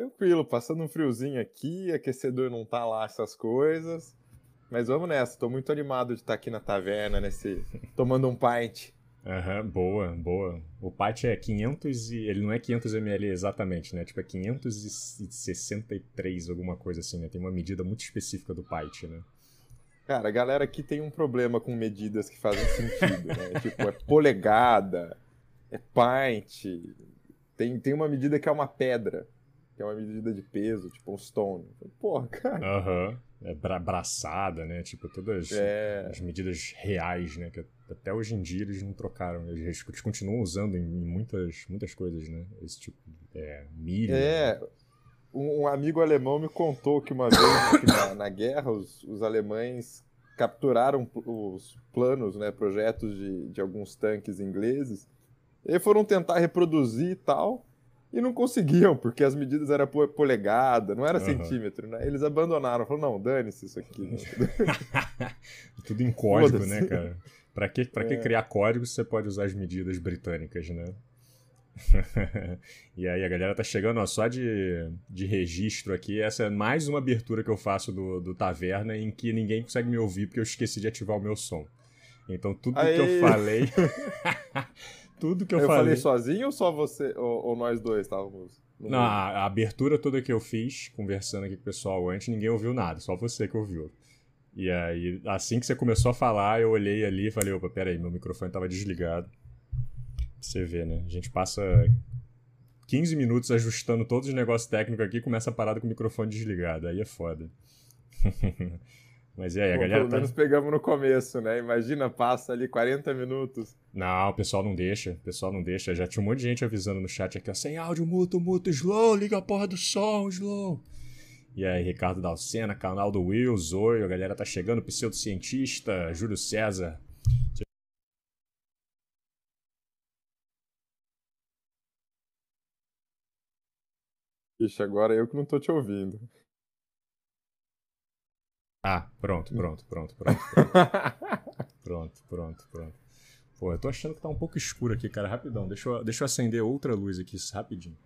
Tranquilo, passando um friozinho aqui, aquecedor não tá lá, essas coisas. Mas vamos nessa, tô muito animado de estar aqui na taverna, nesse. tomando um pint. Aham, uhum, boa, boa. O pint é 500 e. Ele não é 500 ml exatamente, né? Tipo, é 563, alguma coisa assim, né? Tem uma medida muito específica do pint, né? Cara, a galera aqui tem um problema com medidas que fazem sentido, né? tipo, é polegada, é pint. Tem, tem uma medida que é uma pedra, que é uma medida de peso, tipo um stone. Porra, cara. Aham. Uhum é, bra braçada, né? Tipo, todas é... as medidas reais, né? Que até hoje em dia eles não trocaram. Eles, eles continuam usando em, em, muitas, muitas coisas, né? Esse tipo de é, milho. É. Né? Um, um, amigo alemão me contou que uma vez que na, na, guerra os, os alemães capturaram os planos, né? Projetos de, de alguns tanques ingleses. E foram tentar reproduzir e tal e não conseguiam, porque as medidas eram polegada, não era uhum. centímetro, né? Eles abandonaram, falaram, não, dane-se isso aqui. Tudo em código, né, cara? Pra que, pra que é. criar código se você pode usar as medidas britânicas, né? e aí a galera tá chegando, ó, só de, de registro aqui. Essa é mais uma abertura que eu faço do, do Taverna em que ninguém consegue me ouvir porque eu esqueci de ativar o meu som. Então tudo Aê. que eu falei Tudo que eu, eu falei. falei sozinho ou só você, ou, ou nós dois estávamos? Não, a, a, abertura toda que eu fiz, conversando aqui com o pessoal antes, ninguém ouviu nada, só você que ouviu. E aí, assim que você começou a falar, eu olhei ali e falei, opa, peraí, meu microfone estava desligado. Você ver, né? A gente passa 15 minutos ajustando todos os negócios técnicos aqui e começa a parada com o microfone desligado. Aí é foda. Mas e aí, a galera. Pelo tá... menos pegamos no começo, né? Imagina, passa ali 40 minutos. Não, o pessoal não deixa. O pessoal não deixa. Já tinha um monte de gente avisando no chat aqui, ó. Sem áudio, muto, muto, slow, liga a porra do som, slow. E aí, Ricardo Dalcena, canal do Will, Zoio, a galera tá chegando, pseudocientista, Júlio César. Ixi, agora eu que não tô te ouvindo. Ah, pronto, pronto, pronto, pronto. Pronto, pronto, pronto. pronto. Pô, eu tô achando que tá um pouco escuro aqui, cara. Rapidão, deixa eu, deixa eu acender outra luz aqui, rapidinho.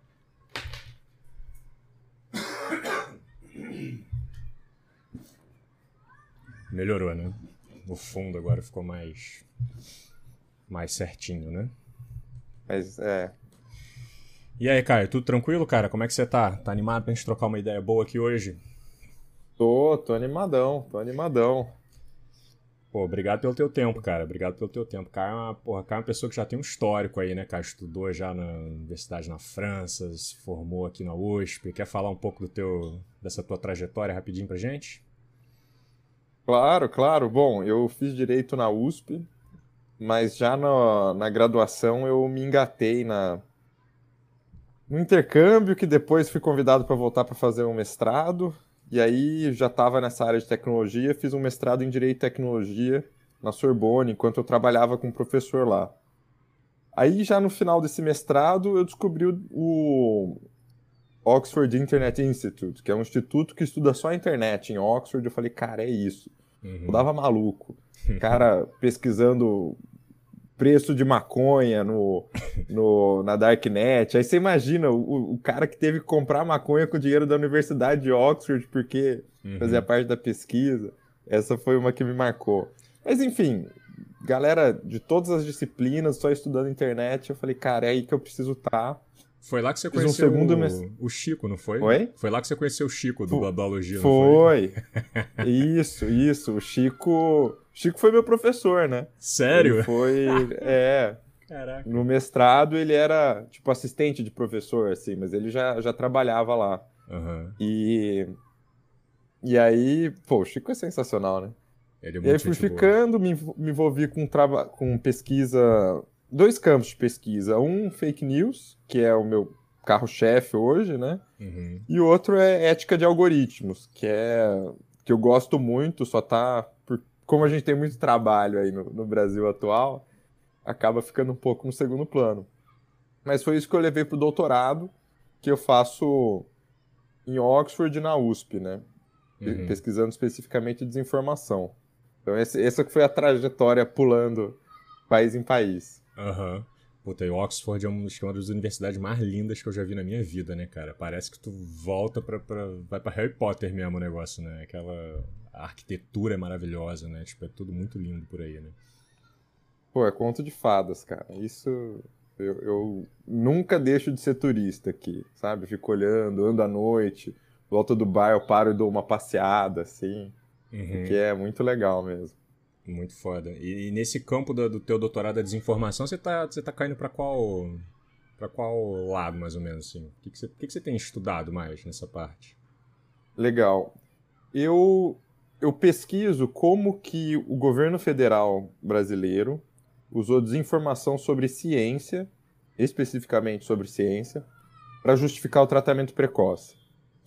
Melhorou, né? O fundo agora ficou mais. mais certinho, né? Mas é. E aí, Caio, tudo tranquilo, cara? Como é que você tá? Tá animado pra gente trocar uma ideia boa aqui hoje? Tô, tô animadão, tô animadão. Pô, obrigado pelo teu tempo, cara. Obrigado pelo teu tempo. Cara, é uma, porra, cara é uma pessoa que já tem um histórico aí, né, cara? Estudou já na universidade na França, se formou aqui na USP. Quer falar um pouco do teu, dessa tua trajetória rapidinho pra gente? Claro, claro. Bom, eu fiz direito na USP, mas já na, na graduação eu me engatei na no intercâmbio, que depois fui convidado para voltar para fazer um mestrado. E aí já estava nessa área de tecnologia, fiz um mestrado em Direito e Tecnologia na Sorbonne, enquanto eu trabalhava com um professor lá. Aí já no final desse mestrado eu descobri o Oxford Internet Institute, que é um instituto que estuda só a internet em Oxford. Eu falei, cara, é isso. Uhum. Eu dava maluco. Cara pesquisando preço de maconha no, no, na Darknet. Aí você imagina o, o cara que teve que comprar maconha com o dinheiro da Universidade de Oxford porque uhum. fazia parte da pesquisa. Essa foi uma que me marcou. Mas enfim, galera de todas as disciplinas, só estudando internet, eu falei, cara, é aí que eu preciso estar. Tá. Foi lá que você conheceu um segundo o, o Chico, não foi? Oi? Foi lá que você conheceu o Chico do Babalogia, foi? Foi. isso, isso. O Chico Chico foi meu professor, né? Sério? Ele foi. É. Caraca. No mestrado ele era, tipo, assistente de professor, assim, mas ele já, já trabalhava lá. Uhum. E. E aí, pô, o Chico é sensacional, né? Ele é muito e aí fui ficando, me, me envolvi com, traba... com pesquisa. Dois campos de pesquisa. Um, fake news, que é o meu carro-chefe hoje, né? Uhum. E o outro é ética de algoritmos, que é. que eu gosto muito, só tá como a gente tem muito trabalho aí no, no Brasil atual, acaba ficando um pouco no segundo plano. Mas foi isso que eu levei para o doutorado, que eu faço em Oxford e na USP, né? Uhum. Pesquisando especificamente desinformação. Então, esse, essa foi a trajetória pulando país em país. Aham. Uhum. Puta, e Oxford é uma das universidades mais lindas que eu já vi na minha vida, né, cara? Parece que tu volta pra. pra vai pra Harry Potter mesmo o negócio, né? Aquela. A arquitetura é maravilhosa, né? Tipo, é tudo muito lindo por aí, né? Pô, é conto de fadas, cara. Isso. Eu, eu nunca deixo de ser turista aqui, sabe? fico olhando, ando à noite, volta do bar, eu paro e dou uma passeada, assim. Uhum. Que é muito legal mesmo. Muito foda. E, e nesse campo do, do, teu doutorado da desinformação, você tá, você tá caindo para qual para qual lado, mais ou menos, assim? O que, que, você, que, que você tem estudado mais nessa parte? Legal. Eu, eu pesquiso como que o governo federal brasileiro usou desinformação sobre ciência, especificamente sobre ciência, para justificar o tratamento precoce.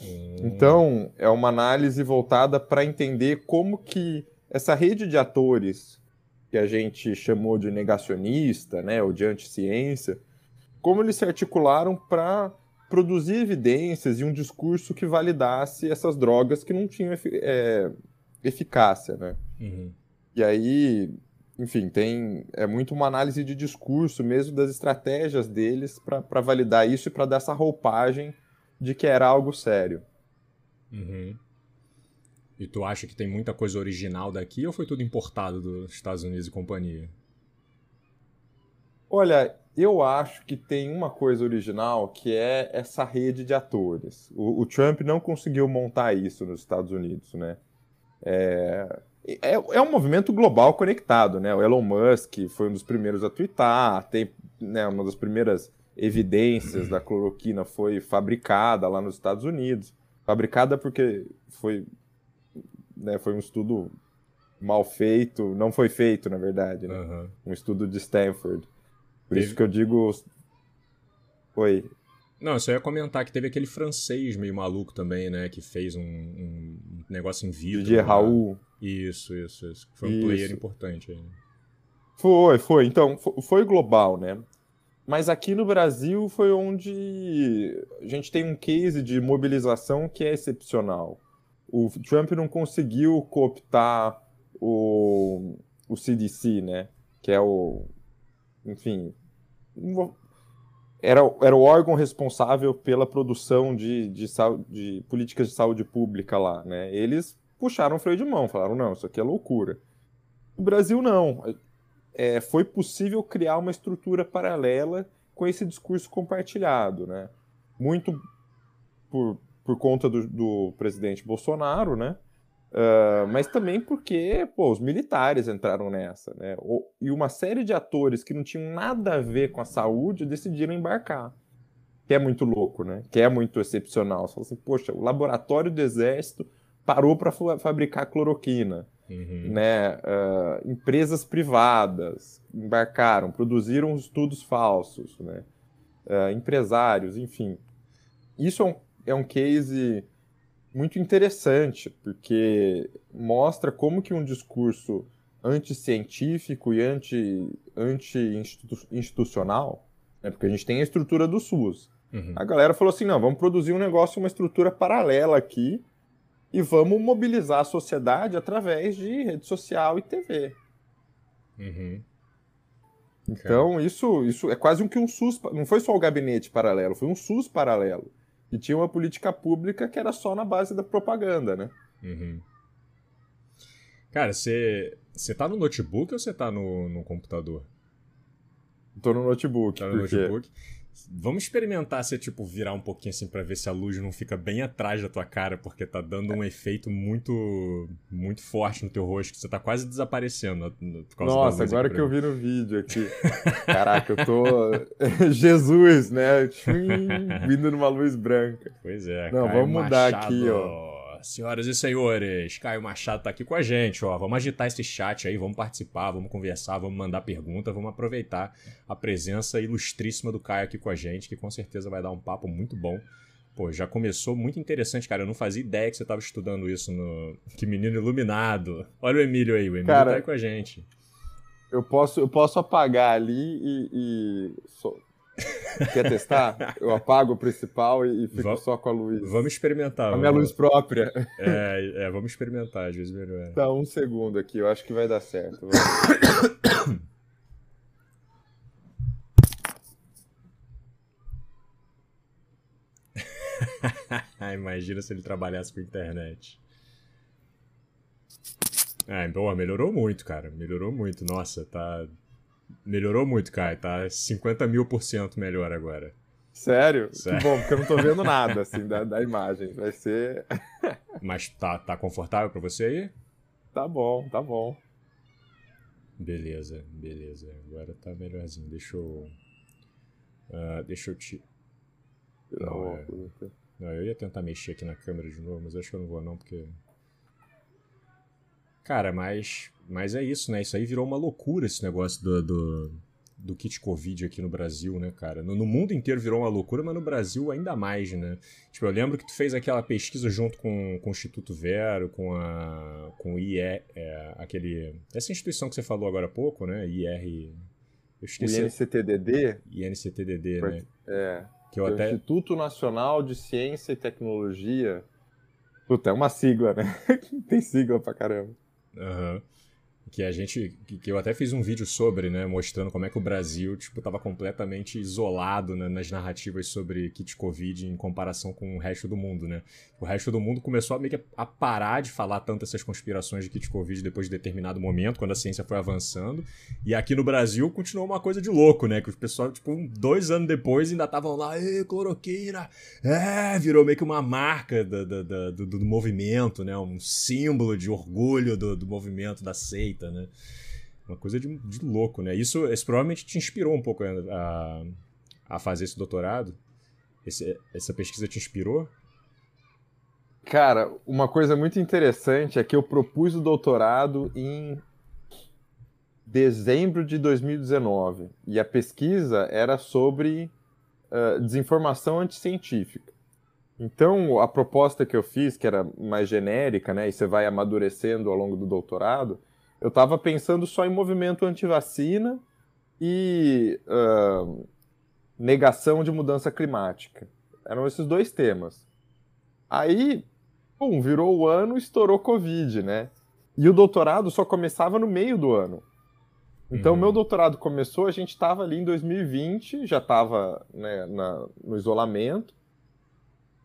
Hum. Então, é uma análise voltada para entender como que essa rede de atores que a gente chamou de negacionista, né, ou de anti-ciência, como eles se articularam para produzir evidências e um discurso que validasse essas drogas que não tinham é, eficácia, né? Uhum. E aí, enfim, tem é muito uma análise de discurso mesmo das estratégias deles para validar isso e para dar essa roupagem de que era algo sério. Uhum. E tu acha que tem muita coisa original daqui ou foi tudo importado dos Estados Unidos e companhia? Olha, eu acho que tem uma coisa original que é essa rede de atores. O, o Trump não conseguiu montar isso nos Estados Unidos, né? É, é, é, um movimento global conectado, né? O Elon Musk foi um dos primeiros a twittar, tem né, uma das primeiras evidências da cloroquina foi fabricada lá nos Estados Unidos. Fabricada porque foi né, foi um estudo mal feito, não foi feito, na verdade, né? Uhum. Um estudo de Stanford. Por teve... isso que eu digo. Oi. Não, eu só ia comentar que teve aquele francês meio maluco também, né? Que fez um, um negócio em vitro. De Raul. Isso, isso, isso. Foi um isso. player importante aí. Foi, foi. Então, foi global, né? Mas aqui no Brasil foi onde a gente tem um case de mobilização que é excepcional o Trump não conseguiu cooptar o, o CDC, né? Que é o. Enfim. Era, era o órgão responsável pela produção de, de, de políticas de saúde pública lá, né? Eles puxaram o freio de mão, falaram: não, isso aqui é loucura. O Brasil não. É, foi possível criar uma estrutura paralela com esse discurso compartilhado, né? Muito por, por conta do, do presidente Bolsonaro, né? Uh, mas também porque pô, os militares entraram nessa, né? O, e uma série de atores que não tinham nada a ver com a saúde decidiram embarcar. Que é muito louco, né? Que é muito excepcional. Você fala assim, poxa, o laboratório do exército parou para fabricar cloroquina. Uhum. Né? Uh, empresas privadas embarcaram, produziram estudos falsos, né? Uh, empresários, enfim. Isso é um é um case muito interessante, porque mostra como que um discurso anticientífico e anti-institucional, anti né, porque a gente tem a estrutura do SUS. Uhum. A galera falou assim, não, vamos produzir um negócio, uma estrutura paralela aqui, e vamos mobilizar a sociedade através de rede social e TV. Uhum. Então, isso, isso é quase um que um SUS. Não foi só o gabinete paralelo, foi um SUS paralelo. E tinha uma política pública que era só na base da propaganda, né? Uhum. Cara, você tá no notebook ou você tá no, no computador? Tô no notebook. Tá no notebook. Vamos experimentar você, tipo, virar um pouquinho assim para ver se a luz não fica bem atrás da tua cara, porque tá dando um efeito muito muito forte no teu rosto, que você tá quase desaparecendo por causa Nossa, agora que eu vi no vídeo aqui. Caraca, eu tô. Jesus, né? Vindo numa luz branca. Pois é, Não, vamos mudar Machado. aqui, ó. Senhoras e senhores, Caio Machado tá aqui com a gente, ó. Vamos agitar esse chat aí, vamos participar, vamos conversar, vamos mandar pergunta, vamos aproveitar a presença ilustríssima do Caio aqui com a gente, que com certeza vai dar um papo muito bom. Pô, já começou muito interessante, cara. Eu não fazia ideia que você estava estudando isso no. Que menino iluminado. Olha o Emílio aí, o Emílio cara, tá aí com a gente. Eu posso, eu posso apagar ali e. e... Quer testar? Eu apago o principal e, fico só com a luz. Vamos experimentar. Com a minha luz própria. É, é, vamos experimentar, às vezes melhor. Tá, um segundo aqui, eu acho que vai dar certo. Ah, imagina se ele trabalhasse com internet. Ah, boa, melhorou muito, cara. Melhorou muito. Nossa, tá, Melhorou muito, cara. Tá 50 mil por cento melhor agora. Sério? Sério? Que bom, porque eu não tô vendo nada, assim, da, da imagem. Vai ser. Mas tá, tá confortável pra você aí? Tá bom, tá bom. Beleza, beleza. Agora tá melhorzinho. Deixa eu. Uh, deixa eu te. Não, é... não, eu ia tentar mexer aqui na câmera de novo, mas acho que eu não vou não, porque. Cara, mas, mas é isso, né? Isso aí virou uma loucura esse negócio do, do, do kit Covid aqui no Brasil, né, cara? No, no, mundo inteiro virou uma loucura, mas no Brasil ainda mais, né? Tipo, eu lembro que tu fez aquela pesquisa junto com, com o Instituto Vero, com a com o IE, é, aquele essa instituição que você falou agora há pouco, né? IR eu esqueci. O INCTDD? INCTDD, né? É. Que eu é até... Instituto Nacional de Ciência e Tecnologia. Puta, é uma sigla, né? Tem sigla pra caramba. Aham. Que a gente que eu até fiz um vídeo sobre, né, mostrando como é que o Brasil tipo tava completamente isolado né, nas narrativas sobre kit covid em comparação com o resto do mundo, né? O resto do mundo começou a meio que a parar de falar tanto essas conspirações de kit covid depois de determinado momento, quando a ciência foi avançando, e aqui no Brasil continuou uma coisa de louco, né? Que os pessoal tipo dois anos depois ainda estavam lá, Ei, cloroquina, é, virou meio que uma marca do, do, do, do movimento, né? Um símbolo de orgulho do, do movimento da seita né? Uma coisa de, de louco, né? Isso, isso provavelmente te inspirou um pouco a, a fazer esse doutorado? Esse, essa pesquisa te inspirou? Cara, uma coisa muito interessante é que eu propus o doutorado em dezembro de 2019 e a pesquisa era sobre uh, desinformação anticientífica. Então, a proposta que eu fiz, que era mais genérica, né, e você vai amadurecendo ao longo do doutorado, eu estava pensando só em movimento anti-vacina e uh, negação de mudança climática. Eram esses dois temas. Aí, pum, virou o ano, estourou Covid, né? E o doutorado só começava no meio do ano. Então, uhum. meu doutorado começou, a gente estava ali em 2020, já estava né, no isolamento.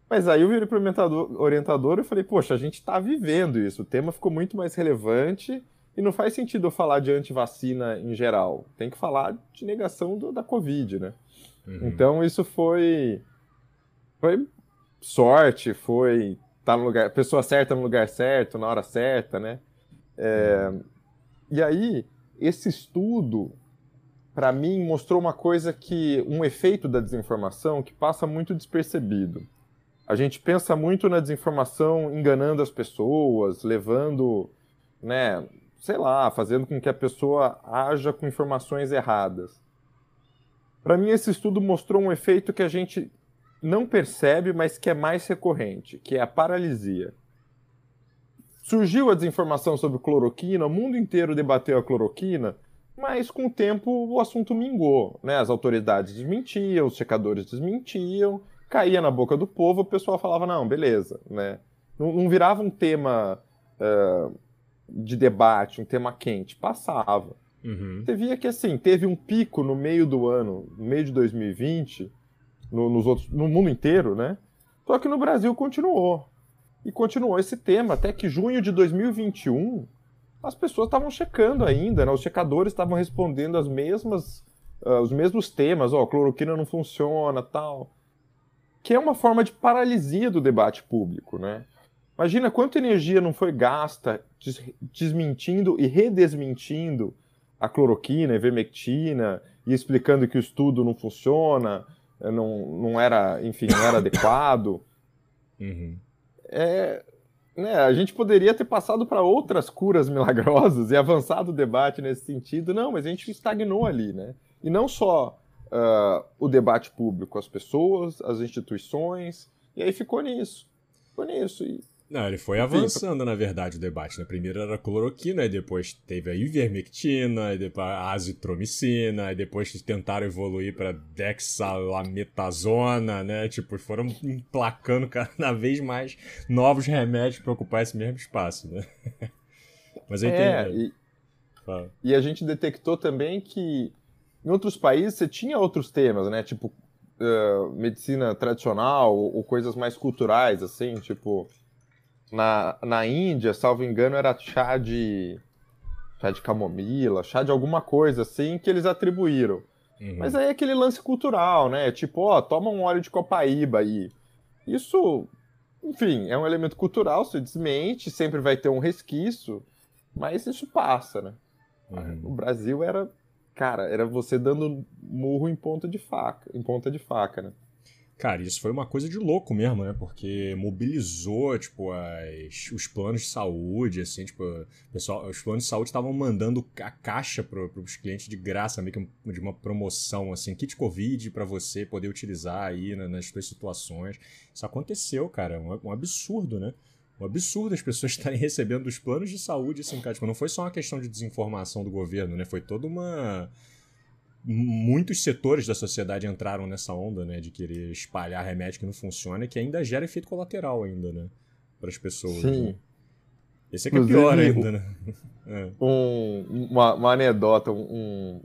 Mas aí eu virei para o orientador e falei, poxa, a gente está vivendo isso, o tema ficou muito mais relevante e não faz sentido eu falar de antivacina em geral. Tem que falar de negação do, da Covid, né? Uhum. Então isso foi. Foi sorte, foi tá no lugar, pessoa certa no lugar certo, na hora certa, né? É, uhum. E aí, esse estudo, para mim, mostrou uma coisa que. um efeito da desinformação que passa muito despercebido. A gente pensa muito na desinformação enganando as pessoas, levando né, sei lá, fazendo com que a pessoa haja com informações erradas. Para mim, esse estudo mostrou um efeito que a gente não percebe, mas que é mais recorrente, que é a paralisia. Surgiu a desinformação sobre cloroquina, o mundo inteiro debateu a cloroquina, mas com o tempo o assunto mingou. Né? As autoridades desmentiam, os checadores desmentiam, caía na boca do povo, o pessoal falava, não, beleza. Né? Não, não virava um tema uh, de debate, um tema quente, passava. Uhum. Você via que assim, teve um pico no meio do ano, no meio de 2020, no, nos outros, no mundo inteiro, né? Só que no Brasil continuou. E continuou esse tema, até que junho de 2021, as pessoas estavam checando ainda, né? Os checadores estavam respondendo as mesmas, uh, os mesmos temas, ó, oh, cloroquina não funciona, tal. Que é uma forma de paralisia do debate público, né? Imagina quanta energia não foi gasta desmentindo e redesmentindo a cloroquina, a ivermectina, e explicando que o estudo não funciona, eh, não, não era, enfim, não era adequado. Uhum. É, né, a gente poderia ter passado para outras curas milagrosas e avançado o debate nesse sentido. Não, mas a gente estagnou ali, né? E não só uh, o debate público, as pessoas, as instituições, e aí ficou nisso. Ficou nisso. E não, ele foi avançando, na verdade, o debate. Né? Primeiro era a cloroquina, e depois teve a ivermectina, e depois a azitromicina, e depois tentaram evoluir para dexalametasona, né? Tipo, foram emplacando cada vez mais novos remédios para ocupar esse mesmo espaço, né? Mas aí é, e, e a gente detectou também que em outros países você tinha outros temas, né? Tipo, uh, medicina tradicional ou, ou, coisas mais culturais, assim, tipo. Na, na Índia, salvo engano, era chá de. chá de camomila, chá de alguma coisa assim que eles atribuíram. Uhum. Mas aí é aquele lance cultural, né? Tipo, ó, toma um óleo de copaíba aí. Isso, enfim, é um elemento cultural, se desmente, sempre vai ter um resquício, mas isso passa, né? Uhum. No Brasil era cara, era você dando murro em ponta de faca, em ponta de faca, né? Cara, isso foi uma coisa de louco mesmo, né? Porque mobilizou, tipo, as, os planos de saúde, assim, tipo, pessoal, os planos de saúde estavam mandando a caixa para os clientes de graça, meio que de uma promoção, assim, kit Covid para você poder utilizar aí nas suas situações. Isso aconteceu, cara, um, um absurdo, né? um absurdo as pessoas estarem recebendo os planos de saúde assim, cara. Tipo, não foi só uma questão de desinformação do governo, né? Foi toda uma. Muitos setores da sociedade entraram nessa onda, né? De querer espalhar remédio que não funciona e que ainda gera efeito colateral ainda, né? Para as pessoas. Sim. Né? Esse é que é pior ainda, né? É. Um, uma, uma anedota, um,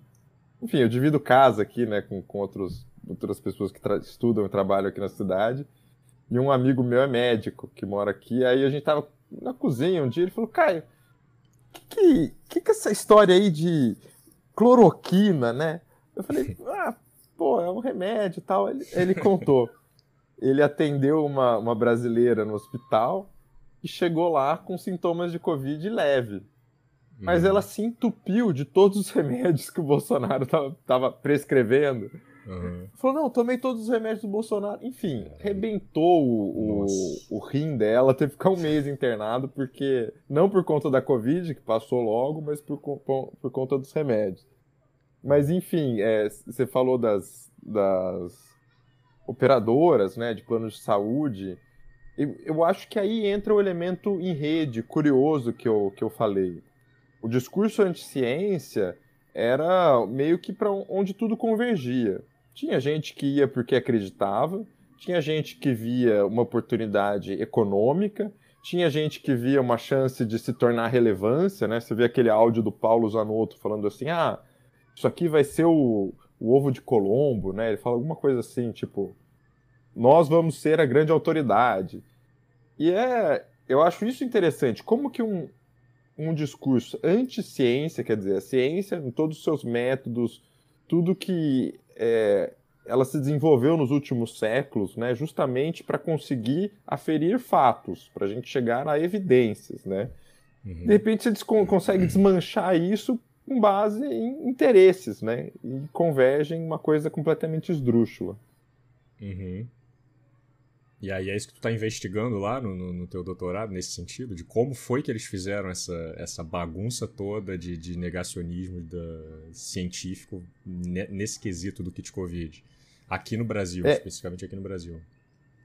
Enfim, eu divido casa aqui, né? Com, com outros, outras pessoas que estudam e trabalham aqui na cidade. E um amigo meu é médico que mora aqui. Aí a gente tava na cozinha um dia. Ele falou: Caio, que que, que que é essa história aí de cloroquina, né? Eu falei: Ah, pô, é um remédio e tal. Ele, ele contou. Ele atendeu uma, uma brasileira no hospital e chegou lá com sintomas de Covid leve. Mas uhum. ela se entupiu de todos os remédios que o Bolsonaro estava prescrevendo. Uhum. Falou, não, tomei todos os remédios do Bolsonaro. Enfim, rebentou o, o, o, rim dela, teve que ficar um mês internado, porque. Não por conta da Covid, que passou logo, mas por, por, por conta dos remédios. Mas enfim, é, você falou das, das operadoras, né, de planos de saúde. Eu, eu acho que aí entra o elemento em rede, curioso que eu, que eu falei. O discurso anti-ciência era meio que para onde tudo convergia. Tinha gente que ia porque acreditava, tinha gente que via uma oportunidade econômica, tinha gente que via uma chance de se tornar relevância, né? Você vê aquele áudio do Paulo Zanotto falando assim: ah, isso aqui vai ser o, o ovo de Colombo, né? Ele fala alguma coisa assim, tipo, nós vamos ser a grande autoridade. E é, eu acho isso interessante. Como que um, um discurso anti-ciência, quer dizer, a ciência em todos os seus métodos, tudo que é, ela se desenvolveu nos últimos séculos, né, justamente para conseguir aferir fatos, para a gente chegar a evidências, né? Uhum. De repente você consegue desmanchar isso com base em interesses, né? E converge em uma coisa completamente esdrúxula. Uhum. E aí é isso que tu está investigando lá no, no, no, teu doutorado, nesse sentido, de como foi que eles fizeram essa, essa bagunça toda de, de negacionismo da, científico nesse quesito do kit Covid. Aqui no Brasil, é, especificamente aqui no Brasil.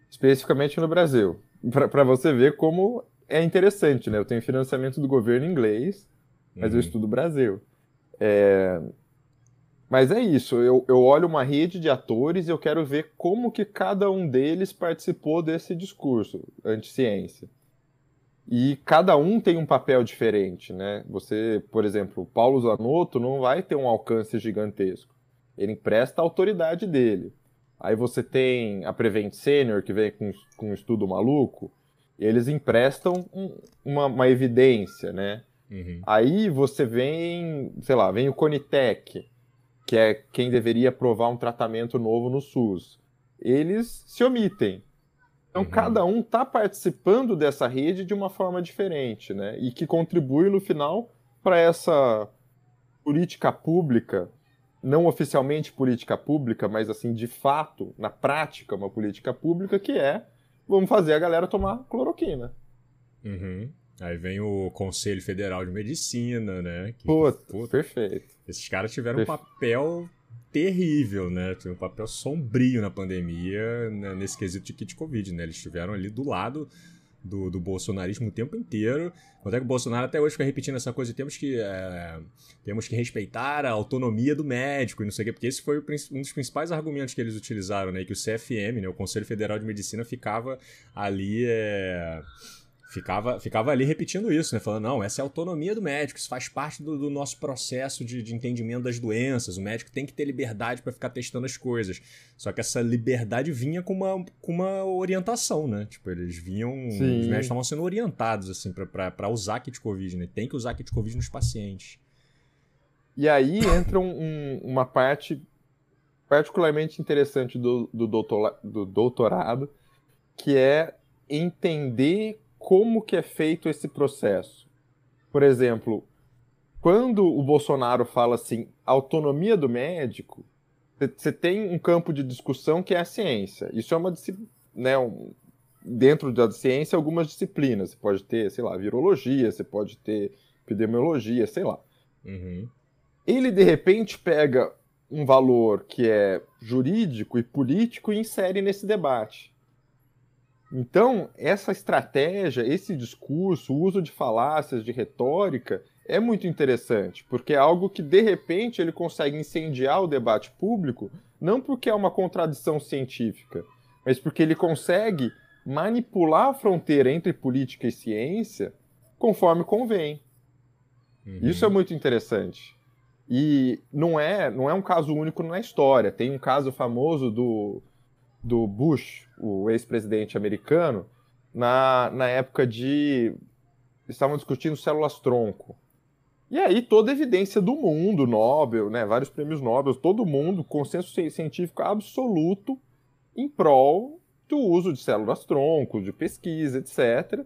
Especificamente no Brasil. Para você ver como é interessante, né? Eu tenho financiamento do governo inglês, mas uhum. eu estudo Brasil. É, mas é isso, eu, eu olho uma rede de atores e eu quero ver como que cada um deles participou desse discurso anti-ciência. E cada um tem um papel diferente, né? Você, por exemplo, Paulo Zanotto não vai ter um alcance gigantesco. Ele empresta a autoridade dele. Aí você tem a Prevent Senior, que vem com, com um estudo maluco, eles emprestam um, uma, uma, evidência, né? Uhum. Aí você vem, sei lá, vem o Conitec, que é quem deveria aprovar um tratamento novo no SUS. Eles se omitem. Então, uhum. cada um está participando dessa rede de uma forma diferente, né? E que contribui, no final, para essa política pública, não oficialmente política pública, mas, assim, de fato, na prática, uma política pública, que é vamos fazer a galera tomar cloroquina. Uhum. Aí vem o Conselho Federal de Medicina, né? Que, puta, puta, perfeito. Esses caras tiveram um papel terrível, né? Tiveram um papel sombrio na pandemia, né? nesse quesito de kit Covid, né? Eles estiveram ali do lado do, do bolsonarismo o tempo inteiro. Quando é que o Bolsonaro até hoje fica repetindo essa coisa, temos que, é, temos que respeitar a autonomia do médico e não sei o quê, porque esse foi um dos principais argumentos que eles utilizaram, né? Que o CFM, né? o Conselho Federal de Medicina, ficava ali... É, ficava, ficava ali repetindo isso, né? Falando, não, essa é a autonomia do médico, isso faz parte do, do nosso processo de, de, entendimento das doenças. O médico tem que ter liberdade para ficar testando as coisas. Só que essa liberdade vinha com uma, com uma orientação, né? Tipo, eles vinham. Sim. Os médicos estavam sendo orientados, assim, para usar kit Covid, né? Tem que usar kit Covid nos pacientes. E aí entra um, um, uma parte particularmente interessante do, do, doutor, do doutorado, que é entender como que é feito esse processo. Por exemplo, quando o Bolsonaro fala assim, autonomia do médico, você tem um campo de discussão que é a ciência. Isso é uma né, um, dentro da ciência algumas disciplinas. Você pode ter, sei lá, virologia, você pode ter epidemiologia, sei lá. Uhum. Ele de repente pega um valor que é jurídico e político e insere nesse debate. Então, essa estratégia, esse discurso, o uso de falácias, de retórica, é muito interessante, porque é algo que, de repente, ele consegue incendiar o debate público, não porque é uma contradição científica, mas porque ele consegue manipular a fronteira entre política e ciência conforme convém. Uhum. Isso é muito interessante. E não é, não é um caso único na história. Tem um caso famoso do do Bush, o ex-presidente americano, na, na época de. Estavam discutindo células-tronco. E aí toda a evidência do mundo, Nobel, né, vários prêmios Nobel, todo mundo, consenso científico absoluto em prol do uso de células-tronco, de pesquisa, etc.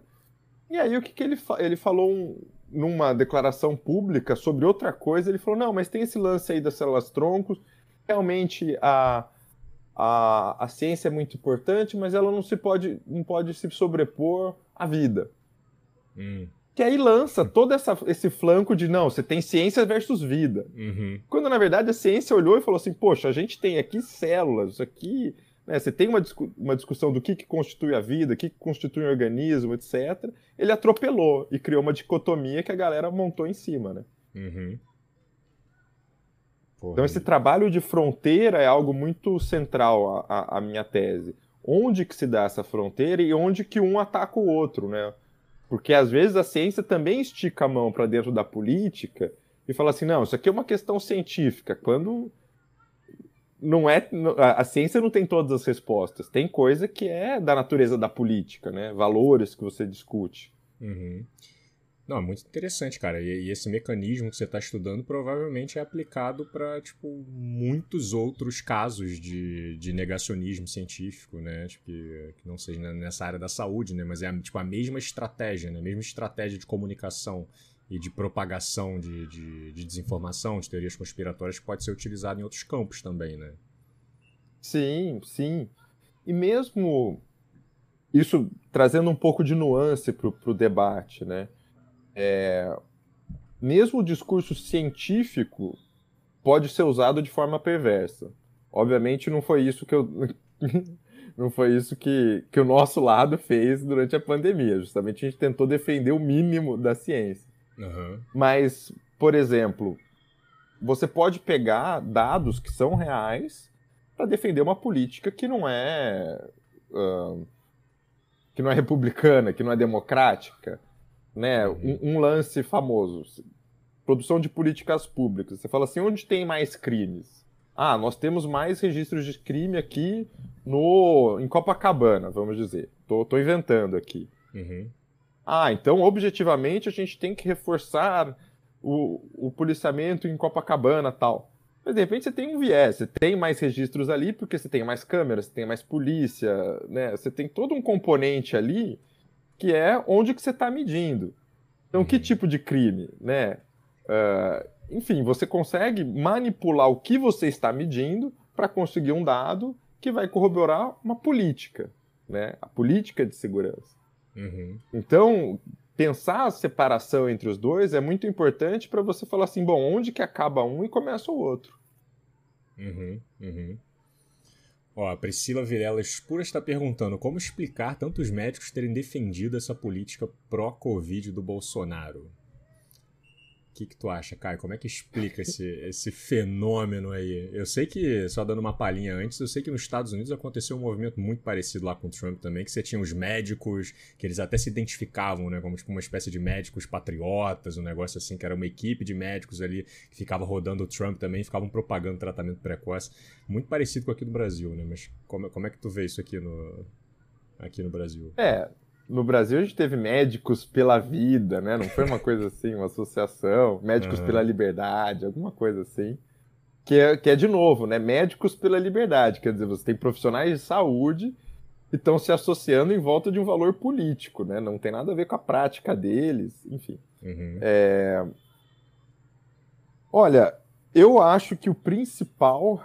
E aí o que, que ele, ele falou um, numa declaração pública sobre outra coisa, ele falou, não, mas tem esse lance aí das células-troncos, realmente a a, a ciência é muito importante, mas ela não se pode, não pode se sobrepor à vida. Hum. Que aí lança todo essa, esse flanco de não, você tem ciência versus vida. Uhum. Quando na verdade a ciência olhou e falou assim: poxa, a gente tem aqui células, isso aqui. Né, você tem uma, discu uma discussão do que, que constitui a vida, o que, que constitui um organismo, etc. Ele atropelou e criou uma dicotomia que a galera montou em cima, né? Uhum. Porra. Então esse trabalho de fronteira é algo muito central à, à, minha tese. Onde que se dá essa fronteira e onde que um ataca o outro, né? Porque às vezes a ciência também estica a mão para dentro da política e fala assim, não, isso aqui é uma questão científica, quando não é a ciência não tem todas as respostas, tem coisa que é da natureza da política, né? Valores que você discute. Uhum. Não, é muito interessante, cara. E, e esse mecanismo que você está estudando provavelmente é aplicado para, tipo, muitos outros casos de, de negacionismo científico, né? Tipo, que, que, não seja nessa área da saúde, né? Mas é, tipo, a mesma estratégia, né? A mesma estratégia de comunicação e de propagação de, de, de desinformação, de teorias conspiratórias pode ser utilizada em outros campos também, né? Sim, sim. E mesmo isso trazendo um pouco de nuance para o debate, né? É, mesmo o discurso científico pode ser usado de forma perversa. Obviamente não foi isso que eu não foi isso que, que o nosso lado fez durante a pandemia. Justamente a gente tentou defender o mínimo da ciência. Uhum. Mas, por exemplo, você pode pegar dados que são reais para defender uma política que não é uh, que não é republicana, que não é democrática né? Um, um, lance famoso, produção de políticas públicas. Você fala assim, onde tem mais crimes? Ah, nós temos mais registros de crime aqui no em Copacabana, vamos dizer. Tô, tô inventando aqui. Uhum. Ah, então objetivamente a gente tem que reforçar o, o policiamento em Copacabana tal. Mas de repente você tem um viés, você tem mais registros ali porque você tem mais câmeras, você tem mais polícia, né? Você tem todo um componente ali que é onde que você está medindo. Então, que uhum. tipo de crime, né? Uh, enfim, você consegue manipular o que você está medindo para conseguir um dado que vai corroborar uma política, né? A política de segurança. Uhum. Então, pensar a separação entre os dois é muito importante para você falar assim, bom, onde que acaba um e começa o outro. Uhum, uhum. Ó, a Priscila Virela Espura está perguntando como explicar tantos médicos terem defendido essa política pró-Covid do Bolsonaro. Que, que tu acha, Caio? Como é que explica esse, esse fenômeno aí? Eu sei que, só dando uma palhinha antes, eu sei que nos Estados Unidos aconteceu um movimento muito parecido lá com o Trump também, que você tinha os médicos, que eles até se identificavam, né, como tipo uma espécie de médicos patriotas, um negócio assim, que era uma equipe de médicos ali que ficava rodando o Trump também, ficavam propagando tratamento precoce. Muito parecido com aqui no Brasil, né? Mas como, como é que tu vê isso aqui no, aqui no Brasil? É, no Brasil a gente teve médicos pela vida, né? Não foi uma coisa assim, uma associação, médicos uhum. pela liberdade, alguma coisa assim. Que é, que é de novo, né? Médicos pela liberdade. Quer dizer, você tem profissionais de saúde que estão se associando em volta de um valor político, né? Não tem nada a ver com a prática deles, enfim. Uhum. É... Olha, eu acho que o principal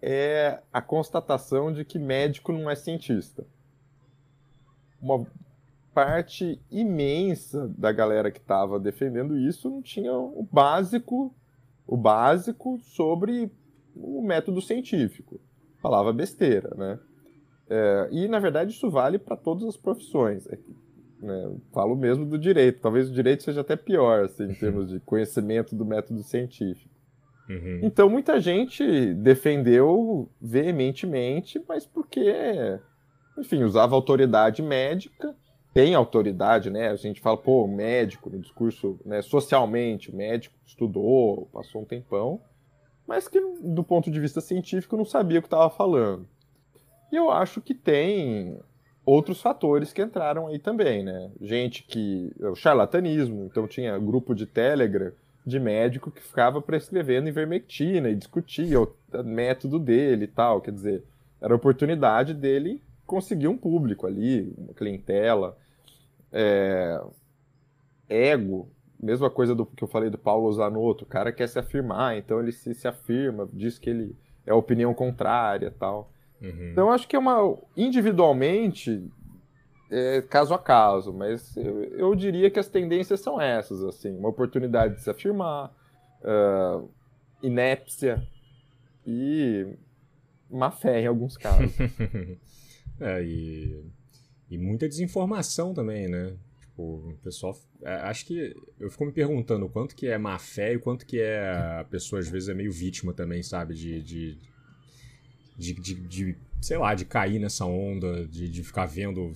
é a constatação de que médico não é cientista. Uma parte imensa da galera que estava defendendo isso não tinha o básico, o básico sobre o método científico. Falava besteira, né? É, e na verdade isso vale para todas as profissões. É, né? Falo mesmo do direito. Talvez o direito seja até pior, assim, em termos de conhecimento do método científico. Uhum. Então muita gente defendeu veementemente, mas porque, enfim, usava autoridade médica tem autoridade, né? A gente fala, pô, médico, no discurso, né, socialmente, médico estudou, passou um tempão, mas que do ponto de vista científico não sabia o que estava falando. E eu acho que tem outros fatores que entraram aí também, né? Gente que. O charlatanismo, então tinha grupo de Telegram de médico que ficava prescrevendo ivermectina e discutia o método dele e tal. Quer dizer, era oportunidade dele conseguir um público ali, uma clientela é, ego, mesma coisa do que eu falei do Paulo Zanotto, o cara quer se afirmar, então ele se, se afirma, diz que ele é opinião contrária tal. Uhum. Então acho que é uma. individualmente, é, caso a caso, mas eu, eu, diria que as tendências são essas, assim, uma oportunidade de se afirmar, uh, inépcia e má fé em alguns casos. é, e e muita desinformação também, né? Tipo, o pessoal. É, acho que. Eu fico me perguntando o quanto que é má fé e o quanto que é. A pessoa às vezes é meio vítima também, sabe? De. de, de, de, de sei lá, de cair nessa onda, de, de ficar vendo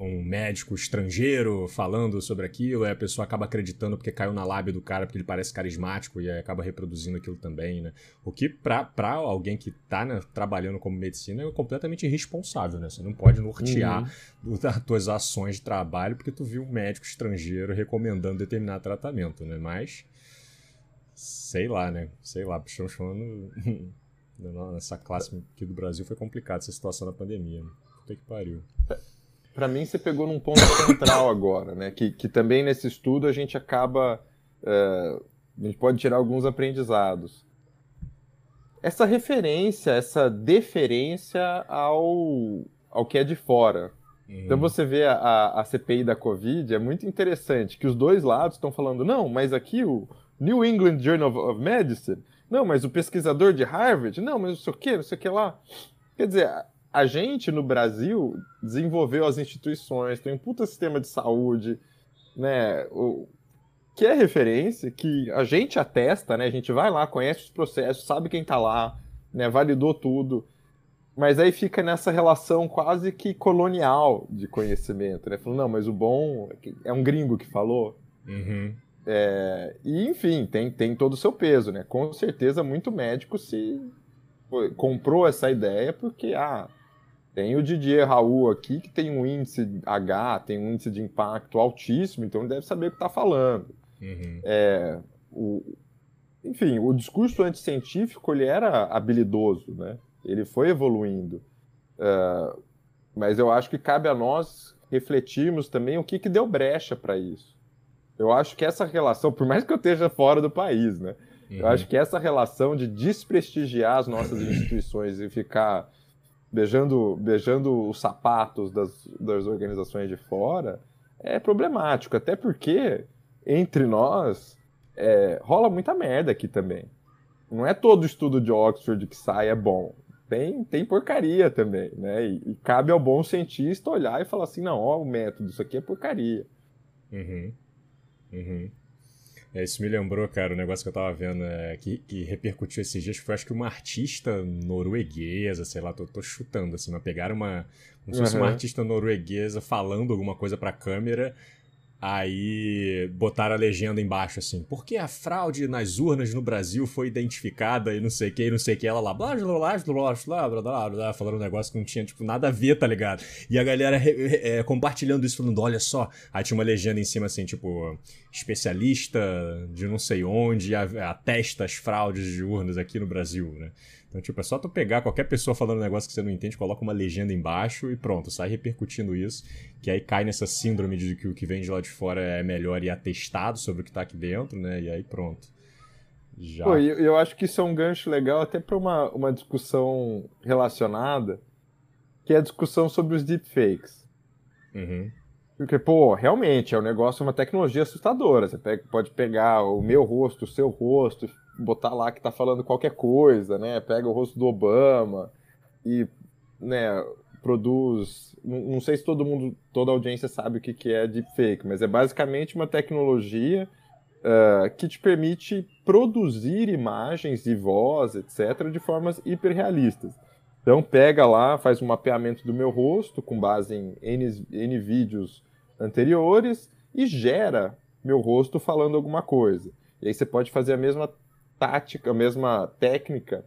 um médico estrangeiro falando sobre aquilo, e a pessoa acaba acreditando porque caiu na lábia do cara, porque ele parece carismático e acaba reproduzindo aquilo também, né? O que, pra, pra alguém que tá né, trabalhando como medicina, é completamente irresponsável, né? Você não pode nortear uhum. as tuas ações de trabalho porque tu viu um médico estrangeiro recomendando determinado tratamento, né? Mas, sei lá, né? Sei lá, estamos falando... Nessa classe aqui do Brasil foi complicado essa situação da pandemia. Né? Puta que pariu. Para mim você pegou num ponto central agora, né? Que, que também nesse estudo a gente acaba. É, a gente pode tirar alguns aprendizados. Essa referência, essa deferência ao, ao que é de fora. Uhum. Então você vê a, a, a, CPI da Covid, é muito interessante que os dois lados estão falando, não, mas aqui o New England Journal of Medicine, não, mas o pesquisador de Harvard, não, mas não sei o que, não sei o que lá. Quer dizer, a gente no Brasil desenvolveu as instituições, tem um puta sistema de saúde, né? O, que é referência, que a gente atesta, né? A gente vai lá, conhece os processos, sabe quem tá lá, né? Validou tudo. Mas aí fica nessa relação quase que colonial de conhecimento, né? Falando, não, mas o bom é um gringo que falou. Uhum. É, e, enfim, tem, tem todo o seu peso, né? Com certeza, muito médico se comprou essa ideia porque, ah, tem o Didier Raul aqui, que tem um índice H, tem um índice de impacto altíssimo, então ele deve saber o que está falando. Uhum. É, o, enfim, o discurso anticientífico ele era habilidoso, né? ele foi evoluindo. Uh, mas eu acho que cabe a nós refletirmos também o que, que deu brecha para isso. Eu acho que essa relação, por mais que eu esteja fora do país, né? Uhum. Eu acho que essa relação de desprestigiar as nossas instituições e ficar beijando, beijando os sapatos das, das organizações de fora é problemático, até porque entre nós é, rola muita merda aqui também. Não é todo estudo de Oxford que sai é bom. Tem, tem porcaria também, né? E, e cabe ao bom cientista olhar e falar assim, não, ó, o método, isso aqui é porcaria. Uhum. Uhum. É, isso me lembrou, cara, o um negócio que eu tava vendo é, que, que repercutiu esses dias foi acho que uma artista norueguesa, sei lá, tô, tô chutando assim, mas pegaram uma. Como se fosse uma artista norueguesa falando alguma coisa pra câmera Aí botaram a legenda embaixo assim, porque a fraude nas urnas no Brasil foi identificada e não sei o que, e não sei o que, ela lá, blá, blá, blá, blá, blá, blá, blá, blá falando um negócio que não tinha, tipo, nada a ver, tá ligado? E a galera é, compartilhando isso, falando, olha só, aí tinha uma legenda em cima assim, tipo, especialista de não sei onde, atesta as fraudes de urnas aqui no Brasil, né? Então, tipo, é só tu pegar qualquer pessoa falando um negócio que você não entende, coloca uma legenda embaixo e pronto, sai repercutindo isso, que aí cai nessa síndrome de que o que vem de lá de fora é melhor e atestado sobre o que tá aqui dentro, né? E aí pronto. Já. Pô, eu, eu acho que isso é um gancho legal até para uma, uma discussão relacionada, que é a discussão sobre os deepfakes. Uhum. Porque, pô, realmente é um negócio, uma tecnologia assustadora. Você pega, pode pegar o meu rosto, o seu rosto, botar lá que tá falando qualquer coisa, né? Pega o rosto do Obama e, né, produz. Não, sei se todo mundo, toda a audiência sabe o que, que é deepfake, mas é basicamente uma tecnologia uh, que te permite produzir imagens e voz, etc., de formas hiperrealistas. Então pega lá, faz um mapeamento do meu rosto com base em N, N vídeos anteriores e gera meu rosto falando alguma coisa. E aí você pode fazer a mesma tática, a mesma técnica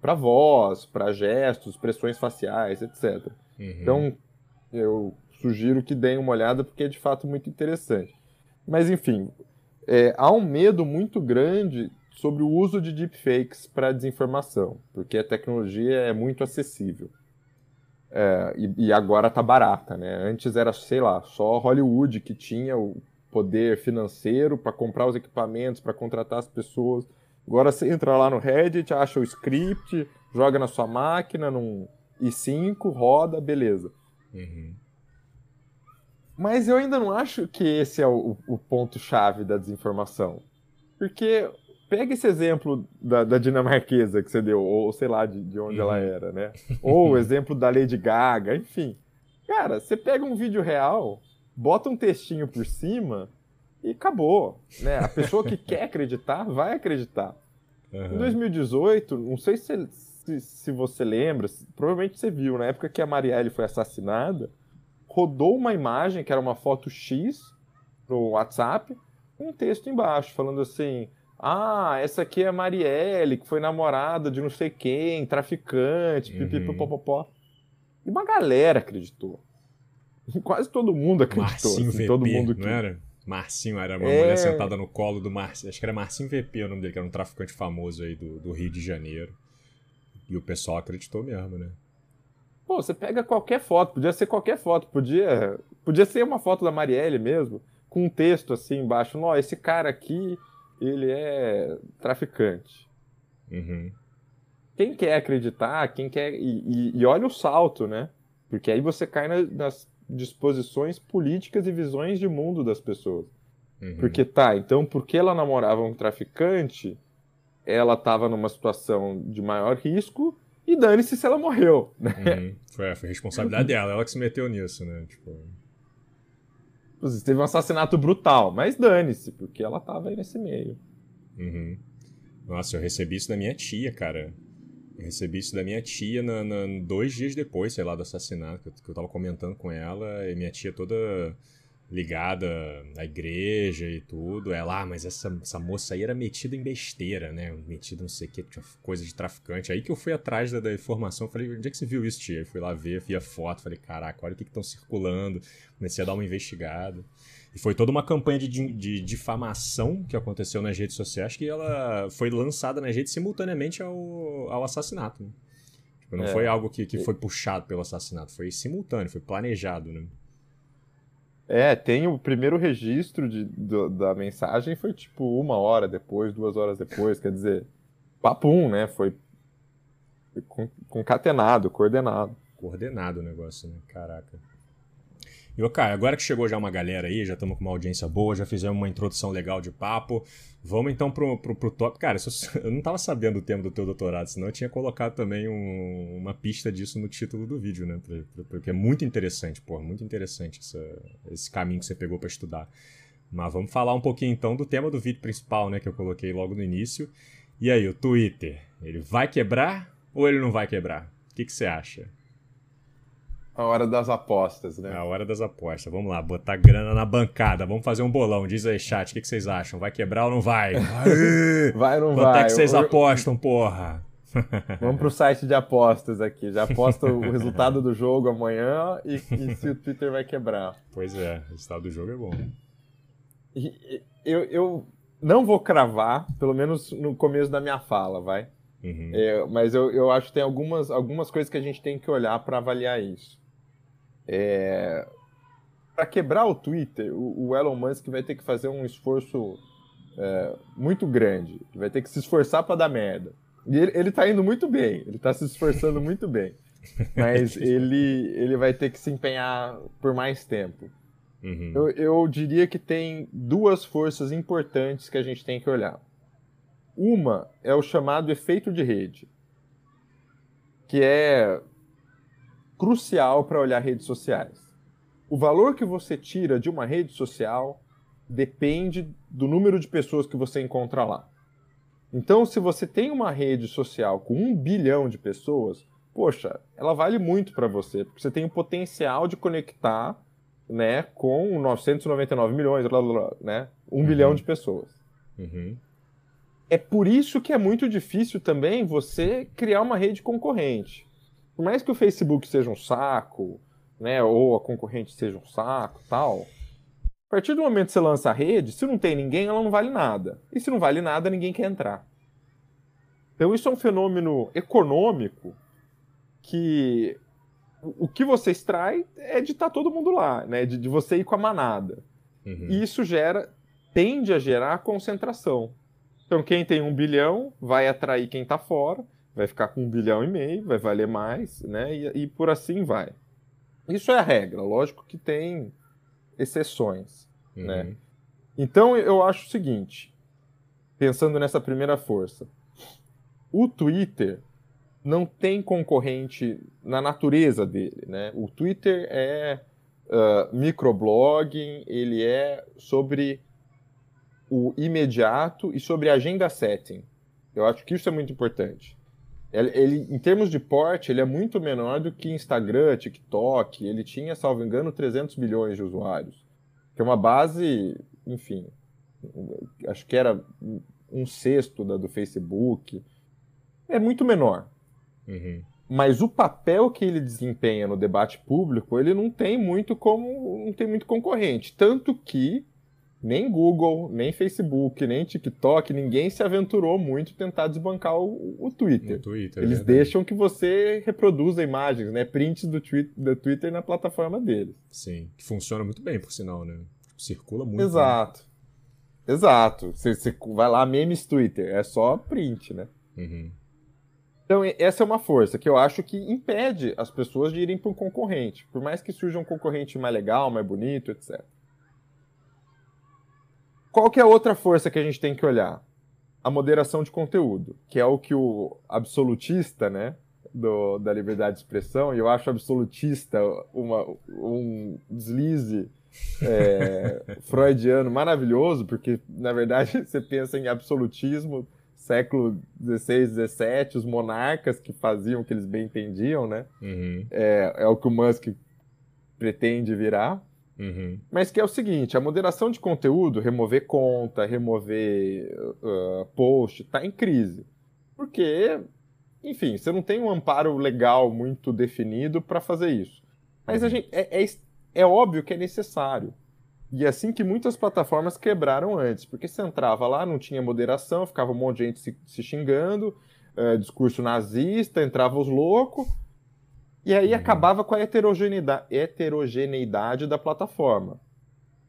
para voz, para gestos, expressões faciais, etc. Uhum. Então, eu sugiro que deem uma olhada porque é de fato muito interessante. Mas, enfim, é, há um medo muito grande sobre o uso de deepfakes para desinformação, porque a tecnologia é muito acessível. É, e, e, agora está barata, né? Antes era, sei lá, só Hollywood que tinha o poder financeiro para comprar os equipamentos, para contratar as pessoas. Agora você entra lá no Reddit, acha o script, joga na sua máquina, num i5, roda, beleza. Uhum. Mas eu ainda não acho que esse é o, o ponto-chave da desinformação. Porque pega esse exemplo da, da, dinamarquesa que você deu, ou sei lá de, de onde uhum. ela era, né? Ou o exemplo da Lady Gaga, enfim. Cara, você pega um vídeo real, bota um textinho por cima e acabou. Né? A pessoa que quer acreditar vai acreditar. Uhum. Em 2018, não sei se, se, se, você lembra, provavelmente você viu, na época que a Marielle foi assassinada, rodou uma imagem que era uma foto X pro WhatsApp, um texto embaixo falando assim: ah, essa aqui é a Marielle, que foi namorada de não sei quem, traficante, uhum. pipipipopopó. E uma galera acreditou. Quase todo mundo acreditou. Marcinho assim, VP, todo mundo que... não era? Marcinho, era uma é... mulher sentada no colo do Marcinho. Acho que era Marcinho VP o nome dele, que era um traficante famoso aí do, do Rio de Janeiro. E o pessoal acreditou mesmo, né? Pô, você pega qualquer foto, podia ser qualquer foto, podia, podia ser uma foto da Marielle mesmo, com um texto assim embaixo. Não, esse cara aqui, ele é traficante. Uhum. Quem quer acreditar, quem quer. E, e, e, olha o salto, né? Porque aí você cai nas disposições políticas e visões de mundo das pessoas. Uhum. Porque tá, então porque ela namorava um traficante, ela estava numa situação de maior risco e dane-se se ela morreu. Né? Uhum. Foi, foi responsabilidade dela, ela que se meteu nisso, né? Tipo... Teve um assassinato brutal, mas dane-se, porque ela estava aí nesse meio. Uhum. Nossa, eu recebi isso da minha tia, cara. Eu recebi isso da minha tia na, na, dois dias depois, sei lá, do assassinato, que eu, que eu tava comentando com ela, e minha tia toda ligada à igreja e tudo. Ela, ah, mas essa, essa moça aí era metida em besteira, né? Metida não sei o que, coisa de traficante. Aí que eu fui atrás da, da informação, falei, onde é que você viu isso, tia? Eu fui lá ver, vi a foto, falei, caraca, olha o que estão circulando. Comecei a dar uma investigada. E foi toda uma campanha de, de, difamação que aconteceu nas redes sociais que ela foi lançada nas redes simultaneamente ao, ao assassinato. Né? Tipo, não é. foi algo que, que foi puxado pelo assassinato, foi simultâneo, foi planejado, né? É, tem o primeiro registro de, do, da mensagem foi tipo uma hora depois, duas horas depois, quer dizer, papum, né? Foi, foi concatenado, coordenado. Coordenado o negócio, né? Caraca. E, ô, cara, agora que chegou já uma galera aí, já estamos com uma audiência boa, já fizemos uma introdução legal de papo. Vamos então pro, pro, pro top. Cara, eu não tava sabendo o tema do teu doutorado, senão eu tinha colocado também um, uma pista disso no título do vídeo, né? Porque é muito interessante, pô, muito interessante essa, esse caminho que você pegou para estudar. Mas vamos falar um pouquinho então do tema do vídeo principal, né, que eu coloquei logo no início. E aí, o Twitter, ele vai quebrar ou ele não vai quebrar? O que, que você acha? A hora das apostas, né? A hora das apostas. Vamos lá, botar grana na bancada. Vamos fazer um bolão. Diz aí, chat, o que, que vocês acham? Vai quebrar ou não vai? vai ou não Quanto vai? é que vocês apostam, porra? Vamos pro site de apostas aqui. Já aposta o resultado do jogo amanhã e, e, se o Twitter vai quebrar. Pois é, o resultado do jogo é bom. Eu, eu não vou cravar, pelo menos no começo da minha fala, vai. Uhum. É, mas eu, eu acho que tem algumas, algumas coisas que a gente tem que olhar para avaliar isso. É... Para quebrar o Twitter, o, o, Elon Musk vai ter que fazer um esforço é, muito grande. Vai ter que se esforçar para dar merda. E ele, ele tá indo muito bem, ele tá se esforçando muito bem. Mas ele, ele vai ter que se empenhar por mais tempo. Uhum. Eu, eu diria que tem duas forças importantes que a gente tem que olhar. Uma é o chamado efeito de rede, que é crucial para olhar redes sociais. O valor que você tira de uma rede social depende do número de pessoas que você encontra lá. Então, se você tem uma rede social com um bilhão de pessoas, poxa, ela vale muito para você, porque você tem o potencial de conectar né, com 999 milhões, blá, blá, blá, né, um uhum. bilhão de pessoas. Uhum. É por isso que é muito difícil também você criar uma rede concorrente. Por mais que o Facebook seja um saco, né, ou a concorrente seja um saco, tal, a partir do momento que você lança a rede, se não tem ninguém, ela não vale nada. E se não vale nada, ninguém quer entrar. Então isso é um fenômeno econômico que o que você extrai é de estar todo mundo lá, né? De, de você ir com a manada. Uhum. E isso gera, tende a gerar concentração. Então quem tem um bilhão vai atrair quem está fora, vai ficar com um bilhão e meio, vai valer mais, né? E, e por assim vai. Isso é a regra. Lógico que tem exceções, Uhum. né? Então eu acho o seguinte, pensando nessa primeira força, o Twitter não tem concorrente na natureza dele, né? O Twitter é uh, microblogging, ele é sobre o imediato e sobre agenda setting. Eu acho que isso é muito importante. Ele, ele, em termos de porte, ele é muito menor do que Instagram, TikTok. Ele tinha, salvo engano, 300 milhões de usuários. Que é uma base, enfim, acho que era um sexto da do Facebook. É muito menor. Uhum. Mas o papel que ele desempenha no debate público, ele não tem muito como não tem muito concorrente, tanto que nem Google, nem Facebook, nem TikTok, ninguém se aventurou muito tentar desbancar o, o Twitter. Twitter. Eles é deixam que você reproduza imagens, né, prints do, twi do Twitter na plataforma deles. Sim, que funciona muito bem, por sinal, né? Circula muito. Exato. Né? Exato. Você, você vai lá, memes Twitter, é só print, né? Uhum. Então, essa é uma força que eu acho que impede as pessoas de irem para um concorrente. Por mais que surja um concorrente mais legal, mais bonito, etc. Qual que é a outra força que a gente tem que olhar? A moderação de conteúdo, que é o que o absolutista, né, do, da liberdade de expressão, e eu acho absolutista uma, um deslize é, freudiano maravilhoso, porque, na verdade, você pensa em absolutismo século XVI, XVII, os monarcas que faziam o que eles bem entendiam, né? Uhum. É, é o que o Musk pretende virar. Uhum. Mas que é o seguinte, a moderação de conteúdo, remover conta, remover uh, post, está em crise. Porque, enfim, você não tem um amparo legal muito definido para fazer isso. Mas a gente, é, é, é óbvio que é necessário. E é assim que muitas plataformas quebraram antes, porque você entrava lá, não tinha moderação, ficava um monte de gente se, se xingando, uh, discurso nazista, entrava os loucos, e aí uhum. acabava com a heterogeneidade, heterogeneidade da plataforma.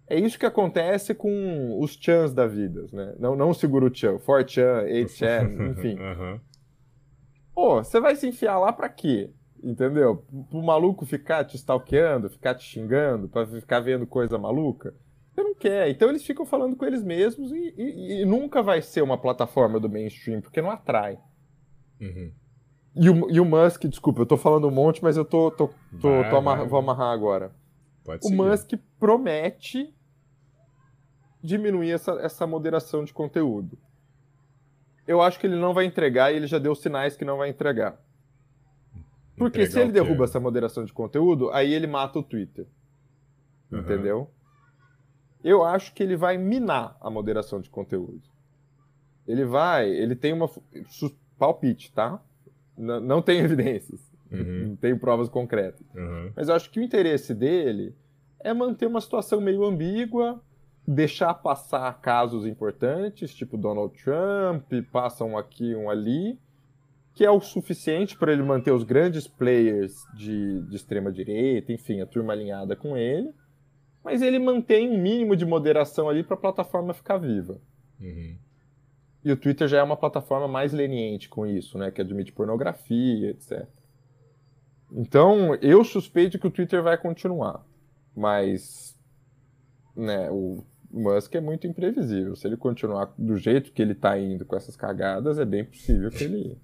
É isso que acontece com os chans da vida, né? Não, não o seguro chan, 4chan, 8chan, enfim. Uhum. Pô, você vai se enfiar lá pra quê? Entendeu? Pro maluco ficar te stalkeando, ficar te xingando, pra ficar vendo coisa maluca. Você não quer. Então eles ficam falando com eles mesmos e, e, e nunca vai ser uma plataforma do mainstream, porque não atrai. Uhum. E, o, e o Musk, desculpa, eu tô falando um monte, mas eu tô, tô, tô, vai, tô vou amarrar agora. Pode o seguir. Musk promete diminuir essa, essa moderação de conteúdo. Eu acho que ele não vai entregar e ele já deu sinais que não vai entregar. Porque entregar se ele derruba essa moderação de conteúdo, aí ele mata o Twitter. Uhum. Entendeu? Eu acho que ele vai minar a moderação de conteúdo. Ele vai, ele tem uma palpite, tá? Não tem evidências, uhum. não tenho provas concretas. Uhum. Mas eu acho que o interesse dele é manter uma situação meio ambígua, deixar passar casos importantes, tipo Donald Trump, passam aqui um ali, que é o suficiente para ele manter os grandes players de, de extrema direita, enfim, a turma alinhada com ele, mas ele mantém um mínimo de moderação ali para a plataforma ficar viva. Uhum. E o Twitter já é uma plataforma mais leniente com isso, né, que admite pornografia, etc. Então, eu suspeito que o Twitter vai continuar, mas né, o Musk é muito imprevisível. Se ele continuar do jeito que ele está indo com essas cagadas, é bem possível que ele.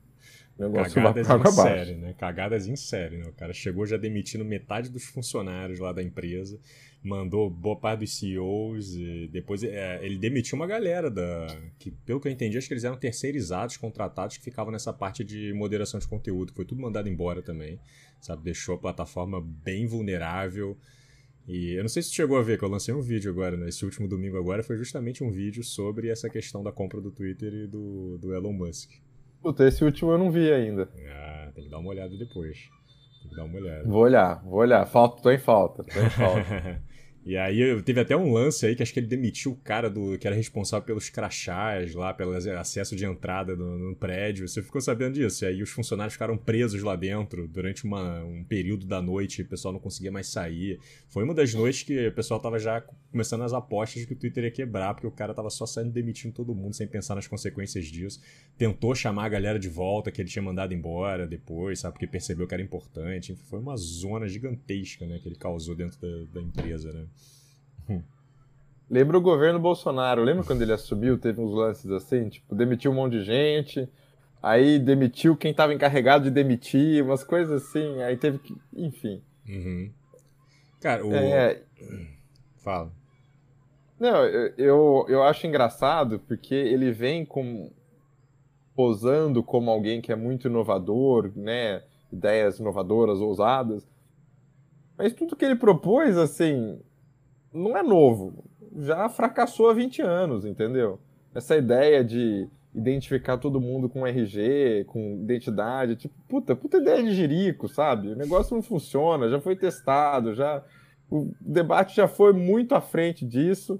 Cagadas em série, né? Cagadas em série, né? O cara chegou já demitindo metade dos funcionários lá da empresa, mandou boa parte dos CEOs, e depois é, ele demitiu uma galera da. que, pelo que eu entendi, acho que eles eram terceirizados, contratados, que ficavam nessa parte de moderação de conteúdo. Foi tudo mandado embora também, sabe? Deixou a plataforma bem vulnerável. E eu não sei se você chegou a ver, que eu lancei um vídeo agora, né? último domingo agora, foi justamente um vídeo sobre essa questão da compra do Twitter e do, do Elon Musk. Puta, esse último eu não vi ainda. Ah, tem que dar uma olhada depois. Tem que dar uma olhada. Vou olhar, vou olhar. Falta, tô em falta, tô em falta. E aí teve até um lance aí que acho que ele demitiu o cara do que era responsável pelos crachás lá, pelo acesso de entrada no, no prédio. Você ficou sabendo disso? E aí os funcionários ficaram presos lá dentro durante uma, um período da noite, o pessoal não conseguia mais sair. Foi uma das noites que o pessoal tava já começando as apostas de que o Twitter ia quebrar, porque o cara tava só saindo demitindo todo mundo sem pensar nas consequências disso. Tentou chamar a galera de volta que ele tinha mandado embora depois, sabe? Porque percebeu que era importante. Foi uma zona gigantesca, né, que ele causou dentro da, da empresa, né? Lembra o governo Bolsonaro, lembra quando ele assumiu, teve uns lances assim, tipo, demitiu um monte de gente, aí demitiu quem estava encarregado de demitir, umas coisas assim, aí teve que. Enfim. Uhum. Cara, o. É... Fala. Não, eu, eu acho engraçado porque ele vem com posando como alguém que é muito inovador, né? Ideias inovadoras, ousadas. Mas tudo que ele propôs, assim, não é novo. Já fracassou há 20 anos, entendeu? Essa ideia de identificar todo mundo com RG, com identidade, tipo, puta, puta ideia de jirico, sabe? O negócio não funciona, já foi testado, já o debate já foi muito à frente disso.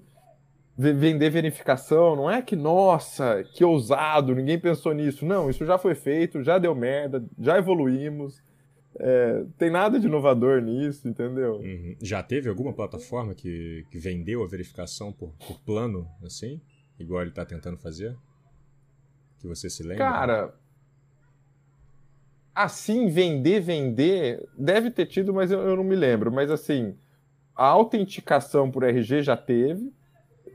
Vender verificação, não é que, nossa, que ousado, ninguém pensou nisso. Não, isso já foi feito, já deu merda, já evoluímos. É, tem nada de inovador nisso, entendeu? Uhum. Já teve alguma plataforma que, que vendeu a verificação por, por plano, assim? Igual ele está tentando fazer? Que você se lembra? Cara, assim, vender, vender, deve ter tido, mas eu, eu não me lembro. Mas assim, a autenticação por RG já teve,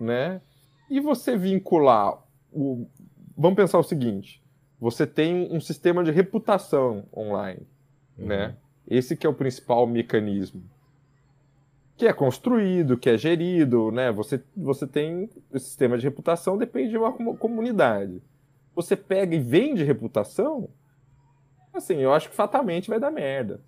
né? E você vincular o. Vamos pensar o seguinte: você tem um sistema de reputação online uhum. né? Esse que é o principal mecanismo. Que é construído, que é gerido, né? Você, você tem o sistema de reputação, depende de uma comunidade. Você pega e vende reputação, assim, eu acho que fatalmente vai dar merda.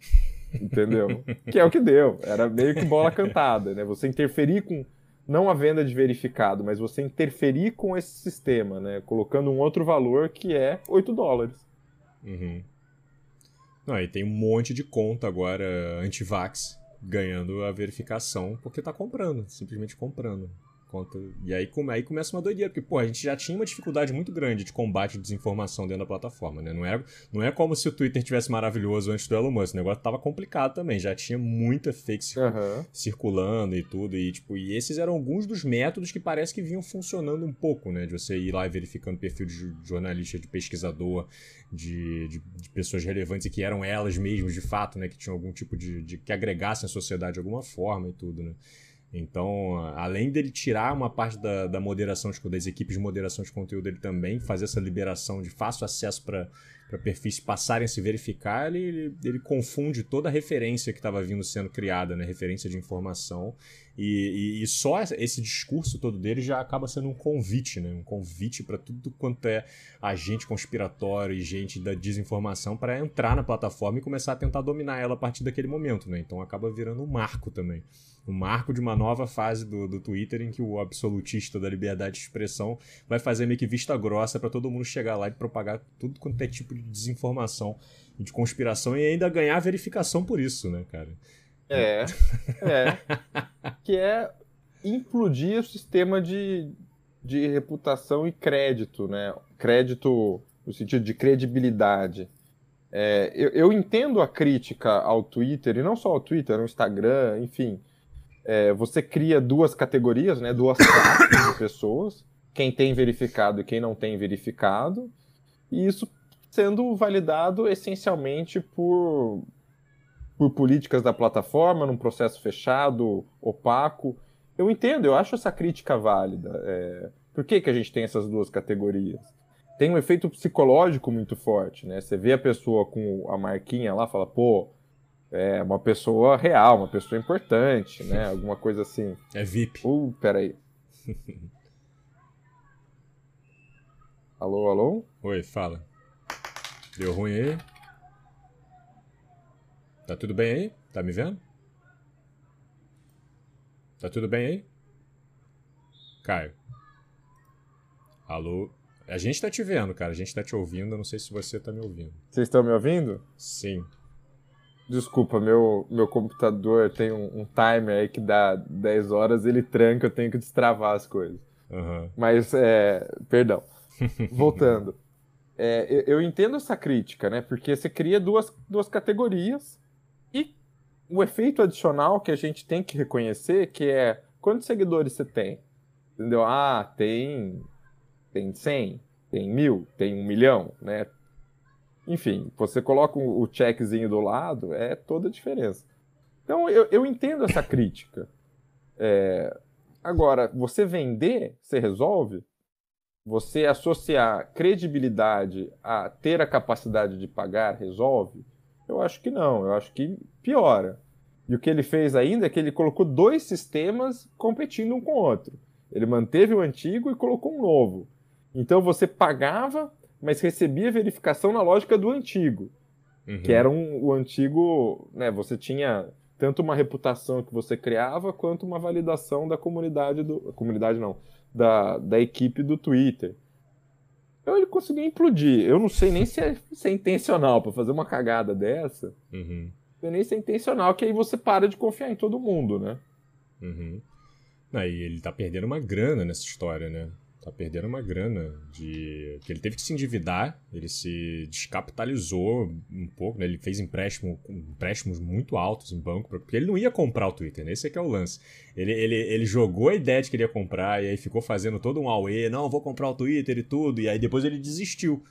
Entendeu? que é o que deu. Era meio que bola cantada, né? Você interferir com não a venda de verificado, mas você interferir com esse sistema, né? Colocando um outro valor que é 8 dólares. Uhum. Não, e tem um monte de conta agora anti-vax ganhando a verificação porque tá comprando, simplesmente comprando. Conta. E aí, come, aí começa uma doideira, porque, pô, a gente já tinha uma dificuldade muito grande de combate de desinformação dentro da plataforma, né? Não é, não é como se o Twitter tivesse maravilhoso antes do Elon Musk, o negócio tava complicado também, já tinha muita fake uhum. circulando e tudo, e tipo, e esses eram alguns dos métodos que parece que vinham funcionando um pouco, né? De você ir lá verificando perfil de jornalista, de pesquisador, de, de, de pessoas relevantes e que eram elas mesmas, de fato, né? Que tinham algum tipo de, de que agregassem a sociedade de alguma forma e tudo, né? Então, além dele tirar uma parte da, da moderação de, das equipes de moderação de conteúdo, ele também fazer essa liberação de fácil acesso para perfis passarem a se verificar, ele, ele, ele confunde toda a referência que estava vindo sendo criada, né? referência de informação, E, e, e, só esse discurso todo dele já acaba sendo um convite, né? Um convite para tudo quanto é agente conspiratório e gente da desinformação para entrar na plataforma e começar a tentar dominar ela a partir daquele momento, né? Então acaba virando um marco também. Um marco de uma nova fase do, do Twitter em que o absolutista da liberdade de expressão vai fazer meio que vista grossa para todo mundo chegar lá e propagar tudo quanto é tipo de desinformação e de conspiração e ainda ganhar verificação por isso, né, cara? É, é. que é implodir o sistema de, de reputação e crédito, né? Crédito no sentido de credibilidade. É, eu, eu, entendo a crítica ao Twitter, e não só ao Twitter, ao Instagram, enfim. É, você cria duas categorias, né? Duas classes de pessoas. Quem tem verificado e quem não tem verificado. E isso sendo validado essencialmente por por políticas da plataforma, num processo fechado, opaco. Eu entendo, eu acho essa crítica válida. É... Por que, que a gente tem essas duas categorias? Tem um efeito psicológico muito forte, né? Você vê a pessoa com a marquinha lá, fala, pô, é uma pessoa real, uma pessoa importante, né? Alguma coisa assim. É VIP. Uh, peraí. alô, alô? Oi, fala. Deu ruim aí? Tá tudo bem aí? Tá me vendo? Tá tudo bem aí? Caio. Alô? A gente tá te vendo, cara. A gente tá te ouvindo. Eu não sei se você tá me ouvindo. Vocês estão me ouvindo? Sim. Desculpa, meu, meu computador tem um, um, timer aí que dá 10 horas, ele tranca, eu tenho que destravar as coisas. Uhum. Mas, é, perdão. Voltando. É, eu, entendo essa crítica, né? Porque você cria duas, duas categorias e o efeito adicional que a gente tem que reconhecer que é quantos seguidores você tem? Entendeu? Ah, tem tem 100, tem mil, tem um milhão, né? Enfim, você coloca o checkzinho do lado, é toda a diferença. Então, eu, eu entendo essa crítica. É... Agora, você vender, você resolve? Você associar credibilidade a ter a capacidade de pagar, resolve? Eu acho que não, eu acho que piora. E o que ele fez ainda é que ele colocou dois sistemas competindo um com o outro. Ele manteve o antigo e colocou um novo. Então você pagava, mas recebia verificação na lógica do antigo. Uhum. Que era um, o antigo. Né, você tinha tanto uma reputação que você criava, quanto uma validação da comunidade do. Comunidade não. Da, da equipe do Twitter. Então ele conseguiu implodir. Eu não sei nem se é, se é intencional para fazer uma cagada dessa. Uhum. Não sei nem se é intencional, que aí você para de confiar em todo mundo, né? Uhum. Aí ele tá perdendo uma grana nessa história, né? Tá perdendo uma grana de que ele teve que se endividar, ele se descapitalizou um pouco, né? Ele fez empréstimo, empréstimos muito altos em banco, porque ele não ia comprar o Twitter, né? Esse é que é o lance. Ele, ele, ele jogou a ideia de que ele ia comprar e aí ficou fazendo todo um auê, não, vou comprar o Twitter e tudo, e aí depois ele desistiu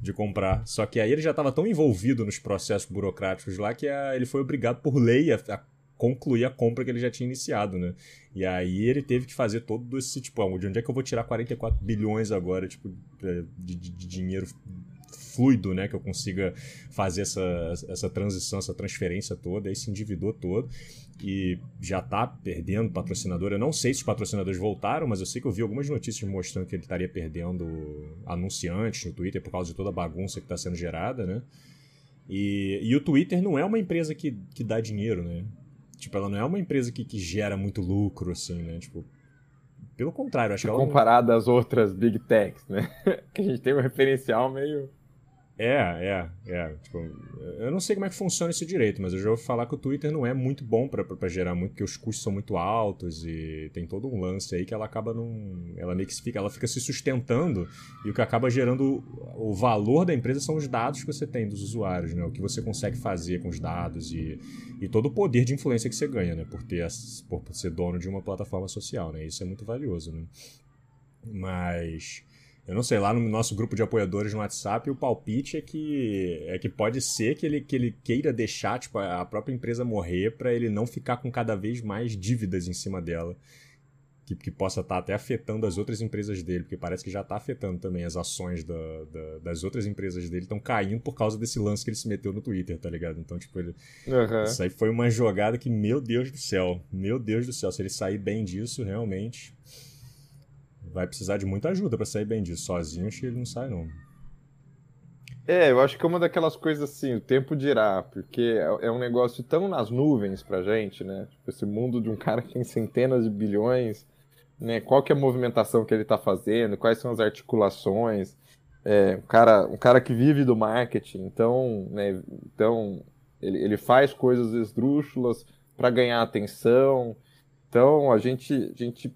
de comprar. Só que aí ele já estava tão envolvido nos processos burocráticos lá que a, ele foi obrigado por lei a, a concluir a compra que ele já tinha iniciado, né? E aí ele teve que fazer todo esse, tipo, ah, de onde é que eu vou tirar 44 bilhões agora, tipo, de, de, de dinheiro fluido, né, que eu consiga fazer essa, essa transição, essa transferência toda, aí se endividou todo e já está perdendo patrocinador. Eu não sei se os patrocinadores voltaram, mas eu sei que eu vi algumas notícias mostrando que ele estaria perdendo anunciantes no Twitter por causa de toda a bagunça que está sendo gerada, né? E, e o Twitter não é uma empresa que, que dá dinheiro, né? Tipo, ela não é uma empresa que, que gera muito lucro, assim, né? Tipo, pelo contrário, acho que ela. Comparado não... às outras big techs, né? que a gente tem um referencial meio. É, é, é. Tipo, eu não sei como é que funciona isso direito, mas eu já ouvi falar que o Twitter não é muito bom para gerar muito, porque os custos são muito altos e tem todo um lance aí que ela acaba num. Ela meio que fica, ela fica se sustentando e o que acaba gerando o valor da empresa são os dados que você tem dos usuários, né? O que você consegue fazer com os dados e, e todo o poder de influência que você ganha, né? Por, ter, por ser dono de uma plataforma social, né? Isso é muito valioso, né? Mas eu não sei, lá no nosso grupo de apoiadores no WhatsApp, o palpite é que é que pode ser que ele, que ele queira deixar tipo, a própria empresa morrer para ele não ficar com cada vez mais dívidas em cima dela. que, que possa estar tá até afetando as outras empresas dele, porque parece que já está afetando também as ações da, da, das outras empresas dele, estão caindo por causa desse lance que ele se meteu no Twitter, tá ligado? Então, tipo, ele, uhum. isso aí foi uma jogada que, meu Deus do céu, meu Deus do céu, se ele sair bem disso, realmente vai precisar de muita ajuda para sair bem disso. Sozinho, que ele não sai, não. É, eu acho que é uma daquelas coisas assim, o tempo dirá, porque é, é um negócio tão nas nuvens pra gente, né? Tipo, esse mundo de um cara que tem centenas de bilhões, né? Qual que é a movimentação que ele está fazendo, quais são as articulações. É, um, cara, um cara que vive do marketing, então, né, então ele, ele faz coisas esdrúxulas para ganhar atenção. Então a gente, a gente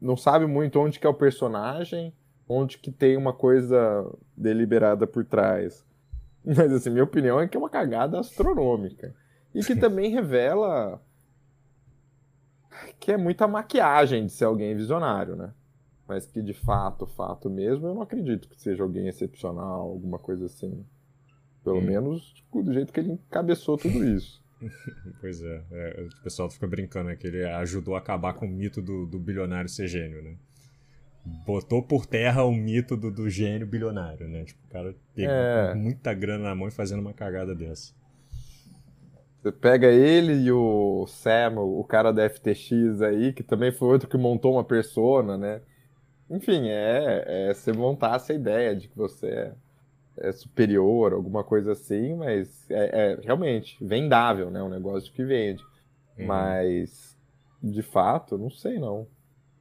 não sabe muito onde que é o personagem, onde que tem uma coisa deliberada por trás. Mas assim, minha opinião é que é uma cagada astronômica. E que também revela que é muita maquiagem de ser alguém visionário, né? Mas que de fato, fato mesmo, eu não acredito que seja alguém excepcional, alguma coisa assim. Pelo hum. menos do jeito que ele encabeçou tudo isso. pois é, é, o pessoal fica brincando, né? Que ele ajudou a acabar com o mito do, do bilionário ser gênio, né? Botou por terra o mito do, do gênio bilionário, né? Tipo, o cara teve é. muita grana na mão e fazendo uma cagada dessa. Você pega ele e o Sam, o cara da FTX aí, que também foi outro que montou uma persona, né? Enfim, é, é você montar essa ideia de que você é, é superior, alguma coisa assim, mas é, é, realmente vendável, né? Um negócio que vende. Uhum. Mas, de fato, não sei não.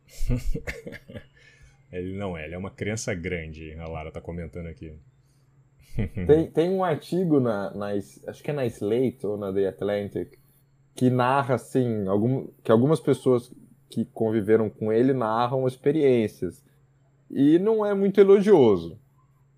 ele não é, ele é uma criança grande, a Lara tá comentando aqui. tem, tem um artigo na, na, acho que é na Slate ou na The Atlantic que narra assim algum, que algumas pessoas que conviveram com ele narram experiências e não é muito elogioso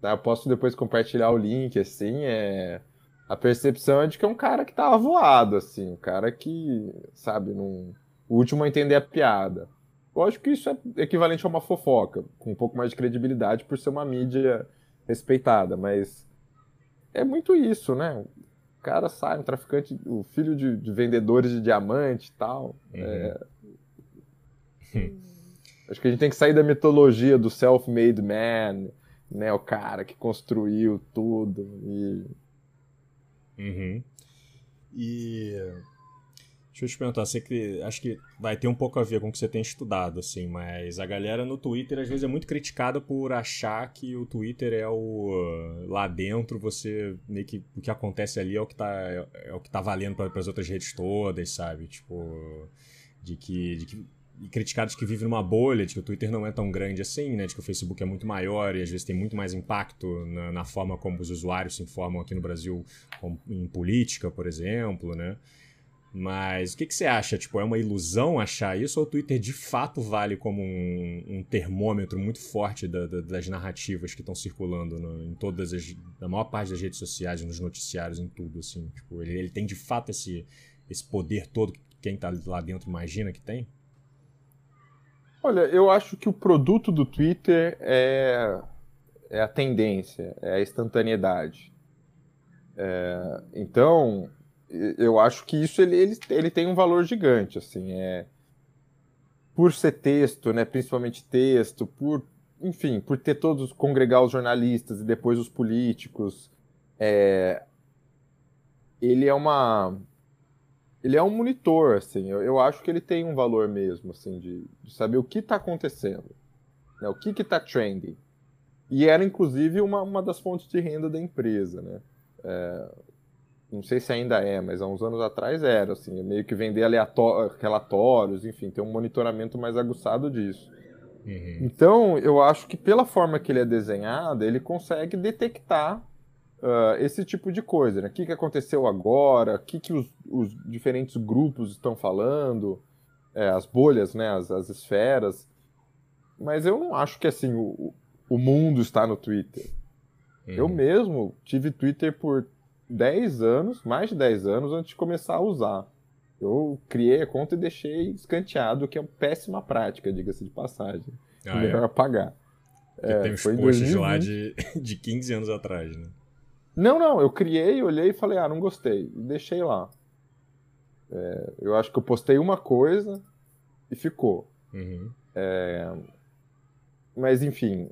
tá? eu posso depois compartilhar o link assim é a percepção é de que é um cara que tava voado assim um cara que sabe num, o último a entender a piada lógico que isso é equivalente a uma fofoca com um pouco mais de credibilidade por ser uma mídia respeitada mas é muito isso, né? O cara sai, um traficante, o filho de, de vendedores de diamante e tal. Uhum. É... Acho que a gente tem que sair da mitologia do self-made man, né? O cara que construiu tudo e... Uhum. E Deixa eu te perguntar, você que acho que vai ter um pouco a ver com o que você tem estudado, assim, mas a galera no Twitter às vezes é muito criticada por achar que o Twitter é o lá dentro você meio que o que acontece ali é o que tá é o que tá valendo para as outras redes todas, sabe? Tipo de que, de que e criticados que vivem numa bolha, de que o Twitter não é tão grande assim, né? De que o Facebook é muito maior e às vezes tem muito mais impacto na, na forma como os usuários se informam aqui no Brasil, em política, por exemplo, né? Mas o que, que você acha? Tipo, é uma ilusão achar isso ou o Twitter de fato vale como um, um termômetro muito forte da, da, das narrativas que estão circulando no, em todas as. na maior parte das redes sociais, nos noticiários, em tudo, assim? Tipo, ele, ele tem de fato esse, esse poder todo que quem está lá dentro imagina que tem? Olha, eu acho que o produto do Twitter é, é a tendência, é a instantaneidade. É, então, eu acho que isso ele, ele, ele tem um valor gigante, assim, é por ser texto, né, principalmente texto, por, enfim, por ter todos congregar os jornalistas e depois os políticos, é, ele é uma ele é um monitor, assim, eu, eu acho que ele tem um valor mesmo, assim, de, de saber o que está acontecendo, né, o que está trending. E era, inclusive, uma, uma das fontes de renda da empresa, né. É, não sei se ainda é, mas há uns anos atrás era, assim, meio que vender relatórios, enfim, ter um monitoramento mais aguçado disso. Uhum. Então, eu acho que pela forma que ele é desenhado, ele consegue detectar uh, esse tipo de coisa, né? O que, que aconteceu agora, o que, que os, os diferentes grupos estão falando, é, as bolhas, né, as, as esferas. Mas eu não acho que, assim, o, o mundo está no Twitter. Uhum. Eu mesmo tive Twitter por 10 anos, mais de 10 anos, antes de começar a usar. Eu criei a conta e deixei escanteado, que é uma péssima prática, diga-se de passagem. Ah, é melhor é? apagar. é, tem os posts lá de, de 15 anos atrás, né? Não, não, eu criei, olhei e falei, ah, não gostei. E deixei lá. É, eu acho que eu postei uma coisa e ficou. Uhum. mas enfim,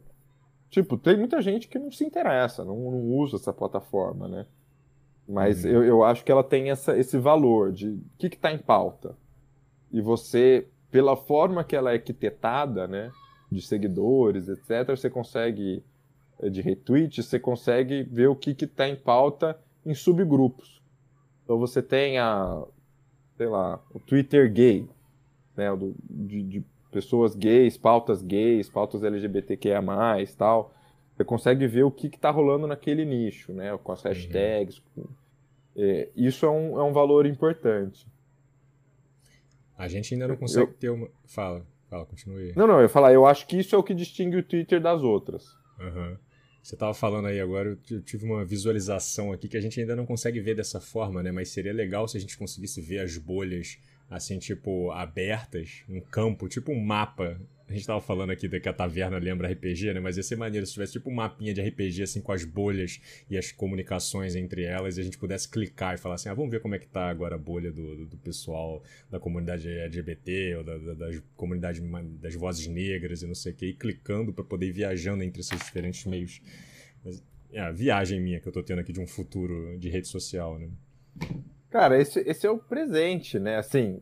tipo, tem muita gente que não se interessa, não, não usa essa plataforma, né? Mas uhum. eu, eu acho que ela tem essa, esse valor de o que está em pauta. E você, pela forma que ela é arquitetada, né? De seguidores, etc., você consegue, de retweet, você consegue ver o que está em pauta em subgrupos. Então você tem a, sei lá, o Twitter gay, né? De, de pessoas gays, pautas gays, pautas LGBTQIA+, tal. Você consegue ver o que está rolando naquele nicho, né? Com as uhum. hashtags. Uhum. É, isso é um, é um valor importante. A gente ainda não consegue eu... ter uma. Fala, fala, continue. Não, não, eu ia falar, eu acho que isso é o que distingue o Twitter das outras. Você estava falando aí agora, eu tive uma visualização aqui que a gente ainda não consegue ver dessa forma, né? Mas seria legal se a gente conseguisse ver as bolhas assim, tipo, abertas, um campo, tipo um mapa. A gente tava falando aqui que a taverna lembra RPG, né? Mas ia ser maneiro se tivesse tipo um mapinha de RPG, assim, com as bolhas e as comunicações entre elas, e a gente pudesse clicar e falar assim, ah, vamos ver como é que tá agora a bolha do, do, do pessoal da comunidade LGBT, ou da, da, das comunidades das vozes negras e não sei o que, e clicando para poder ir viajando entre esses diferentes meios. Mas, é a viagem minha que eu tô tendo aqui de um futuro de rede social, né? Cara, esse, esse é o presente, né? Assim,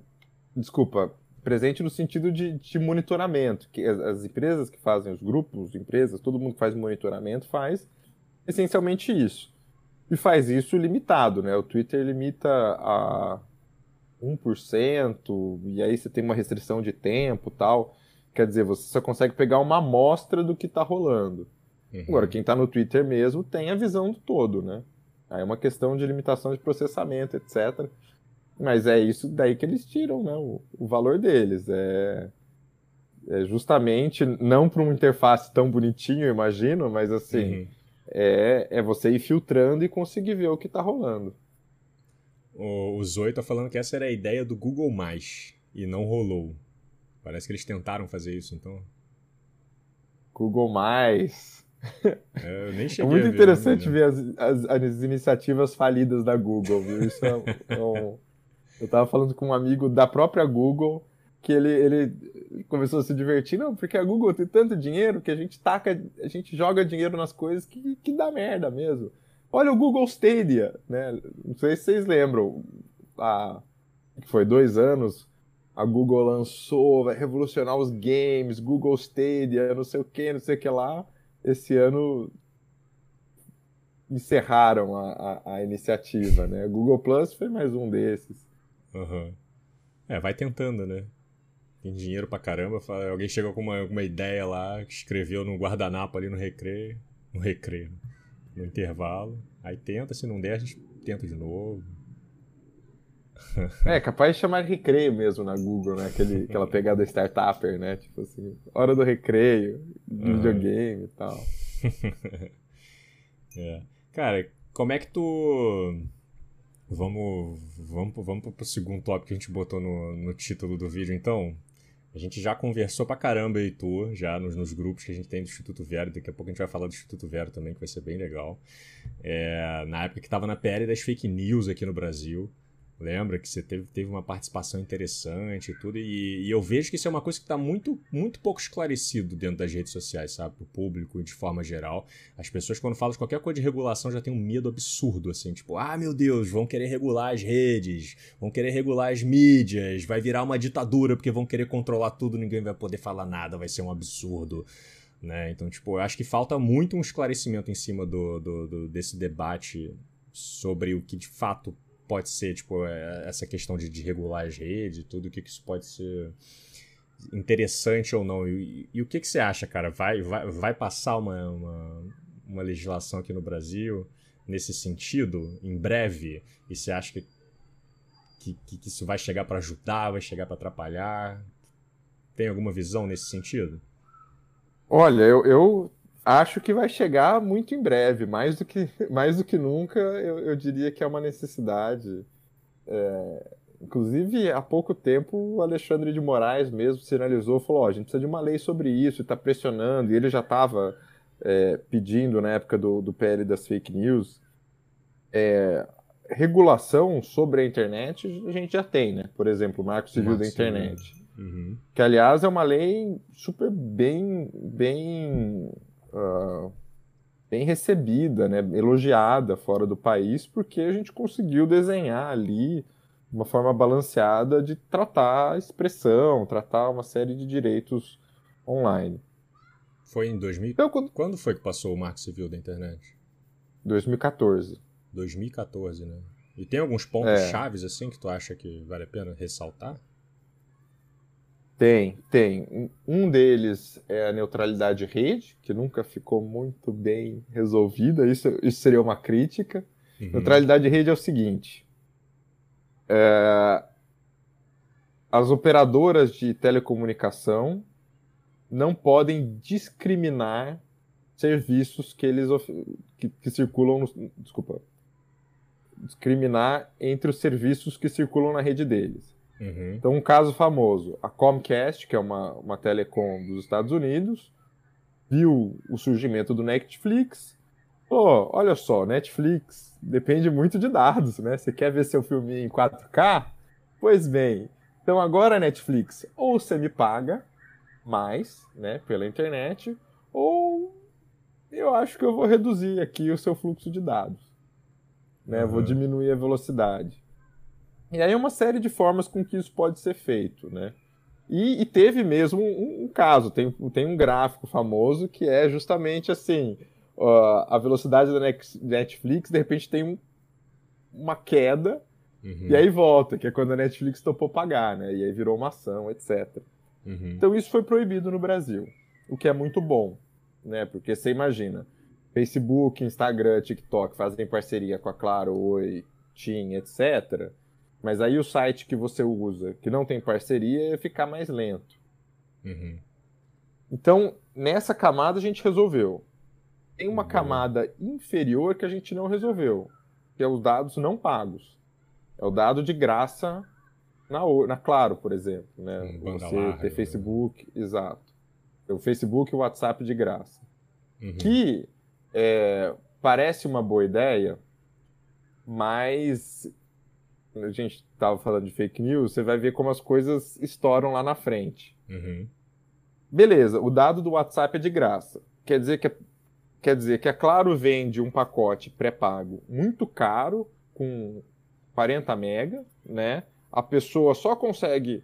desculpa, presente no sentido de, de monitoramento, que as, as, empresas que fazem os grupos, empresas, todo mundo que faz monitoramento faz essencialmente isso. E faz isso limitado, né? O Twitter limita a 1%, e aí você tem uma restrição de tempo tal. Quer dizer, você só consegue pegar uma amostra do que está rolando. Uhum. Agora, quem está no Twitter mesmo tem a visão do todo, né? Aí é uma questão de limitação de processamento, etc. Mas é isso daí que eles tiram, né? O, o valor deles. É, é justamente não para uma interface tão bonitinho, eu imagino, mas assim, uhum. é, é você ir filtrando e conseguir ver o que está rolando. O, o Zoe tá falando que essa era a ideia do Google e não rolou. Parece que eles tentaram fazer isso, então. Google Mais. É, eu nem cheguei é muito interessante ver, ver as, as, as, iniciativas falidas da Google, viu? Isso é, é um... Eu estava falando com um amigo da própria Google que ele, ele começou a se divertir, não, porque a Google tem tanto dinheiro que a gente taca, a gente joga dinheiro nas coisas que, que dá merda mesmo. Olha o Google Stadia, né? Não sei se vocês lembram, há foi dois anos, a Google lançou, vai revolucionar os games, Google Stadia, não sei o que, não sei o que lá esse ano encerraram a, a, a iniciativa, né? O Google Plus foi mais um desses. Uhum. É, vai tentando, né? Tem dinheiro pra caramba. Alguém chegou com uma, uma ideia lá, escreveu no guardanapo ali no recreio. No recreio, no intervalo. Aí tenta, se não der, a gente tenta de novo. É, capaz de chamar de recreio mesmo na Google, né? Aquele, aquela pegada startupper, né? Tipo assim, hora do recreio, uhum. videogame e tal. é. Cara, como é que tu. Vamos, vamos, vamos pro segundo tópico que a gente botou no, no título do vídeo, então. A gente já conversou pra caramba tu, já nos, nos, grupos que a gente tem do Instituto Vero. Daqui a pouco a gente vai falar do Instituto Vero também, que vai ser bem legal. É, na época que tava na PL das fake news aqui no Brasil. Lembra que você teve, teve uma participação interessante e tudo. E, e eu vejo que isso é uma coisa que está muito, muito pouco esclarecido dentro das redes sociais, sabe? Para o público de forma geral. As pessoas, quando falam de qualquer coisa de regulação, já tem um medo absurdo, assim. Tipo, ah, meu Deus, vão querer regular as redes, vão querer regular as mídias, vai virar uma ditadura porque vão querer controlar tudo, ninguém vai poder falar nada, vai ser um absurdo. Né? Então, tipo, eu acho que falta muito um esclarecimento em cima do, do, do desse debate sobre o que de fato pode ser, tipo, é, essa questão de, de regular as redes, tudo, o que, que isso pode ser interessante ou não. E, e o que, que você acha, cara? Vai, vai, vai passar uma, uma, uma, legislação aqui no Brasil nesse sentido, em breve? E você acha que, que, que isso vai chegar para ajudar, vai chegar para atrapalhar? Tem alguma visão nesse sentido? Olha, eu, eu acho que vai chegar muito em breve, mais do que, mais do que nunca, eu, eu diria que é uma necessidade. É, inclusive, há pouco tempo, o Alexandre de Moraes mesmo sinalizou, falou, oh, a gente precisa de uma lei sobre isso, está pressionando, e ele já estava é, pedindo na época do, do PL das fake news. É, regulação sobre a internet a gente já tem, né? Por exemplo, o Marco Civil da Internet. Uhum. Que, aliás, é uma lei super bem, bem, uh, bem recebida, né? elogiada fora do país, porque a gente conseguiu desenhar ali uma forma balanceada de tratar a expressão, tratar uma série de direitos online. Foi em 2000? Então, quando... quando foi que passou o Marco Civil da internet? 2014. 2014, né? E tem alguns pontos é. chaves assim que tu acha que vale a pena ressaltar? Tem, tem. Um deles é a neutralidade rede, que nunca ficou muito bem resolvida. Isso, isso seria uma crítica. Uhum. Neutralidade rede é o seguinte: é, as operadoras de telecomunicação não podem discriminar serviços que eles que, que circulam desculpa discriminar entre os serviços que circulam na rede deles. Uhum. Então, um caso famoso, a Comcast, que é uma, uma telecom dos Estados Unidos, viu o surgimento do Netflix. Pô, olha só, Netflix depende muito de dados, né? Você quer ver seu filme em 4K? Pois bem, então agora Netflix ou você me paga mais, né, pela internet, ou eu acho que eu vou reduzir aqui o seu fluxo de dados né? Uhum. Vou diminuir a velocidade. E aí uma série de formas com que isso pode ser feito, né? E, e teve mesmo um, um, caso, tem, tem um gráfico famoso que é justamente assim, uh, a velocidade da Netflix de repente tem um, uma queda uhum. e aí volta, que é quando a Netflix topou pagar, né? E aí virou uma ação, etc. Uhum. Então isso foi proibido no Brasil, o que é muito bom, né? Porque você imagina, Facebook, Instagram, TikTok fazem parceria com a Claro, Oi, TIM, etc. Mas aí o site que você usa, que não tem parceria, ia ficar mais lento. Uhum. Então, nessa camada a gente resolveu. Tem uma uhum. camada inferior que a gente não resolveu, que é os dados não pagos. É o dado de graça na, na Claro, por exemplo. Né? Hum, você larga, ter né? Facebook, né? exato. O Facebook e o WhatsApp de graça. Uhum. Que é, parece uma boa ideia, mas a gente estava falando de fake news, você vai ver como as coisas estouram lá na frente. Uhum. Beleza, o dado do WhatsApp é de graça. Quer dizer que, quer dizer que a Claro vende um pacote pré-pago muito caro, com 40 mega, né? A pessoa só consegue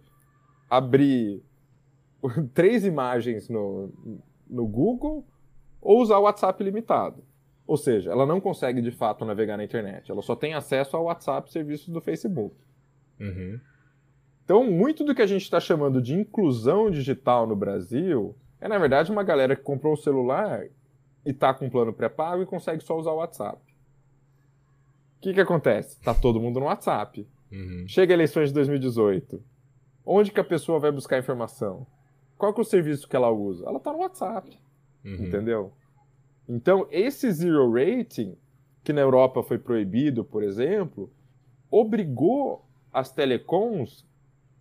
abrir três imagens no, no Google ou usar o WhatsApp limitado. Ou seja, ela não consegue de fato navegar na internet, ela só tem acesso ao WhatsApp serviços do Facebook. Uhum. Então, muito do que a gente está chamando de inclusão digital no Brasil é, na verdade, uma galera que comprou um celular e está com um plano pré-pago e consegue só usar o WhatsApp. O que, que acontece? Tá todo mundo no WhatsApp. Uhum. Chega a eleições de 2018. Onde que a pessoa vai buscar informação? Qual que é o serviço que ela usa? Ela está no WhatsApp. Uhum. Entendeu? Então, esse zero rating, que na Europa foi proibido, por exemplo, obrigou as telecoms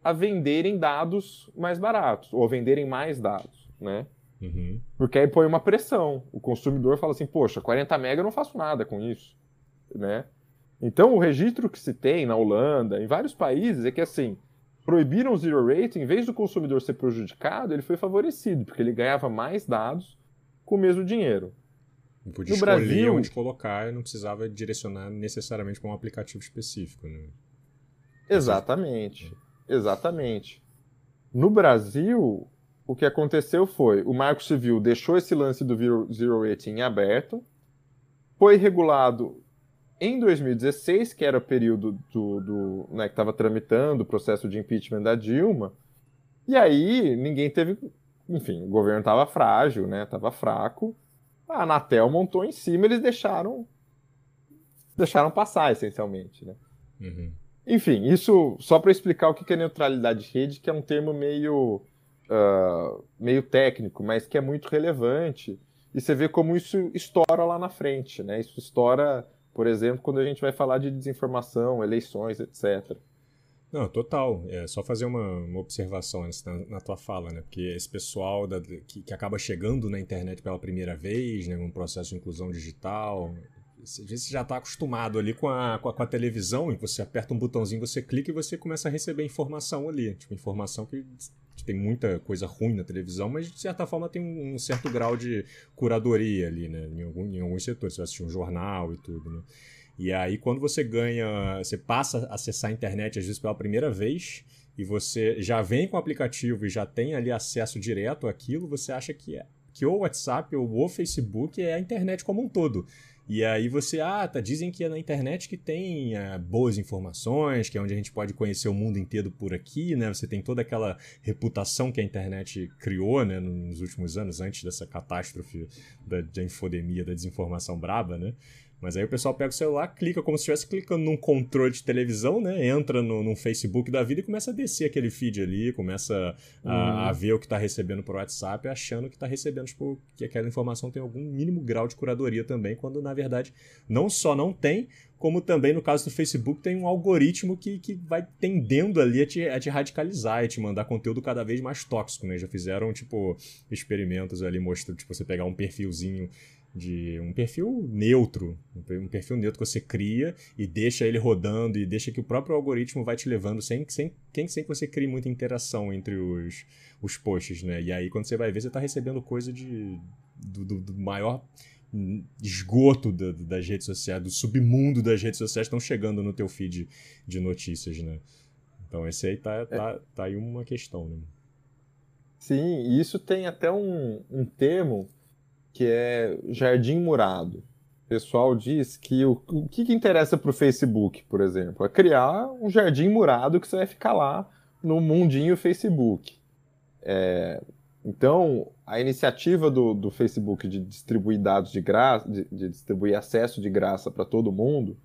a venderem dados mais baratos, ou a venderem mais dados, né? Uhum. Porque aí põe uma pressão. O consumidor fala assim, poxa, 40 mega eu não faço nada com isso, né? Então, o registro que se tem na Holanda, em vários países, é que assim, proibiram o zero rating, em vez do consumidor ser prejudicado, ele foi favorecido, porque ele ganhava mais dados com o mesmo dinheiro. Não podia no escolher Brasil, onde colocar não precisava direcionar necessariamente para um aplicativo específico. Né? Exatamente. Exatamente. No Brasil, o que aconteceu foi, o Marco Civil deixou esse lance do zero rating aberto, foi regulado em 2016, que era o período do, do né, que estava tramitando o processo de impeachment da Dilma, e aí ninguém teve enfim, o governo estava frágil, né? Tava fraco. A Anatel montou em cima, eles deixaram deixaram passar essencialmente, né? Uhum. Enfim, isso só para explicar o que é neutralidade de rede, que é um termo meio uh, meio técnico, mas que é muito relevante. E você vê como isso estoura lá na frente, né? Isso estoura, por exemplo, quando a gente vai falar de desinformação, eleições, etc. Não, total. É só fazer uma, uma observação na, na, tua fala, né? Porque esse pessoal da, que, que acaba chegando na internet pela primeira vez, né? Um processo de inclusão digital. Às vezes já está acostumado ali com a, com a, com, a, televisão, e você aperta um botãozinho, você clica e você começa a receber informação ali. Tipo, informação que tem muita coisa ruim na televisão, mas de certa forma tem um, um certo grau de curadoria ali, né? Em, algum, em alguns setores. Você vai assistir um jornal e tudo, né? E aí, quando você ganha, você passa a acessar a internet, às vezes pela primeira vez, e você já vem com o aplicativo e já tem ali acesso direto àquilo, você acha que, é, que o WhatsApp ou o Facebook é a internet como um todo. E aí você, ah, tá, dizem que é na internet que tem é, boas informações, que é onde a gente pode conhecer o mundo inteiro por aqui, né? Você tem toda aquela reputação que a internet criou, né, nos últimos anos, antes dessa catástrofe da, da infodemia, da desinformação braba, né? Mas aí o pessoal pega o celular, clica como se estivesse clicando num controle de televisão, né? Entra no, no Facebook da vida e começa a descer aquele feed ali, começa a, uhum. a ver o que está recebendo por WhatsApp, achando que está recebendo, tipo, que aquela informação tem algum mínimo grau de curadoria também, quando na verdade não só não tem, como também no caso do Facebook tem um algoritmo que, que vai tendendo ali a te, a te radicalizar e te mandar conteúdo cada vez mais tóxico, né? Já fizeram, tipo, experimentos ali mostrando, tipo, você pegar um perfilzinho de um perfil neutro, um perfil neutro que você cria e deixa ele rodando e deixa que o próprio algoritmo vai te levando sem, sem, sem que você crie muita interação entre os, os posts, né? E aí quando você vai ver, você está recebendo coisa de, do, do, do maior esgoto da, das redes sociais, do submundo das redes sociais estão chegando no teu feed de notícias, né? Então esse aí tá, tá, é. tá aí uma questão, né? Sim, e isso tem até um, um termo que é jardim murado. O pessoal diz que o, o que, que interessa para o Facebook, por exemplo, é criar um jardim murado que você vai ficar lá no mundinho Facebook. É, então, a iniciativa do, do, Facebook de distribuir dados de graça, de, de distribuir acesso de graça para todo mundo,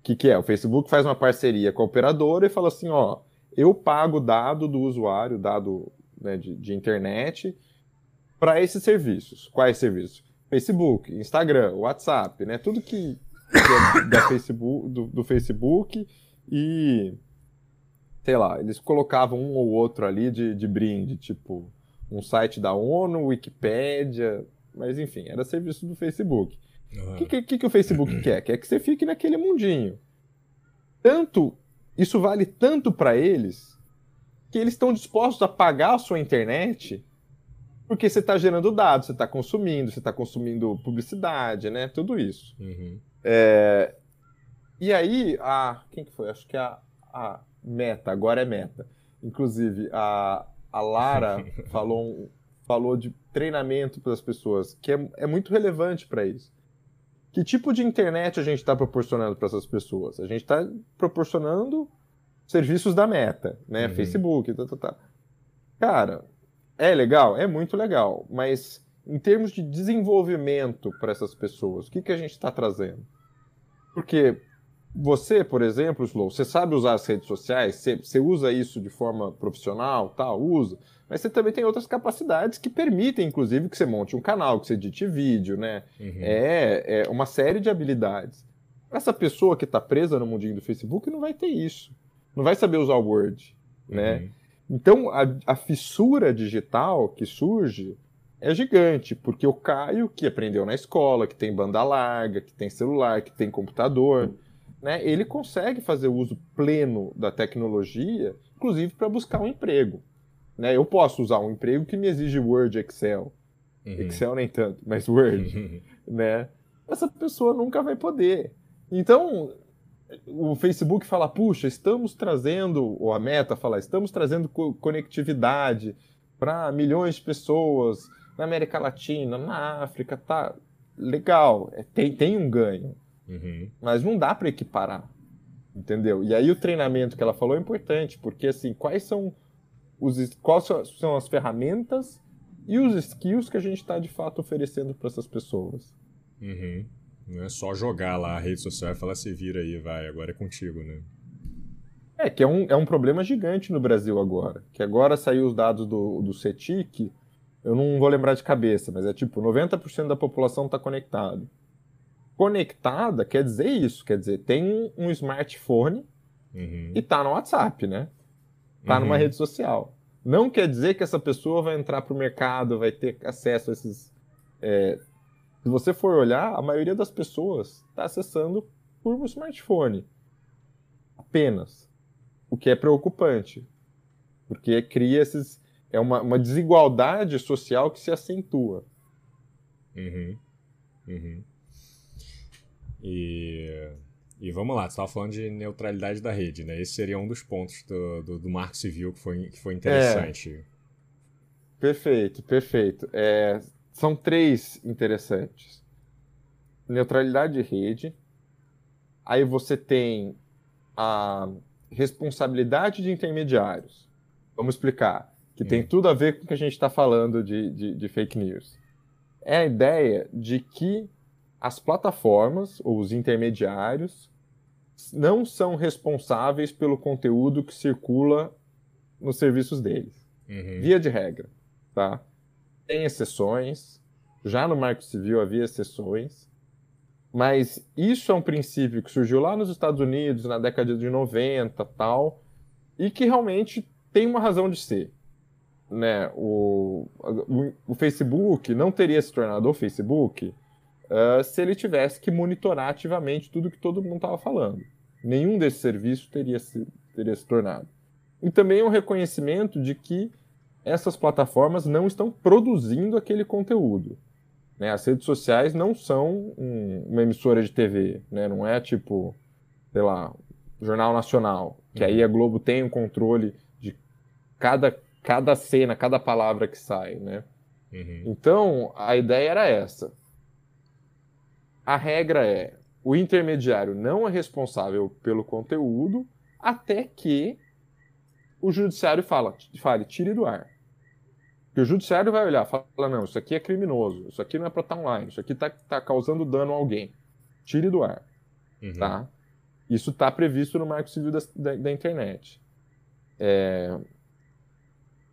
o que, que é? O Facebook faz uma parceria com a operadora e fala assim, ó, eu pago dado do usuário, dado né, de, de internet, para esses serviços. Quais serviços? Facebook, Instagram, WhatsApp, né? Tudo que, que é da Facebook, do, do, Facebook e sei lá, eles colocavam um ou outro ali de, de brinde, tipo um site da ONU, Wikipédia, mas enfim, era serviço do Facebook. O uhum. que, que, que o Facebook quer? Quer que você fique naquele mundinho. Tanto, isso vale tanto para eles que eles estão dispostos a pagar a sua internet porque você está gerando dados, você está consumindo, você está consumindo publicidade, né? Tudo isso. Uhum. É... E aí, a. Quem que foi? Acho que a, a Meta, agora é Meta. Inclusive, a, a Lara falou, falou de treinamento para as pessoas, que é, é muito relevante para isso. Que tipo de internet a gente está proporcionando para essas pessoas? A gente está proporcionando serviços da Meta, né? Uhum. Facebook, tá, tá, tá. Cara, é legal? É muito legal. Mas em termos de desenvolvimento para essas pessoas, o que, que a gente está trazendo? Porque você, por exemplo, Slow, você sabe usar as redes sociais, você, você usa isso de forma profissional, tal, usa, mas você também tem outras capacidades que permitem, inclusive, que você monte um canal, que você edite vídeo, né? Uhum. É, é uma série de habilidades. Essa pessoa que está presa no mundinho do Facebook não vai ter isso. Não vai saber usar o Word, né? Uhum. Então, a, a fissura digital que surge é gigante, porque o Caio, que aprendeu na escola, que tem banda larga, que tem celular, que tem computador, né, ele consegue fazer uso pleno da tecnologia, inclusive para buscar um emprego. Né? Eu posso usar um emprego que me exige Word, Excel. Uhum. Excel nem tanto, mas Word. né? Essa pessoa nunca vai poder. Então, o Facebook fala, puxa, estamos trazendo, ou a Meta fala, estamos trazendo conectividade para milhões de pessoas na América Latina, na África, tá legal, é, tem, tem um ganho, uhum. mas não dá para equiparar, entendeu? E aí o treinamento que ela falou é importante, porque assim, quais são os quais são as ferramentas e os skills que a gente está de fato oferecendo para essas pessoas? Uhum. Não é só jogar lá a rede social e falar se vira aí, vai, agora é contigo, né? É, que é um, é um problema gigante no Brasil agora. Que agora saiu os dados do, do CETIC, eu não vou lembrar de cabeça, mas é tipo 90% da população está conectado. Conectada quer dizer isso, quer dizer, tem um smartphone uhum. e tá no WhatsApp, né? Tá uhum. numa rede social. Não quer dizer que essa pessoa vai entrar para o mercado, vai ter acesso a esses é, se você for olhar, a maioria das pessoas está acessando por um smartphone. Apenas. O que é preocupante. Porque cria esses. é uma, uma desigualdade social que se acentua. Uhum. Uhum. E, e vamos lá, você estava falando de neutralidade da rede, né? Esse seria um dos pontos do, do, do Marco Civil que foi, que foi interessante. É, perfeito, perfeito. É, são três interessantes. Neutralidade de rede. Aí você tem a responsabilidade de intermediários. Vamos explicar. Que hum. tem tudo a ver com o que a gente está falando de, de, de fake news. É a ideia de que as plataformas ou os intermediários não são responsáveis pelo conteúdo que circula nos serviços deles. Uhum. Via de regra, tá? Tem exceções, já no Marco Civil havia exceções, mas isso é um princípio que surgiu lá nos Estados Unidos na década de 90, tal, e que realmente tem uma razão de ser. Né? O, o, o Facebook não teria se tornado o Facebook uh, se ele tivesse que monitorar ativamente tudo que todo mundo estava falando. Nenhum desses serviços teria se, teria se tornado. E também um reconhecimento de que essas plataformas não estão produzindo aquele conteúdo. Né? As redes sociais não são um, uma emissora de TV, né? não é tipo, sei lá, Jornal Nacional, que aí a Globo tem o um controle de cada, cada cena, cada palavra que sai. Né? Uhum. Então, a ideia era essa a regra é o intermediário não é responsável pelo conteúdo até que o judiciário fala, fale, tire do ar. Porque o judiciário vai olhar, fala, não, isso aqui é criminoso, isso aqui não é para estar online, isso aqui está tá causando dano a alguém. Tire do ar. Uhum. Tá? Isso está previsto no Marco Civil da, da, da internet. É...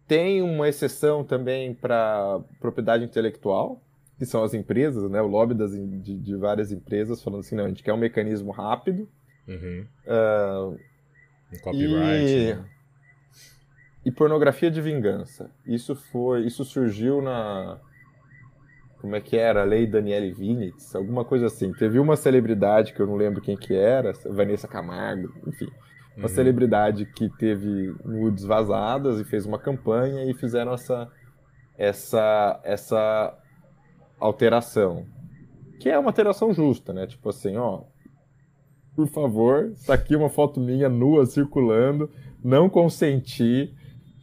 Tem uma exceção também para propriedade intelectual, que são as empresas, né? O lobby das, de, de, várias empresas falando assim, não, a gente quer um mecanismo rápido. Uhum. Uh, um copyright. E, né? E pornografia de vingança. Isso foi, isso surgiu na como é que era, a lei Daniele Vinitz, alguma coisa assim. Teve uma celebridade que eu não lembro quem que era, Vanessa Camargo, enfim. Uma uhum. celebridade que teve nudes vazadas e fez uma campanha e fizeram essa essa essa alteração. Que é uma alteração justa, né? Tipo assim, ó. Por favor, está aqui uma foto minha nua circulando, não consenti,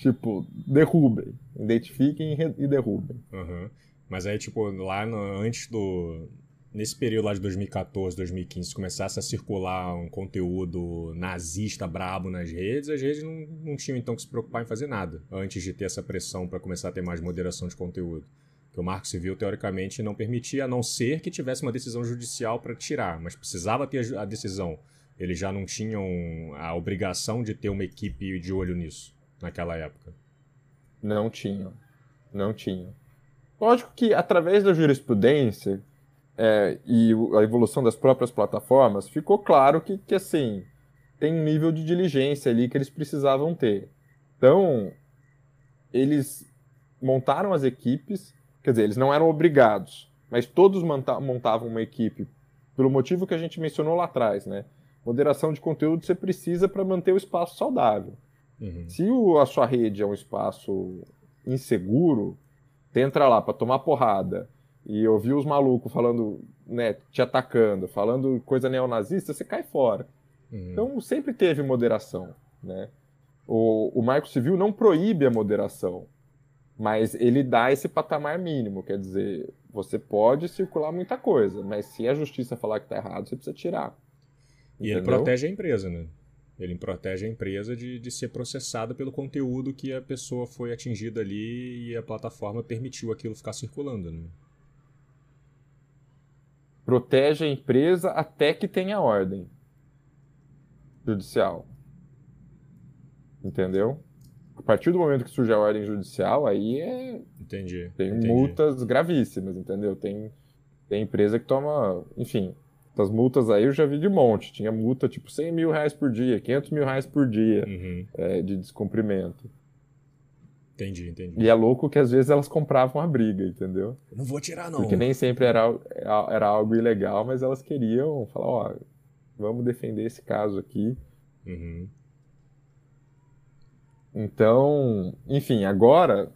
tipo, derrubem. Identifiquem e derrubem. Uhum. Mas aí, tipo, lá no, antes do. Nesse período lá de 2014, 2015, se começasse a circular um conteúdo nazista brabo nas redes, as redes não, não tinham então que se preocupar em fazer nada antes de ter essa pressão para começar a ter mais moderação de conteúdo que o Marco Civil, teoricamente, não permitia, a não ser que tivesse uma decisão judicial para tirar, mas precisava ter a decisão. Eles já não tinham a obrigação de ter uma equipe de olho nisso, naquela época. Não tinham. Não tinham. Lógico que, através da jurisprudência é, e a evolução das próprias plataformas, ficou claro que, que, assim, tem um nível de diligência ali que eles precisavam ter. Então, eles montaram as equipes Quer dizer, eles não eram obrigados, mas todos montavam uma equipe pelo motivo que a gente mencionou lá atrás, né? Moderação de conteúdo você precisa para manter o espaço saudável. Uhum. Se o, a sua rede é um espaço inseguro, você entra lá para tomar porrada e ouvir os malucos falando, né, te atacando, falando coisa neonazista, você cai fora. Uhum. Então sempre teve moderação, né? O, o Marco Civil não proíbe a moderação, mas ele dá esse patamar mínimo, quer dizer, você pode circular muita coisa, mas se a justiça falar que está errado, você precisa tirar. E ele protege a empresa, né? Ele protege a empresa de, de ser processada pelo conteúdo que a pessoa foi atingida ali e a plataforma permitiu aquilo ficar circulando, né? Protege a empresa até que tenha ordem judicial. Entendeu? A partir do momento que surge a ordem judicial, aí é. Entendi. Tem entendi. multas gravíssimas, entendeu? Tem, tem empresa que toma. Enfim, essas multas aí eu já vi de monte. Tinha multa tipo 100 mil reais por dia, 500 mil reais por dia uhum. é, de descumprimento. Entendi, entendi. E é louco que às vezes elas compravam a briga, entendeu? Eu não vou tirar, não. Porque nem sempre era, era algo ilegal, mas elas queriam falar: ó, vamos defender esse caso aqui. Uhum. Então, enfim, agora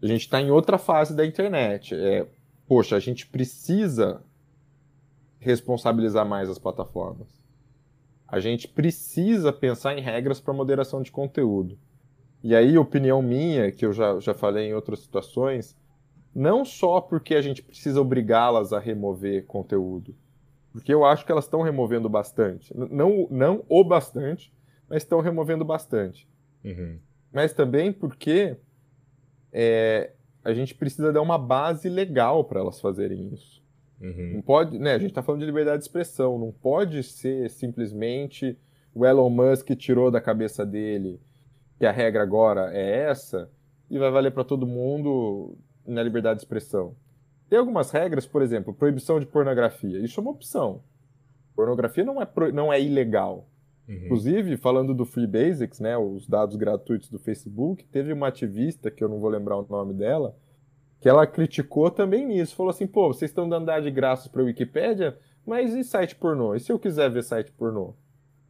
a gente está em outra fase da internet. É, poxa, a gente precisa responsabilizar mais as plataformas. A gente precisa pensar em regras para moderação de conteúdo. E aí, opinião minha, que eu já, já falei em outras situações, não só porque a gente precisa obrigá-las a remover conteúdo, porque eu acho que elas estão removendo bastante. Não, não o bastante, mas estão removendo bastante. Uhum. Mas também porque é, a gente precisa dar uma base legal para elas fazerem isso. Uhum. Não pode, né? A gente está falando de liberdade de expressão. Não pode ser simplesmente o Elon Musk tirou da cabeça dele que a regra agora é essa e vai valer para todo mundo na liberdade de expressão. Tem algumas regras, por exemplo, proibição de pornografia. Isso é uma opção. Pornografia não é, pro... não é ilegal. Uhum. Inclusive, falando do Free Basics, né, os dados gratuitos do Facebook, teve uma ativista, que eu não vou lembrar o nome dela, que ela criticou também nisso. Falou assim, pô, vocês estão dando dar de graça para a Wikipédia, mas e site pornô? E se eu quiser ver site pornô?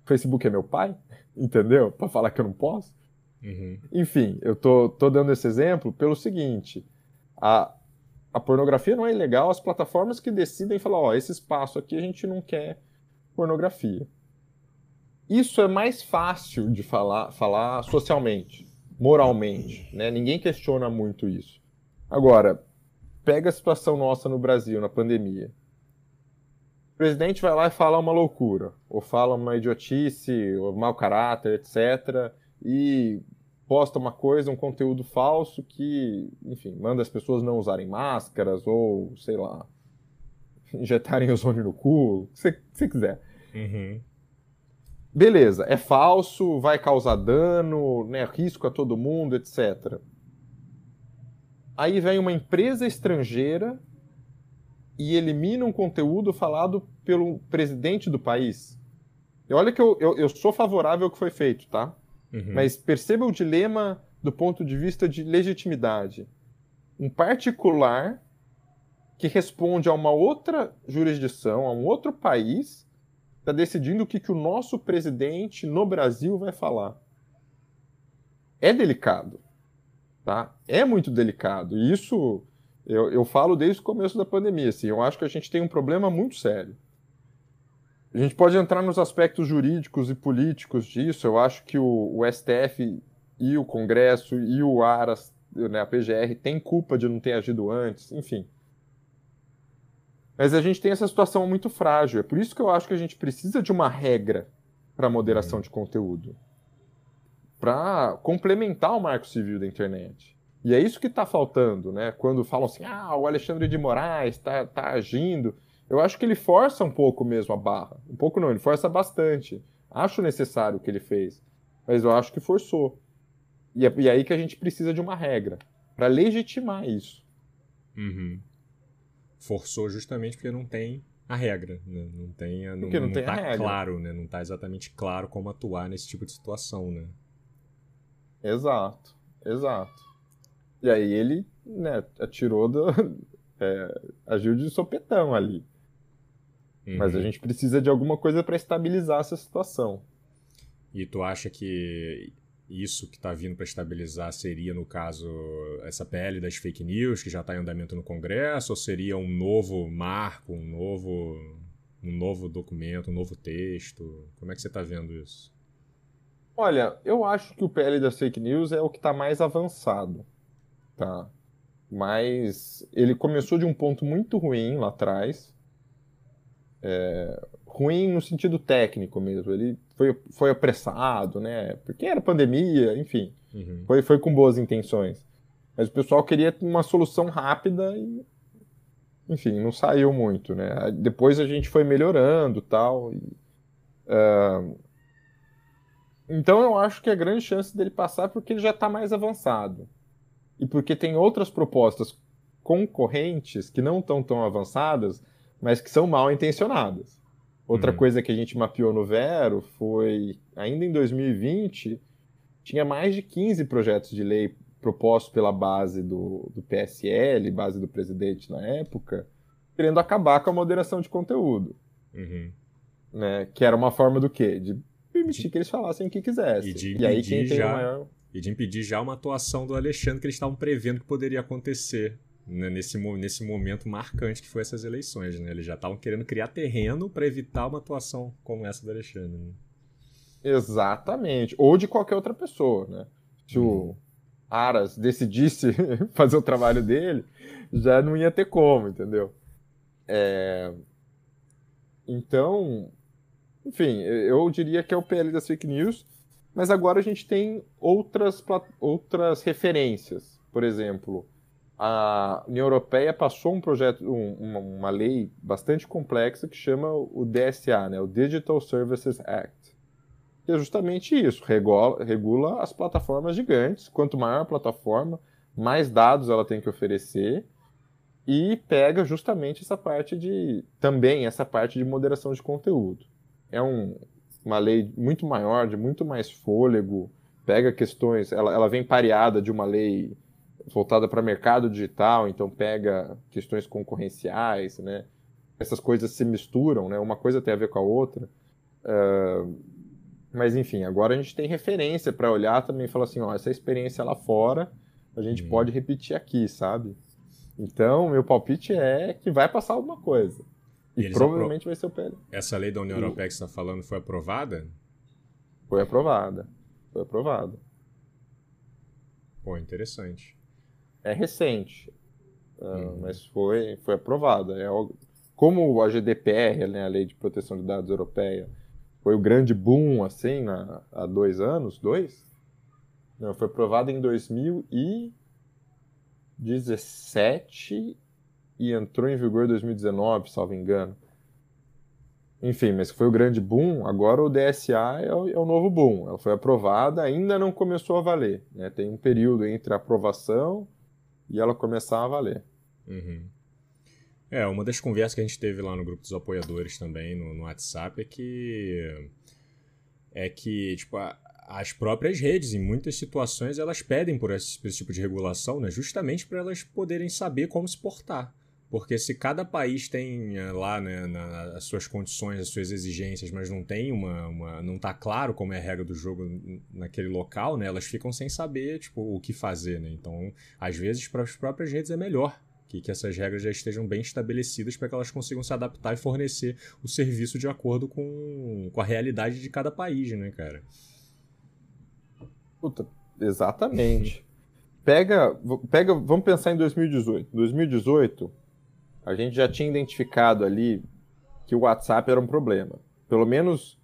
Facebook é meu pai? Entendeu? Para falar que eu não posso? Uhum. Enfim, eu tô, tô dando esse exemplo pelo seguinte, a, a pornografia não é ilegal, as plataformas que decidem falar, ó, esse espaço aqui a gente não quer pornografia. Isso é mais fácil de falar, falar socialmente, moralmente, né? Ninguém questiona muito isso. Agora, pega a situação nossa no Brasil, na pandemia. O presidente vai lá e fala uma loucura, ou fala uma idiotice, ou mau caráter, etc. E posta uma coisa, um conteúdo falso que, enfim, manda as pessoas não usarem máscaras, ou, sei lá, injetarem ozônio no cu, o que você quiser. Uhum. Beleza, é falso, vai causar dano, né, risco a todo mundo, etc. Aí vem uma empresa estrangeira e elimina um conteúdo falado pelo presidente do país. E olha que eu, eu, eu sou favorável ao que foi feito, tá? Uhum. Mas perceba o dilema do ponto de vista de legitimidade. Um particular que responde a uma outra jurisdição, a um outro país, está decidindo o que, que o nosso presidente no Brasil vai falar. É delicado. Tá? É muito delicado. E isso eu, eu falo desde o começo da pandemia. Assim, eu acho que a gente tem um problema muito sério. A gente pode entrar nos aspectos jurídicos e políticos disso. Eu acho que o, o STF e o Congresso e o ARAS, né, a PGR, tem culpa de não ter agido antes, enfim. Mas a gente tem essa situação muito frágil. É por isso que eu acho que a gente precisa de uma regra para moderação de conteúdo para complementar o marco civil da internet. E é isso que está faltando, né? Quando falam assim, ah, o Alexandre de Moraes está tá agindo. Eu acho que ele força um pouco mesmo a barra. Um pouco não, ele força bastante. Acho necessário o que ele fez. Mas eu acho que forçou. E é, e é aí que a gente precisa de uma regra para legitimar isso. Uhum forçou justamente porque não tem a regra, né? não tem, não, porque não, não tem tá claro, né? Não tá exatamente claro como atuar nesse tipo de situação, né? Exato, exato. E aí ele, né, atirou do, é, agiu de sopetão ali. Uhum. Mas a gente precisa de alguma coisa para estabilizar essa situação. E tu acha que isso que está vindo para estabilizar seria, no caso, essa PL das fake news, que já está em andamento no Congresso, ou seria um novo marco, um novo, um novo documento, um novo texto? Como é que você está vendo isso? Olha, eu acho que o PL das fake news é o que está mais avançado, tá? Mas ele começou de um ponto muito ruim lá atrás, é, ruim no sentido técnico mesmo. Ele foi, foi apressado, né? Porque era pandemia, enfim. Uhum. Foi, foi com boas intenções. Mas o pessoal queria uma solução rápida e, enfim, não saiu muito, né? Depois a gente foi melhorando tal, e uh... Então eu acho que a grande chance dele passar é porque ele já está mais avançado. E porque tem outras propostas concorrentes que não estão tão avançadas, mas que são mal intencionadas. Outra Uhum. coisa que a gente mapeou no Vero foi, ainda em 2020, tinha mais de 15 projetos de lei propostos pela base do, do PSL, base do presidente na época, querendo acabar com a moderação de conteúdo. Uhum. Né? Que era uma forma do quê? De permitir que eles falassem o que quisessem. E de e aí quem impedir tem já- o maior. E de impedir já uma atuação do Alexandre que eles estavam prevendo que poderia acontecer né, nesse, nesse momento marcante que foi essas eleições. Né? Eles já estavam querendo criar terreno para evitar uma atuação como essa do Alexandre. Né? Exatamente. Ou de qualquer outra pessoa. Né? Se o Aras decidisse fazer o trabalho dele, já não ia ter como, entendeu? É... Então, enfim, eu diria que é o PL das fake news, mas agora a gente tem outras, outras referências. Por exemplo, a União Europeia passou um projeto, um, uma, uma, lei bastante complexa que chama o DSA, né, o Digital Services Act. Que é justamente isso, regula, regula as plataformas gigantes. Quanto maior a plataforma, mais dados ela tem que oferecer e pega justamente essa parte de também essa parte de moderação de conteúdo é um, uma lei muito maior, de muito mais fôlego, pega questões, ela, ela vem pareada de uma lei voltada para mercado digital, então pega questões concorrenciais, né? Essas coisas se misturam, né? Uma coisa tem a ver com a outra. Uh, mas enfim, agora a gente tem referência para olhar também e falar assim, ó, essa experiência lá fora a gente uhum. pode repetir aqui, sabe? Então, meu palpite é que vai passar alguma coisa. E, e provavelmente apro... vai ser o PL. Essa lei da União Europeia que você está falando foi aprovada? Foi aprovada. Foi aprovada. Pô, interessante. É recente, uhum. mas foi, foi aprovada. É, como a GDPR, né, a Lei de Proteção de Dados Europeia, foi o grande boom assim na, há dois anos, dois? Não, foi aprovada em 2017 e entrou em vigor em 2019, salvo engano. Enfim, mas foi o grande boom. Agora o DSA é o, é o, novo boom. Ela foi aprovada, ainda não começou a valer. Né? Tem um período entre a aprovação e ela começar a valer. Uhum. É, uma das conversas que a gente teve lá no grupo dos apoiadores também, no, no WhatsApp, é que. É que, tipo, a, as próprias redes, em muitas situações, elas pedem por esse, por esse tipo de regulação, né? Justamente para elas poderem saber como se portar. Porque se cada país tem eh, lá né, na, as suas condições, as suas exigências, mas não tem uma, uma. não está claro como é a regra do jogo naquele local, né? Elas ficam sem saber tipo, o que fazer, né? Então, às vezes, para as próprias redes é melhor que, que essas regras já estejam bem estabelecidas para que elas consigam se adaptar e fornecer o serviço de acordo com, com a realidade de cada país, né, cara? Puta, exatamente. pega, pega, vamos pensar em 2018. 2018 a gente já tinha identificado ali que o WhatsApp era um problema. Pelo menos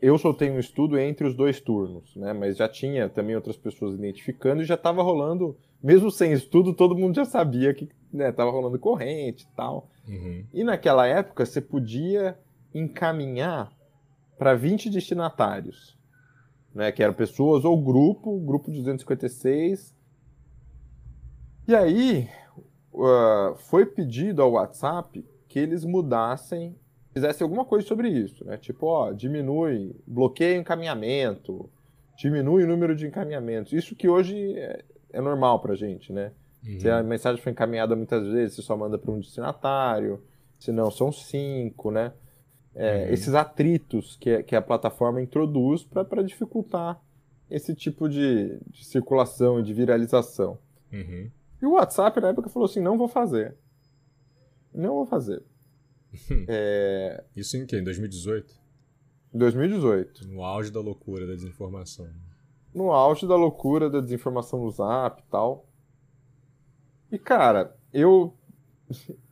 eu soltei um estudo entre os dois turnos, né? Mas já tinha também outras pessoas identificando e já estava rolando, mesmo sem estudo, todo mundo já sabia que estava né, rolando corrente e tal. Uhum. E naquela época você podia encaminhar para 20 destinatários, né? Que eram pessoas ou grupo, grupo 256. E aí uh, foi pedido ao WhatsApp que eles mudassem, fizessem alguma coisa sobre isso, né? Tipo, ó, diminui, bloqueia encaminhamento, diminui o número de encaminhamentos. Isso que hoje é, é normal pra gente, né? Uhum. Se a mensagem foi encaminhada muitas vezes, você só manda para um destinatário, se não, são cinco, né? É, uhum. Esses atritos que, que a plataforma introduz para dificultar esse tipo de, de circulação e de viralização. Uhum. E o WhatsApp, na época, falou assim: não vou fazer. Não vou fazer. é... Isso em que? Em 2018? 2018. No auge da loucura da desinformação. No auge da loucura da desinformação no Zap e tal. E, cara, eu.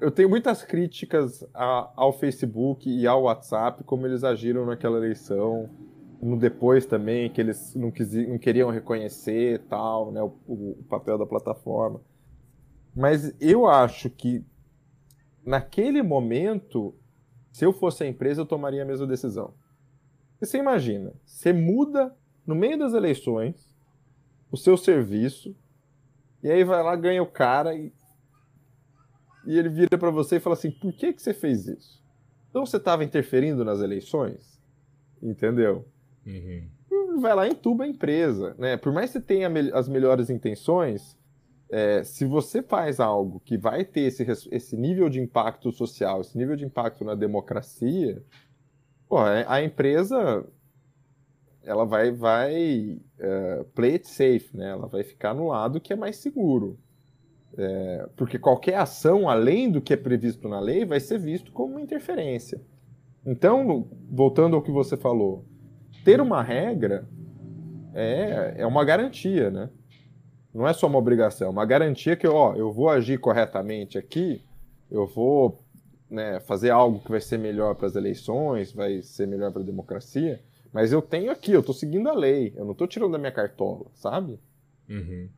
Eu tenho muitas críticas a, ao Facebook e ao WhatsApp, como eles agiram naquela eleição no depois também, que eles não, quis, não queriam reconhecer tal, né, o, o, papel da plataforma. Mas eu acho que naquele momento, se eu fosse a empresa, eu tomaria a mesma decisão. E você imagina, você muda no meio das eleições o seu serviço, e aí vai lá, ganha o cara e, e ele vira para você e fala assim: por que, que você fez isso? Então você estava interferindo nas eleições? Entendeu? Uhum. Vai lá e entuba a empresa. Né? Por mais que você tenha as melhores intenções, é, se você faz algo que vai ter esse, esse nível de impacto social, esse nível de impacto na democracia, pô, a empresa ela vai, vai uh, play it safe, né? Ela vai ficar no lado que é mais seguro. É, porque qualquer ação além do que é previsto na lei vai ser visto como uma interferência. Então, voltando ao que você falou, ter uma regra é, é uma garantia, né? Não é só uma obrigação, é uma garantia que ó, eu vou agir corretamente aqui, eu vou né, fazer algo que vai ser melhor para as eleições, vai ser melhor para a democracia, mas eu tenho aqui, eu estou seguindo a lei, eu não estou tirando da minha cartola, sabe? Uhum.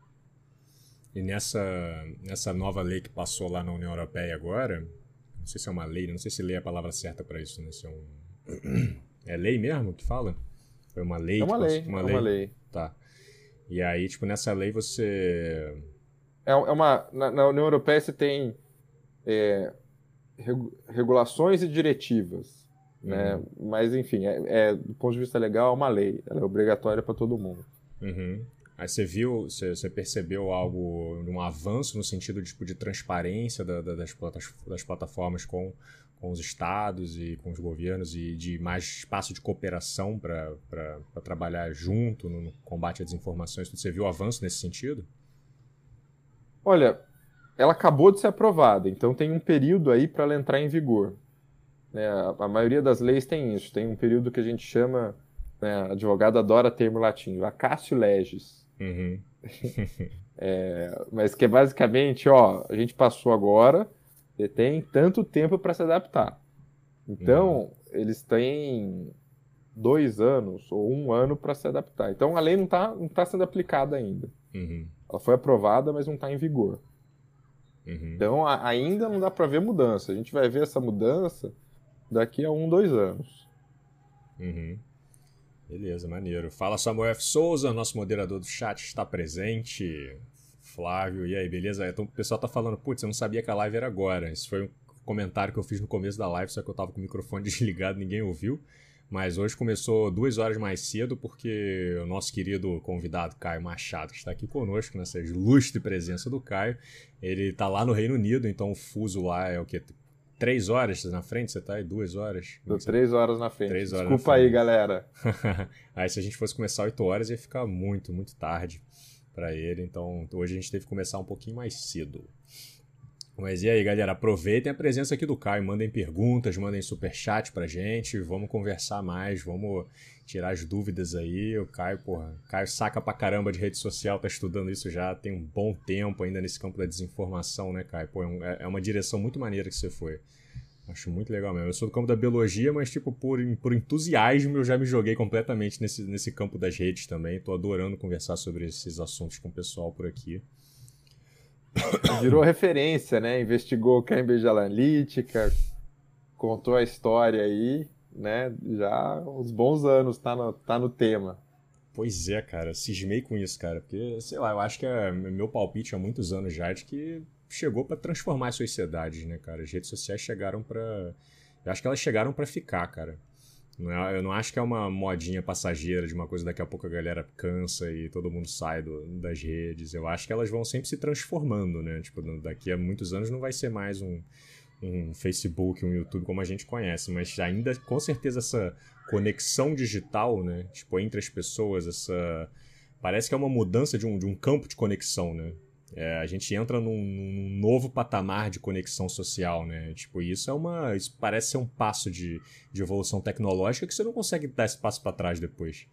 E nessa, nessa nova lei que passou lá na União Europeia agora, não sei se é uma lei, não sei se lei é a palavra certa para isso, né? Se é, um... é lei mesmo que fala? Foi uma lei? É uma lei, uma, é lei. uma lei. Tá. E aí, tipo, nessa lei você... É, é uma... Na, na União Europeia você tem é, regulações e diretivas, né? Uhum. Mas, enfim, é, é, do ponto de vista legal, é uma lei. Ela é obrigatória para todo mundo. Uhum. Aí você viu, você, você, percebeu algo, um avanço no sentido tipo, de transparência da, da, das, das plataformas com, com os estados e com os governos e de mais espaço de cooperação para trabalhar junto no, combate à desinformação? Você viu avanço nesse sentido? Olha, ela acabou de ser aprovada, então tem um período aí para ela entrar em vigor. Né? A, a, maioria das leis tem isso, tem um período que a gente chama, né, advogado adora termo latim, vacatio legis Uhum. é, mas que é basicamente, ó, a gente passou agora, você tem tanto tempo para se adaptar. Então, uhum. eles têm dois anos ou um ano para se adaptar. Então, a lei não está não tá sendo aplicada ainda. Uhum. Ela foi aprovada, mas não está em vigor. Uhum. Então, a, ainda não dá para ver mudança. A gente vai ver essa mudança daqui a um, dois anos. Uhum. Beleza, maneiro. Fala Samuel F. Souza, nosso moderador do chat está presente. Flávio, e aí, beleza? Então o pessoal tá falando, putz, eu não sabia que a live era agora. Esse foi um comentário que eu fiz no começo da live, só que eu tava com o microfone desligado, ninguém ouviu. Mas hoje começou duas horas mais cedo, porque o nosso querido convidado Caio Machado, que está aqui conosco nessa ilustre presença do Caio, ele está lá no Reino Unido, então o fuso lá é o que? três horas na frente, você tá aí duas horas? Tô três horas na frente. Três horas Desculpa aí, galera. aí se a gente fosse começar oito horas, ia ficar muito, muito tarde para ele. Então hoje a gente teve que começar um pouquinho mais cedo. Mas e aí, galera? Aproveitem a presença aqui do Caio. Mandem perguntas, mandem superchat pra gente. Vamos conversar mais, vamos tirar as dúvidas aí. O Caio, porra, Caio saca pra caramba de rede social, tá estudando isso já tem um bom tempo ainda nesse campo da desinformação, né, Caio? Pô, é, é, é uma direção muito maneira que você foi. Acho muito legal mesmo. Eu sou do campo da biologia, mas, tipo, por, por entusiasmo eu já me joguei completamente nesse, nesse campo das redes também. Tô adorando conversar sobre esses assuntos com o pessoal por aqui. Virou referência, né? Investigou Cambridge Analytica, contou a história aí né, já uns bons anos tá no, tá no tema. Pois é, cara, cismei com isso, cara, porque, sei lá, eu acho que é meu palpite há muitos anos já de que chegou para transformar as sociedades, né, cara? As redes sociais chegaram para Eu acho que elas chegaram para ficar, cara. É, eu não acho que é uma modinha passageira de uma coisa daqui a pouco a galera cansa e todo mundo sai do, das redes. Eu acho que elas vão sempre se transformando, né? Tipo, daqui a muitos anos não vai ser mais um um Facebook, um YouTube como a gente conhece, mas ainda com certeza essa conexão digital, né? Tipo, entre as pessoas, essa. Parece que é uma mudança de um, de um campo de conexão, né? É, a gente entra num, num, novo patamar de conexão social, né? Tipo, isso é uma. Isso parece ser um passo de, de evolução tecnológica que você não consegue dar esse passo para trás depois.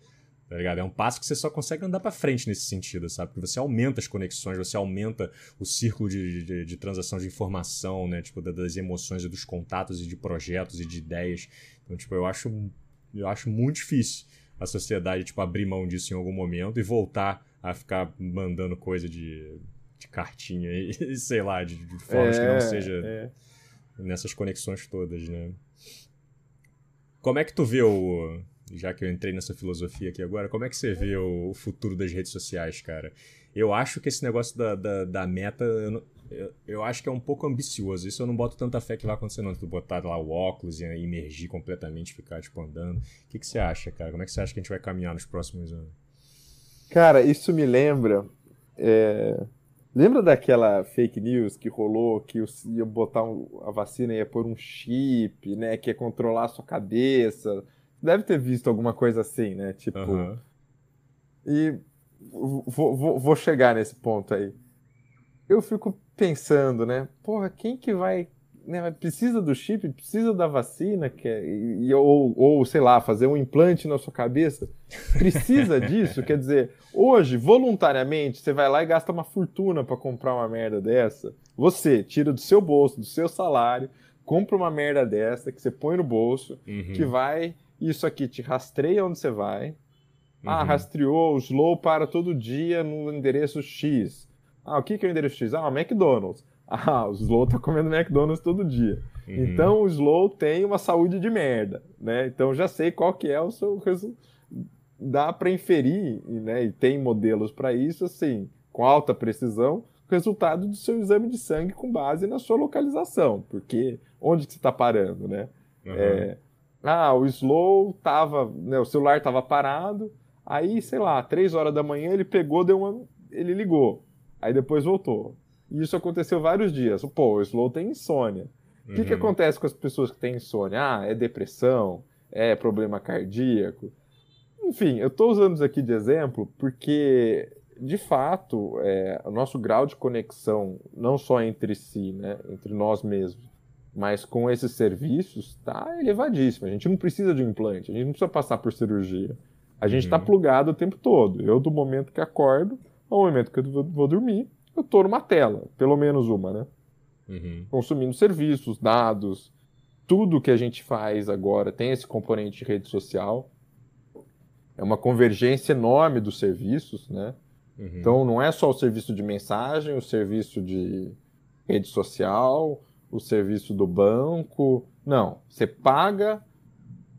Tá ligado? É um passo que você só consegue andar para frente nesse sentido, sabe? Porque você aumenta as conexões, você aumenta o círculo de, de, de transação de informação, né? Tipo, das emoções e dos contatos e de projetos e de ideias. Então, tipo, eu acho, eu acho muito difícil a sociedade, tipo, abrir mão disso em algum momento e voltar a ficar mandando coisa de, de cartinha e, sei lá, de, de formas é, que não é, seja é. nessas conexões todas, né? Como é que tu vê o já que eu entrei nessa filosofia aqui agora, como é que você vê o futuro das redes sociais, cara? Eu acho que esse negócio da, da, da meta, eu, eu, eu, acho que é um pouco ambicioso. Isso eu não boto tanta fé que vai acontecer, não. Tu botar lá o óculos e imergir completamente, ficar, tipo, andando. O que, que você acha, cara? Como é que você acha que a gente vai caminhar nos próximos anos? Cara, isso me lembra. É... Lembra daquela fake news que rolou que ia botar um, a vacina ia pôr um chip, né? Que ia controlar a sua cabeça deve ter visto alguma coisa assim, né? Tipo. Uhum. E vou, vou, vou chegar nesse ponto aí. Eu fico pensando, né? Porra, quem que vai né, precisa do chip, precisa da vacina, que é, e, ou, ou, sei lá, fazer um implante na sua cabeça. Precisa disso? Quer dizer, hoje, voluntariamente, você vai lá e gasta uma fortuna para comprar uma merda dessa. Você tira do seu bolso, do seu salário, compra uma merda dessa que você põe no bolso, uhum. que vai, isso aqui te rastreia onde você vai. Ah, uhum. Ah, rastreou, o Slow para todo dia no endereço X. Ah, o que, que é o endereço X? Ah, o McDonald's. Ah, o Slow tá comendo McDonald's todo dia. Uhum. Então o Slow tem uma saúde de merda, né? Então já sei qual que é o seu resultado. Dá para inferir, né? E tem modelos para isso, assim, com alta precisão, o resultado do seu exame de sangue com base na sua localização, porque onde que você está parando, né? Uhum. É, ah, o Slow tava, né, o celular estava parado, aí, sei lá, três horas da manhã ele pegou, deu uma, ele ligou, aí depois voltou. E isso aconteceu vários dias. Pô, o Slow tem insônia. O que, que uhum. acontece com as pessoas que têm insônia? Ah, é depressão, é problema cardíaco. Enfim, eu estou usando isso aqui de exemplo porque, de fato, é, o nosso grau de conexão, não só entre si, né, entre nós mesmos, mas com esses serviços, está elevadíssimo. A gente não precisa de um implante, a gente não precisa passar por cirurgia. A gente está uhum. plugado o tempo todo. Eu, do momento que acordo ao momento que eu vou dormir, eu estou numa tela, pelo menos uma, né? Uhum. Consumindo serviços, dados, tudo que a gente faz agora tem esse componente de rede social. É uma convergência enorme dos serviços, né? Uhum. Então não é só o serviço de mensagem, o serviço de rede social, o serviço do banco. Não, você paga,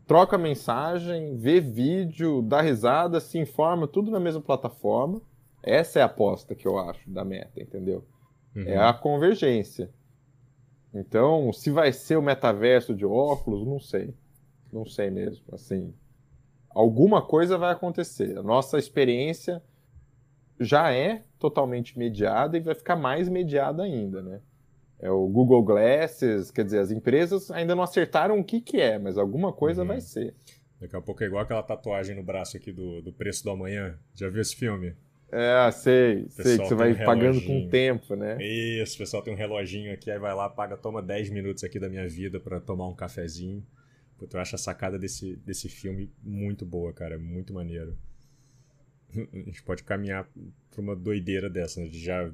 troca mensagem, vê vídeo, dá risada, se informa, tudo na mesma plataforma. Essa é a aposta que eu acho da meta, entendeu? Uhum. É a convergência. Então, se vai ser o metaverso de óculos, não sei. Não sei mesmo. Assim, alguma coisa vai acontecer. A nossa experiência já é totalmente mediada e vai ficar mais mediada ainda, né? É o Google Glasses, quer dizer, as empresas ainda não acertaram o que, que é, mas alguma coisa uhum. vai ser. Daqui a pouco é igual aquela tatuagem no braço aqui do, do Preço do Amanhã. Já viu esse filme? É, sei, sei que você vai um pagando com o tempo, né? Isso, o pessoal tem um reloginho aqui, aí vai lá, paga, toma 10 minutos aqui da minha vida para tomar um cafezinho. Puta, eu acho a sacada desse, desse filme muito boa, cara, muito maneiro. A gente pode caminhar pra uma doideira dessa, né? Já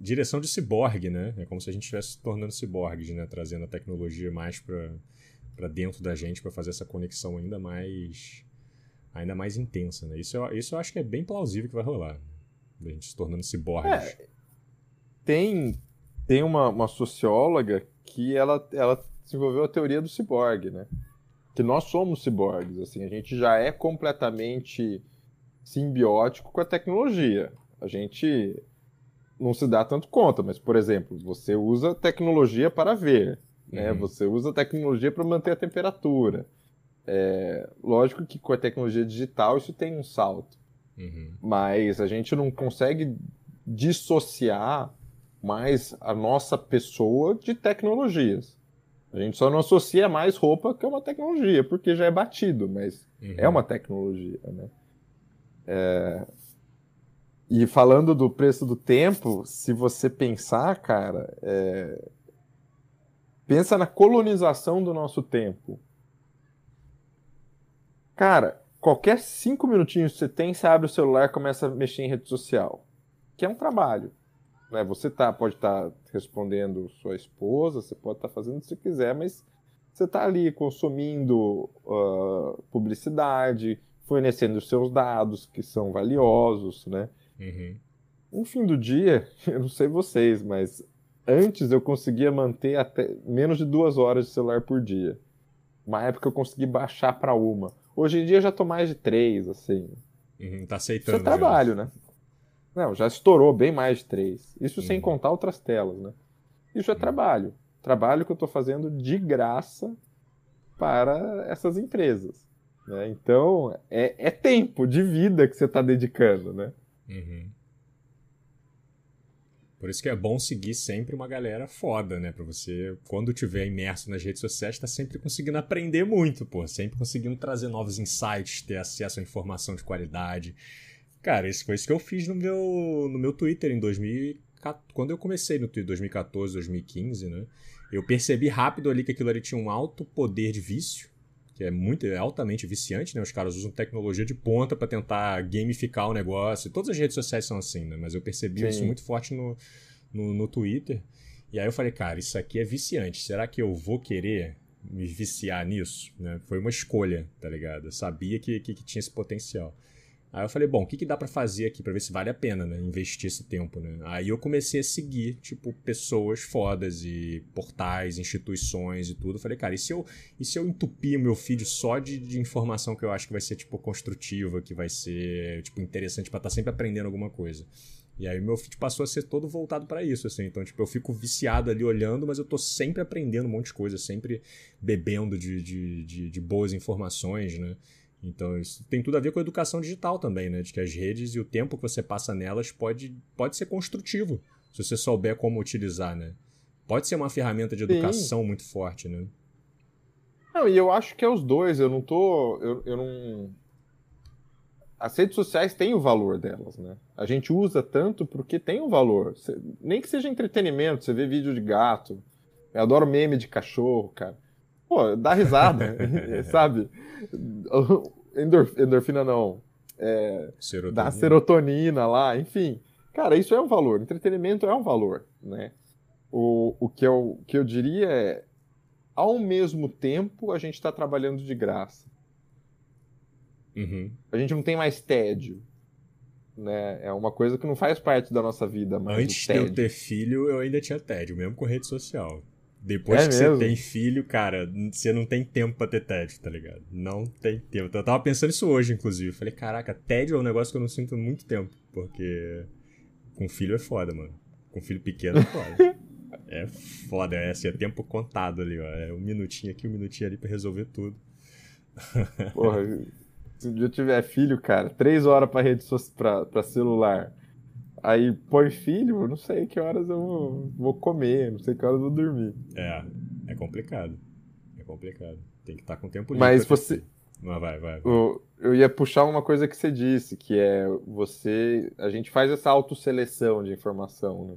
direção de ciborgue, né? É como se a gente estivesse se tornando ciborgues, né? Trazendo a tecnologia mais para dentro da gente para fazer essa conexão ainda mais ainda mais intensa, né? Isso eu, isso eu acho que é bem plausível que vai rolar. A gente se tornando ciborgues. É, tem tem uma, uma socióloga que ela, ela desenvolveu a teoria do ciborgue, né? Que nós somos ciborgues, assim, a gente já é completamente simbiótico com a tecnologia. A gente não se dá tanto conta, mas, por exemplo, você usa tecnologia para ver, né? Uhum. Você usa tecnologia para manter a temperatura. É, lógico que com a tecnologia digital isso tem um salto. Uhum. Mas a gente não consegue dissociar mais a nossa pessoa de tecnologias. A gente só não associa mais roupa que é uma tecnologia, porque já é batido, mas uhum. é uma tecnologia, né? É... E falando do preço do tempo, se você pensar, cara, é... pensa na colonização do nosso tempo. Cara, qualquer cinco minutinhos que você tem, você abre o celular e começa a mexer em rede social. Que é um trabalho. Né? Você tá, pode estar tá respondendo sua esposa, você pode estar tá fazendo o que você quiser, mas você está ali consumindo uh, publicidade, fornecendo os seus dados, que são valiosos, né? Uhum. No fim do dia, eu não sei vocês, mas antes eu conseguia manter até menos de duas horas de celular por dia. Uma época eu consegui baixar para uma. Hoje em dia eu já tô mais de três, assim. Uhum, tá aceitando. Isso é trabalho, já. né? Não, já estourou bem mais de três. Isso uhum. sem contar outras telas, né? Isso é uhum. trabalho. Trabalho que eu estou fazendo de graça para essas empresas. Né? Então, é, é, tempo de vida que você está dedicando, né? Uhum. Por isso que é bom seguir sempre uma galera foda, né? Pra você, quando tiver imerso nas redes sociais, tá sempre conseguindo aprender muito, pô. Sempre conseguindo trazer novos insights, ter acesso a informação de qualidade. Cara, isso foi isso que eu fiz no meu, no meu Twitter em 2014. Quando eu comecei no Twitter, 2014, 2015, né? Eu percebi rápido ali que aquilo ali tinha um alto poder de vício que é muito é altamente viciante, né? Os caras usam tecnologia de ponta para tentar gamificar o negócio. Todas as redes sociais são assim, né? Mas eu percebi Sim. isso muito forte no, no, no, Twitter. E aí eu falei, cara, isso aqui é viciante. Será que eu vou querer me viciar nisso? Né? Foi uma escolha, tá ligado? Eu sabia que, que, que tinha esse potencial. Aí eu falei, bom, o que, que dá para fazer aqui para ver se vale a pena, né? Investir esse tempo, né? Aí eu comecei a seguir, tipo, pessoas fodas e portais, instituições e tudo. Eu falei, cara, e se eu, e se eu entupir o meu feed só de, de informação que eu acho que vai ser, tipo, construtiva, que vai ser, tipo, interessante para estar tá sempre aprendendo alguma coisa? E aí meu feed passou a ser todo voltado para isso, assim. Então, tipo, eu fico viciado ali olhando, mas eu tô sempre aprendendo um monte de coisa, sempre bebendo de, de, de, de boas informações, né? Então, isso tem tudo a ver com a educação digital também, né? De que as redes e o tempo que você passa nelas pode, pode ser construtivo, se você souber como utilizar, né? Pode ser uma ferramenta de educação Sim. muito forte, né? Não, e eu acho que é os dois. Eu não tô. Eu, eu não. As redes sociais têm o valor delas, né? A gente usa tanto porque tem um valor. nem que seja entretenimento, você vê vídeo de gato. Eu adoro meme de cachorro, cara. Pô, dá risada, sabe? Endorf, endorfina não. É, serotonina. Dá serotonina lá, enfim. Cara, isso é um valor. Entretenimento é um valor, né? O, o que, eu, que eu diria é, ao mesmo tempo, a gente está trabalhando de graça. Uhum. A gente não tem mais tédio. Né? É uma coisa que não faz parte da nossa vida. Mas Antes de eu ter filho, eu ainda tinha tédio, mesmo com rede social. Depois é que mesmo? você tem filho, cara, você não tem tempo pra ter tédio, tá ligado? Não tem tempo. Eu tava pensando isso hoje, inclusive. Falei, caraca, tédio é um negócio que eu não sinto muito tempo. Porque com filho é foda, mano. Com filho pequeno é foda. é foda, é assim, é tempo contado ali, ó. É um minutinho aqui, um minutinho ali pra resolver tudo. Porra, se eu tiver filho, cara, três horas pra rede social, pra, pra celular Aí põe filho, não sei que horas eu vou comer, não sei que horas eu vou dormir. É, é complicado. É complicado. Tem que estar com tempo livre. Mas você. Mas vai, vai. vai. Eu, eu ia puxar uma coisa que você disse, que é você. A gente faz essa autoseleção de informação, né?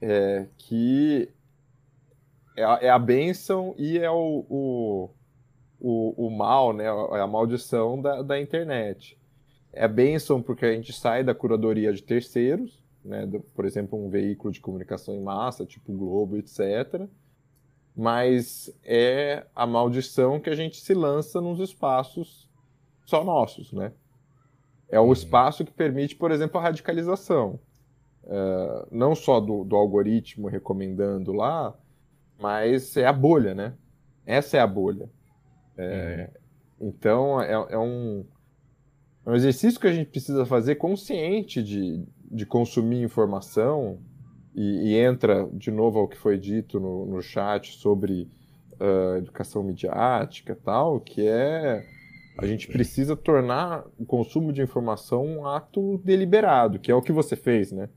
É, que é a, é a bênção e é o, o, o, o mal, né? É a maldição da, da internet é bênção porque a gente sai da curadoria de terceiros, né, do, por exemplo, um veículo de comunicação em massa, tipo Globo, etc. Mas é a maldição que a gente se lança nos espaços só nossos, né? É o uhum. espaço que permite, por exemplo, a radicalização. Uh, não só do, do algoritmo recomendando lá, mas é a bolha, né? Essa é a bolha. É, uhum. Então, é, é um é um exercício que a gente precisa fazer consciente de, de consumir informação e, e entra de novo ao que foi dito no, no chat sobre uh, educação midiática tal, que é a gente precisa tornar o consumo de informação um ato deliberado, que é o que você fez, né?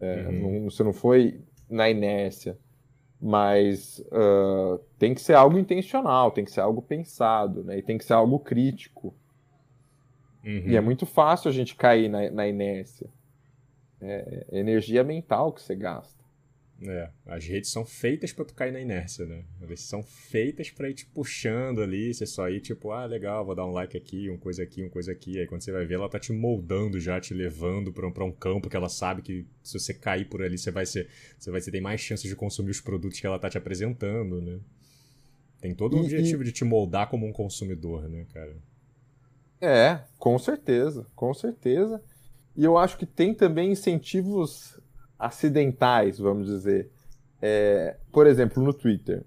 É, uhum. não, você não foi na inércia, mas uh, tem que ser algo intencional, tem que ser algo pensado, né? E tem que ser algo crítico. Uhum. E é muito fácil a gente cair na, na inércia. É, é energia mental que você gasta. É, as redes são feitas para tu cair na inércia, né? Elas são feitas para ir te puxando ali, você só ir tipo, ah, legal, vou dar um like aqui, uma coisa aqui, uma coisa aqui. Aí quando você vai ver, ela tá te moldando já, te levando para um, pra um campo que ela sabe que se você cair por ali, você vai ser, você vai ter mais chances de consumir os produtos que ela tá te apresentando, né? Tem todo o objetivo e... de te moldar como um consumidor, né, cara? É, com certeza, com certeza. E eu acho que tem também incentivos acidentais, vamos dizer. É, por exemplo, no Twitter.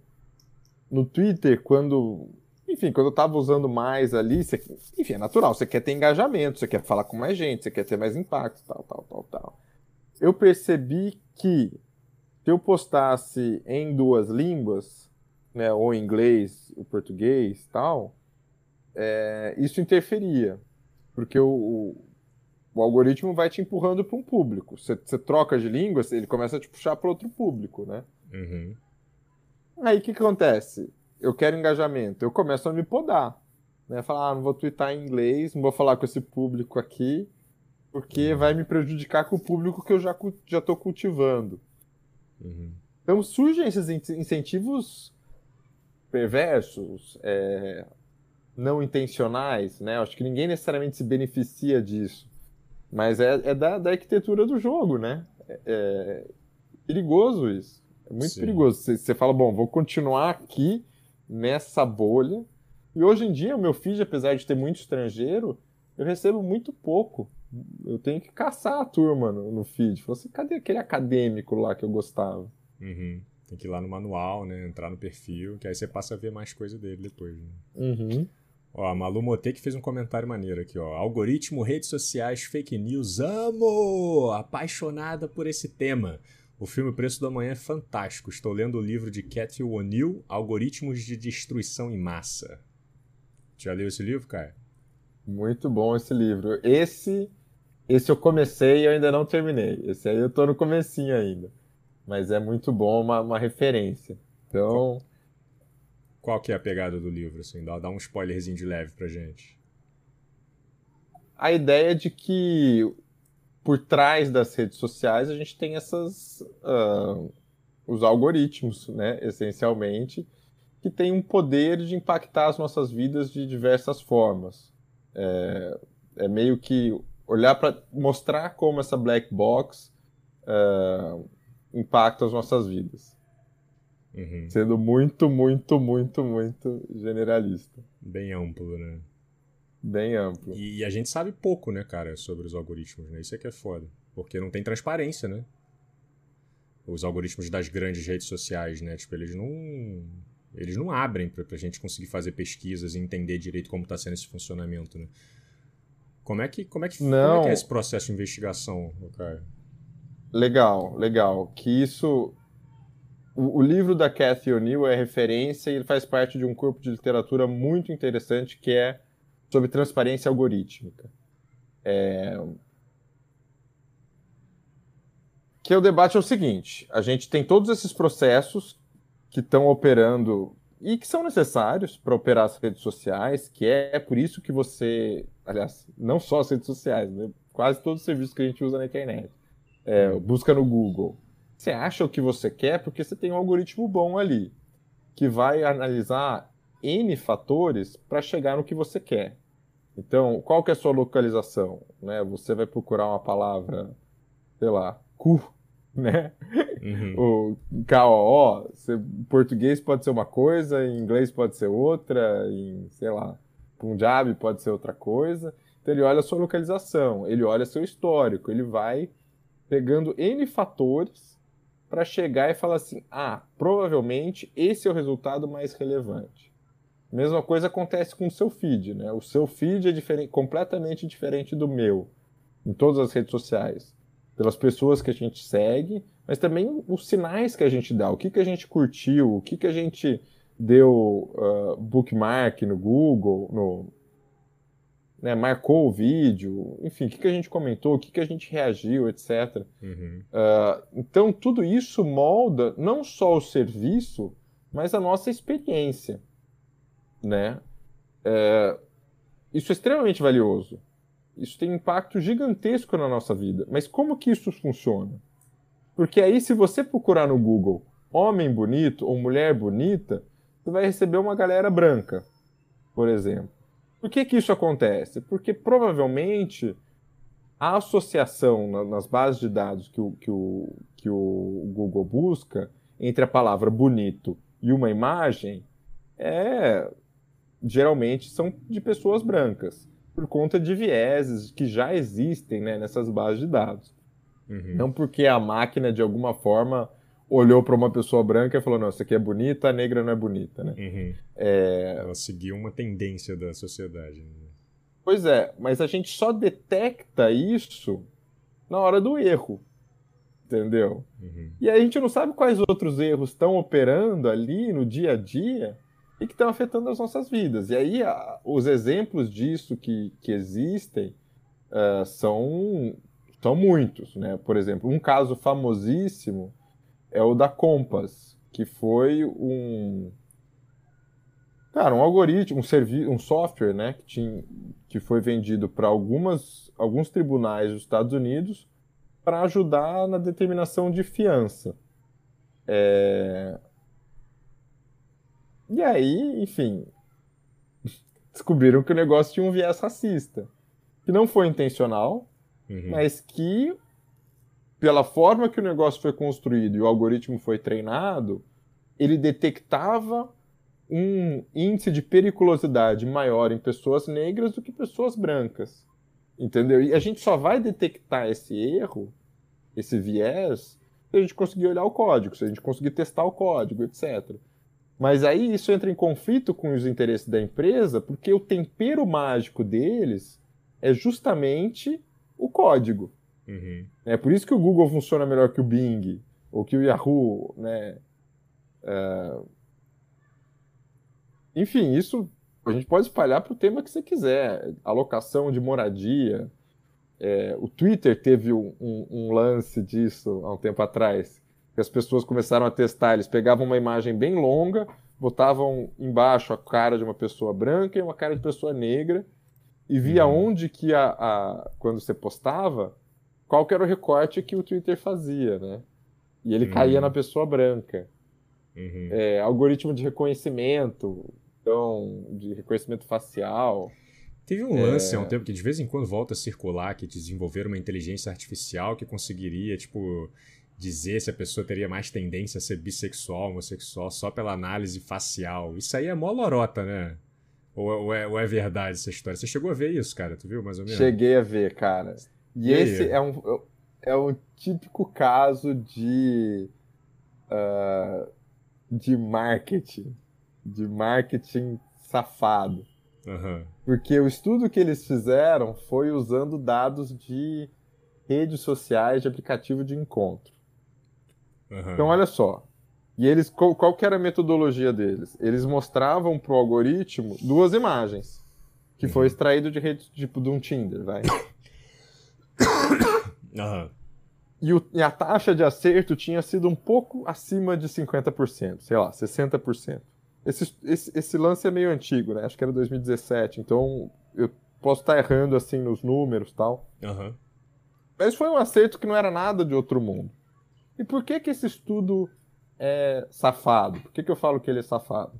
No Twitter, quando. Enfim, quando eu estava usando mais ali, você, enfim, é natural, você quer ter engajamento, você quer falar com mais gente, você quer ter mais impacto, tal, tal, tal, tal. Eu percebi que se eu postasse em duas línguas, né, ou inglês, o português tal, é, isso interferia. Porque o, o algoritmo vai te empurrando para um público. Você, você, troca de língua, ele começa a te puxar para outro público, né? Uhum. Aí o que, que acontece? Eu quero engajamento, eu começo a me podar. Né? Falar, ah, não vou twittar em inglês, não vou falar com esse público aqui, porque uhum. vai me prejudicar com o público que eu já já estou cultivando. Uhum. Então surgem esses incentivos perversos, é, não intencionais, né? Acho que ninguém necessariamente se beneficia disso. Mas é, é da, da, arquitetura do jogo, né? É, é perigoso isso. É muito Sim. perigoso. Você, você fala, bom, vou continuar aqui nessa bolha. E hoje em dia, o meu feed, apesar de ter muito estrangeiro, eu recebo muito pouco. Eu tenho que caçar a turma no, no feed. Falei assim, cadê aquele acadêmico lá que eu gostava? Uhum. Tem que ir lá no manual, né? Entrar no perfil, que aí você passa a ver mais coisa dele depois. Né? Uhum. Ó, a Malu Motec fez um comentário maneiro aqui, ó. Algoritmo, redes sociais, fake news, amo! Apaixonada por esse tema. O filme Preço do Amanhã é fantástico. Estou lendo o livro de Cathy O'Neill, Algoritmos de Destruição em Massa. Já leu esse livro, Caio? Muito bom esse livro. Esse, esse eu comecei e ainda não terminei. Esse aí eu tô no comecinho ainda. Mas é muito bom, uma, uma referência. Então... Qual que é a pegada do livro, assim? Dá, dá um spoilerzinho de leve pra gente. A ideia de que por trás das redes sociais a gente tem essas uh, os algoritmos, né, essencialmente, que têm um poder de impactar as nossas vidas de diversas formas. É, é meio que olhar para mostrar como essa black box uh, impacta as nossas vidas. Uhum. Sendo muito, muito, muito, muito generalista. Bem amplo, né? Bem amplo. E, e a gente sabe pouco, né, cara, sobre os algoritmos, né? Isso é que é foda. Porque não tem transparência, né? Os algoritmos das grandes redes sociais, né? Tipo, eles não. Eles não abrem pra, pra gente conseguir fazer pesquisas e entender direito como tá sendo esse funcionamento, né? Como é que, como é, que, não. como é, que é esse processo de investigação, Caio? Legal, legal. Que isso o, livro da Cathy O'Neill é referência e ele faz parte de um corpo de literatura muito interessante que é sobre transparência algorítmica. É... Que é o debate é o seguinte: a gente tem todos esses processos que estão operando e que são necessários para operar as redes sociais, que é, por isso que você, aliás, não só as redes sociais, né? quase todos os serviços que a gente usa na internet. É, busca no Google, você acha o que você quer porque você tem um algoritmo bom ali, que vai analisar N fatores para chegar no que você quer. Então, qual que é a sua localização? Né? Você vai procurar uma palavra, sei lá, cu, né? Uhum. o KOO, em português pode ser uma coisa, em inglês pode ser outra, em, sei lá, Punjab pode ser outra coisa. Então ele olha a sua localização, ele olha seu histórico, ele vai pegando N fatores para chegar e falar assim: ah, provavelmente esse é o resultado mais relevante. Mesma coisa acontece com o seu feed, né? O seu feed é diferente, completamente diferente do meu, em todas as redes sociais, pelas pessoas que a gente segue, mas também os sinais que a gente dá, o que, que a gente curtiu, o que, que a gente deu uh, bookmark no Google, no, né, marcou o vídeo, enfim, o que, que a gente comentou, o que, que a gente reagiu, etc. Uhum. Uh, então, tudo isso molda não só o serviço, mas a nossa experiência. Né? É, isso é extremamente valioso. Isso tem um impacto gigantesco na nossa vida. Mas como que isso funciona? Porque aí, se você procurar no Google homem bonito ou mulher bonita, você vai receber uma galera branca, por exemplo. Por que, que isso acontece? Porque provavelmente a associação nas bases de dados que o, que, o, que o Google busca entre a palavra bonito e uma imagem é geralmente são de pessoas brancas, por conta de vieses que já existem né, nessas bases de dados. Uhum. Não porque a máquina, de alguma forma, olhou para uma pessoa branca e falou: não, essa aqui é bonita, a negra não é bonita, né? Uhum. É... Ela seguiu uma tendência da sociedade. Né? Pois é, mas a gente só detecta isso na hora do erro. Entendeu? Uhum. E a gente não sabe quais outros erros estão operando ali no dia a dia e que estão afetando as nossas vidas. E aí a, os exemplos disso que, que existem uh, são, são muitos. Né? Por exemplo, um caso famosíssimo é o da Compass, que foi um. Cara, um algoritmo, um, servi um software né, que, tinha, que foi vendido para alguns tribunais dos Estados Unidos para ajudar na determinação de fiança. É... E aí, enfim, descobriram que o negócio tinha um viés racista. Que não foi intencional, uhum. mas que, pela forma que o negócio foi construído e o algoritmo foi treinado, ele detectava um índice de periculosidade maior em pessoas negras do que pessoas brancas. Entendeu? E a gente só vai detectar esse erro, esse viés, se a gente conseguir olhar o código, se a gente conseguir testar o código, etc. Mas aí isso entra em conflito com os interesses da empresa, porque o tempero mágico deles é justamente o código. Uhum. É por isso que o Google funciona melhor que o Bing, ou que o Yahoo, né? É... Enfim, isso a gente pode espalhar para o tema que você quiser. Alocação de moradia. É, o Twitter teve um, um, um, lance disso há um tempo atrás. Que as pessoas começaram a testar. Eles pegavam uma imagem bem longa, botavam embaixo a cara de uma pessoa branca e uma cara de pessoa negra, e via uhum. onde que a, a, quando você postava, qual que era o recorte que o Twitter fazia, né? E ele uhum. caía na pessoa branca. Uhum. É, algoritmo de reconhecimento, então, de reconhecimento facial. Teve um lance é... há um tempo que de vez em quando volta a circular que desenvolveram uma inteligência artificial que conseguiria, tipo, dizer se a pessoa teria mais tendência a ser bissexual, homossexual, só pela análise facial. Isso aí é mó lorota, né? Ou, ou, é, ou é verdade essa história? Você chegou a ver isso, cara? Tu viu mais ou menos? Cheguei a ver, cara. E, e esse é um, é um típico caso de. Uh, de marketing de marketing safado. Uhum. Porque o estudo que eles fizeram foi usando dados de redes sociais, de aplicativo de encontro. Uhum. Então, olha só. E eles, qual, qual que era a metodologia deles? Eles mostravam para o algoritmo duas imagens, que uhum. foi extraído de rede tipo de um Tinder, vai. Uhum. E, o, e, a taxa de acerto tinha sido um pouco acima de 50%, sei lá, 60%. Esse, esse, esse, lance é meio antigo, né? Acho que era 2017, então eu posso estar errando assim nos números e tal. Uhum. Mas foi um acerto que não era nada de outro mundo. E por que que esse estudo é safado? Por que, que eu falo que ele é safado?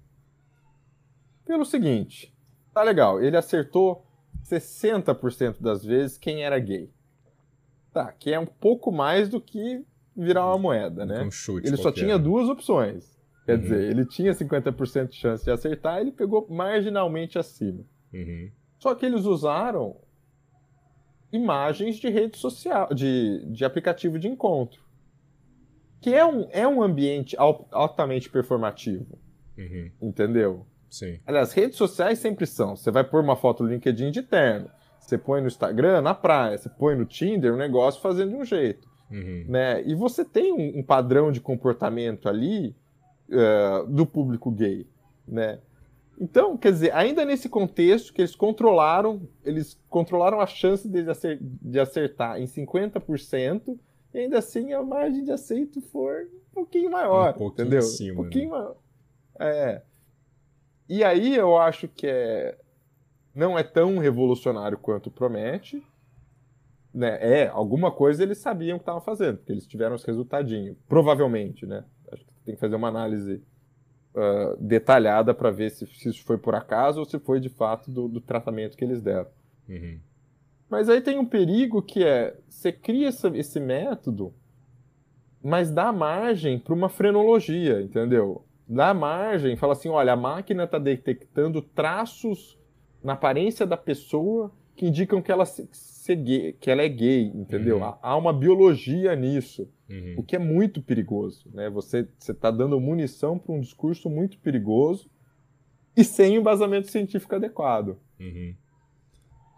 Pelo seguinte, tá legal, ele acertou 60% das vezes quem era gay. Tá, que é um pouco mais do que virar uma moeda, né? Um chute ele só tinha né? duas opções Quer uhum. dizer, ele tinha 50% de chance de acertar, ele pegou marginalmente acima. Uhum. Só que eles usaram imagens de rede social, de, de aplicativo de encontro. Que é um, é um ambiente altamente performativo. Uhum. Entendeu? Sim. Aliás, redes sociais sempre são. Você vai pôr uma foto no LinkedIn de terno. Você põe no Instagram, na praia. Você põe no Tinder, um negócio fazendo de um jeito. Uhum. Né? E você tem um, um padrão de comportamento ali uh, do público gay, né? Então, quer dizer, ainda nesse contexto que eles controlaram, eles controlaram a chance de acertar em 50%, e ainda assim a margem de aceito for um pouquinho maior, um pouquinho entendeu? Um pouquinho né? maior. É. E aí eu acho que é não é tão revolucionário quanto promete. Né? É, alguma coisa eles sabiam que estavam fazendo, porque eles tiveram os resultadinhos, provavelmente, né? tem que fazer uma análise uh, detalhada para ver se, se, isso foi por acaso ou se foi de fato do, do tratamento que eles deram. Uhum. Mas aí tem um perigo que é, você cria essa, esse método, mas dá margem para uma frenologia, entendeu? Dá margem, fala assim, olha, a máquina está detectando traços na aparência da pessoa que indicam que ela, se, se gay, que ela é gay, entendeu? Uhum. Há uma biologia nisso. Uhum. O que é muito perigoso. Né? Você está dando munição para um discurso muito perigoso e sem embasamento científico adequado. Uhum.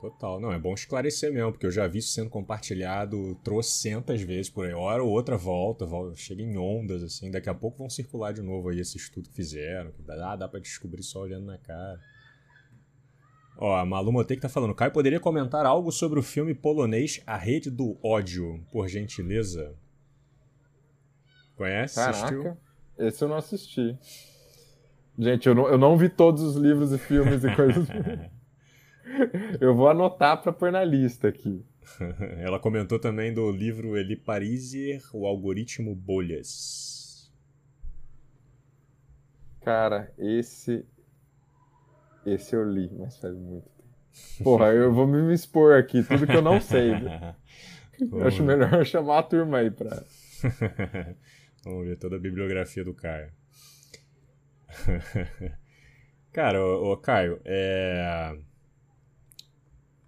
Total. Não, é bom esclarecer mesmo, porque eu já vi isso sendo compartilhado trocentas vezes por aí. Hora ou outra volta, volta, chega em ondas, assim. Daqui a pouco vão circular de novo aí esse estudo que fizeram. Ah, dá para descobrir só olhando na cara. Ó, a Malu Motei que tá falando. Caio poderia comentar algo sobre o filme polonês A Rede do Ódio, por gentileza? Conhece? Caraca, Assistiu? esse eu não assisti. Gente, eu não, eu não vi todos os livros e filmes e coisas. eu vou anotar pra pôr na lista aqui. Ela comentou também do livro Eli Pariser, O Algoritmo Bolhas. Cara, esse. Esse eu li, mas faz muito tempo. Porra, eu vou me expor aqui, tudo que eu não sei. Eu acho melhor chamar a turma aí pra. Vamos ver toda a bibliografia do Caio. Cara, ô, ô Caio, é...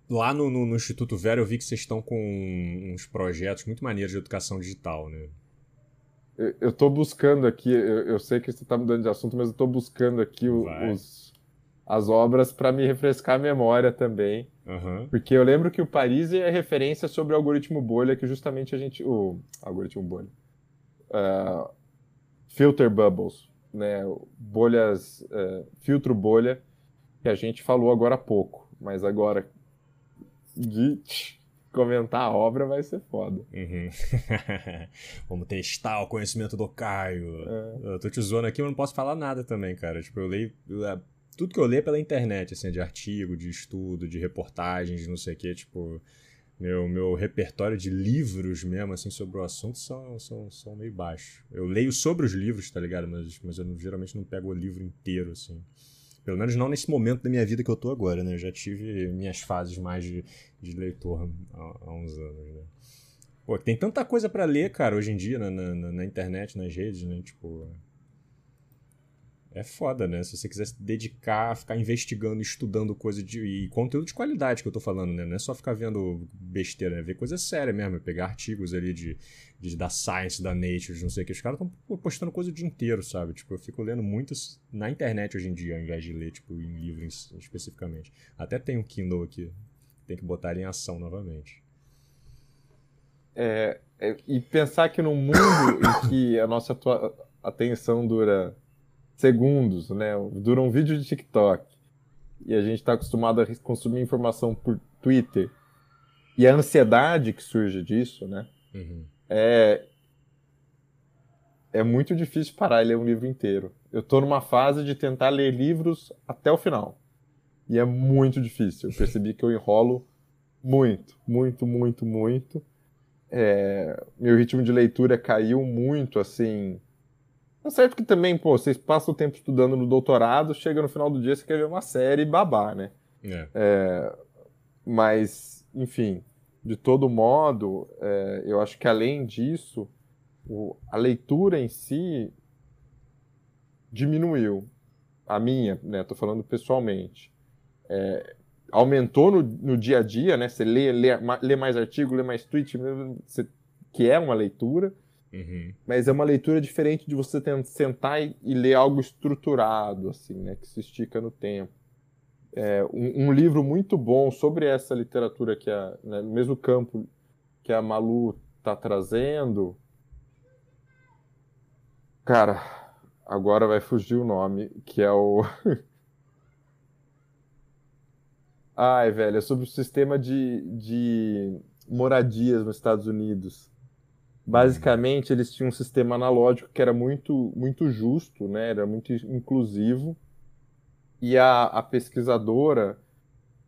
lá no, no, no, Instituto Vera eu vi que vocês estão com uns projetos muito maneiros de educação digital, né? Eu, tô buscando aqui, eu, eu sei que você tá mudando de assunto, mas eu tô buscando aqui o, os, as obras para me refrescar a memória também. Uhum. Porque eu lembro que o Paris é referência sobre o algoritmo bolha, que justamente a gente. O algoritmo bolha. Uh, filter bubbles, né? Bolhas. Uh, filtro bolha, que a gente falou agora há pouco. Mas agora, de comentar a obra vai ser foda. Uhum. Vamos testar o conhecimento do Caio. É. Eu tô te zoando aqui, mas não posso falar nada também, cara. Tipo, eu leio tudo que eu leio é pela internet, assim, de artigo, de estudo, de reportagens, não sei o quê, tipo, meu, meu repertório de livros mesmo, assim, sobre o assunto são, são, são meio baixo. Eu leio sobre os livros, tá ligado? Mas, mas eu geralmente não pego o livro inteiro, assim. Pelo menos não nesse momento da minha vida que eu tô agora, né? Eu já tive minhas fases mais de, de leitor há, há uns anos, né? Pô, tem tanta coisa para ler, cara, hoje em dia, na, na, na internet, nas redes, né? Tipo, é foda, né? Se você quiser se dedicar ficar investigando, estudando coisa de. e conteúdo de qualidade que eu tô falando, né? Não é só ficar vendo besteira, né? Ver coisa séria mesmo, pegar artigos ali de, de da Science, da Nature, não sei o que. Os caras estão postando coisa o dia inteiro, sabe? Tipo, eu fico lendo muitas na internet hoje em dia, ao invés de ler, tipo, em livros especificamente. Até tem um Kindle aqui. Tem que botar ele em ação novamente. É, é, e pensar que num mundo em que a nossa atenção dura segundos, né? Dura um vídeo de TikTok. E a gente está acostumado a consumir informação por Twitter. E a ansiedade que surge disso, né? Uhum. É, é muito difícil parar e ler um livro inteiro. Eu estou numa fase de tentar ler livros até o final. E é muito difícil. Eu percebi que eu enrolo muito, muito, muito, muito. É, meu ritmo de leitura caiu muito, assim, Tá certo que também, pô, vocês passam o tempo estudando no doutorado, chega no final do dia você quer ver uma série e babar, né? É. É, mas, enfim, de todo modo, é, eu acho que além disso, o, a leitura em si diminuiu. A minha, né? Tô falando pessoalmente. É, aumentou no, no, dia a dia, né? Você lê, lê, lê mais artigo, lê mais tweet, você, que é uma leitura Uhum. Mas é uma leitura diferente de você sentar e, ler algo estruturado, assim, né? Que se estica no tempo. É, um, um, livro muito bom sobre essa literatura que a, né, no mesmo campo que a Malu está trazendo. Cara, agora vai fugir o nome, que é o. Ai, velho, é sobre o sistema de, de moradias nos Estados Unidos. Basicamente, eles tinham um sistema analógico que era muito, muito justo, né? era muito inclusivo. E a, a pesquisadora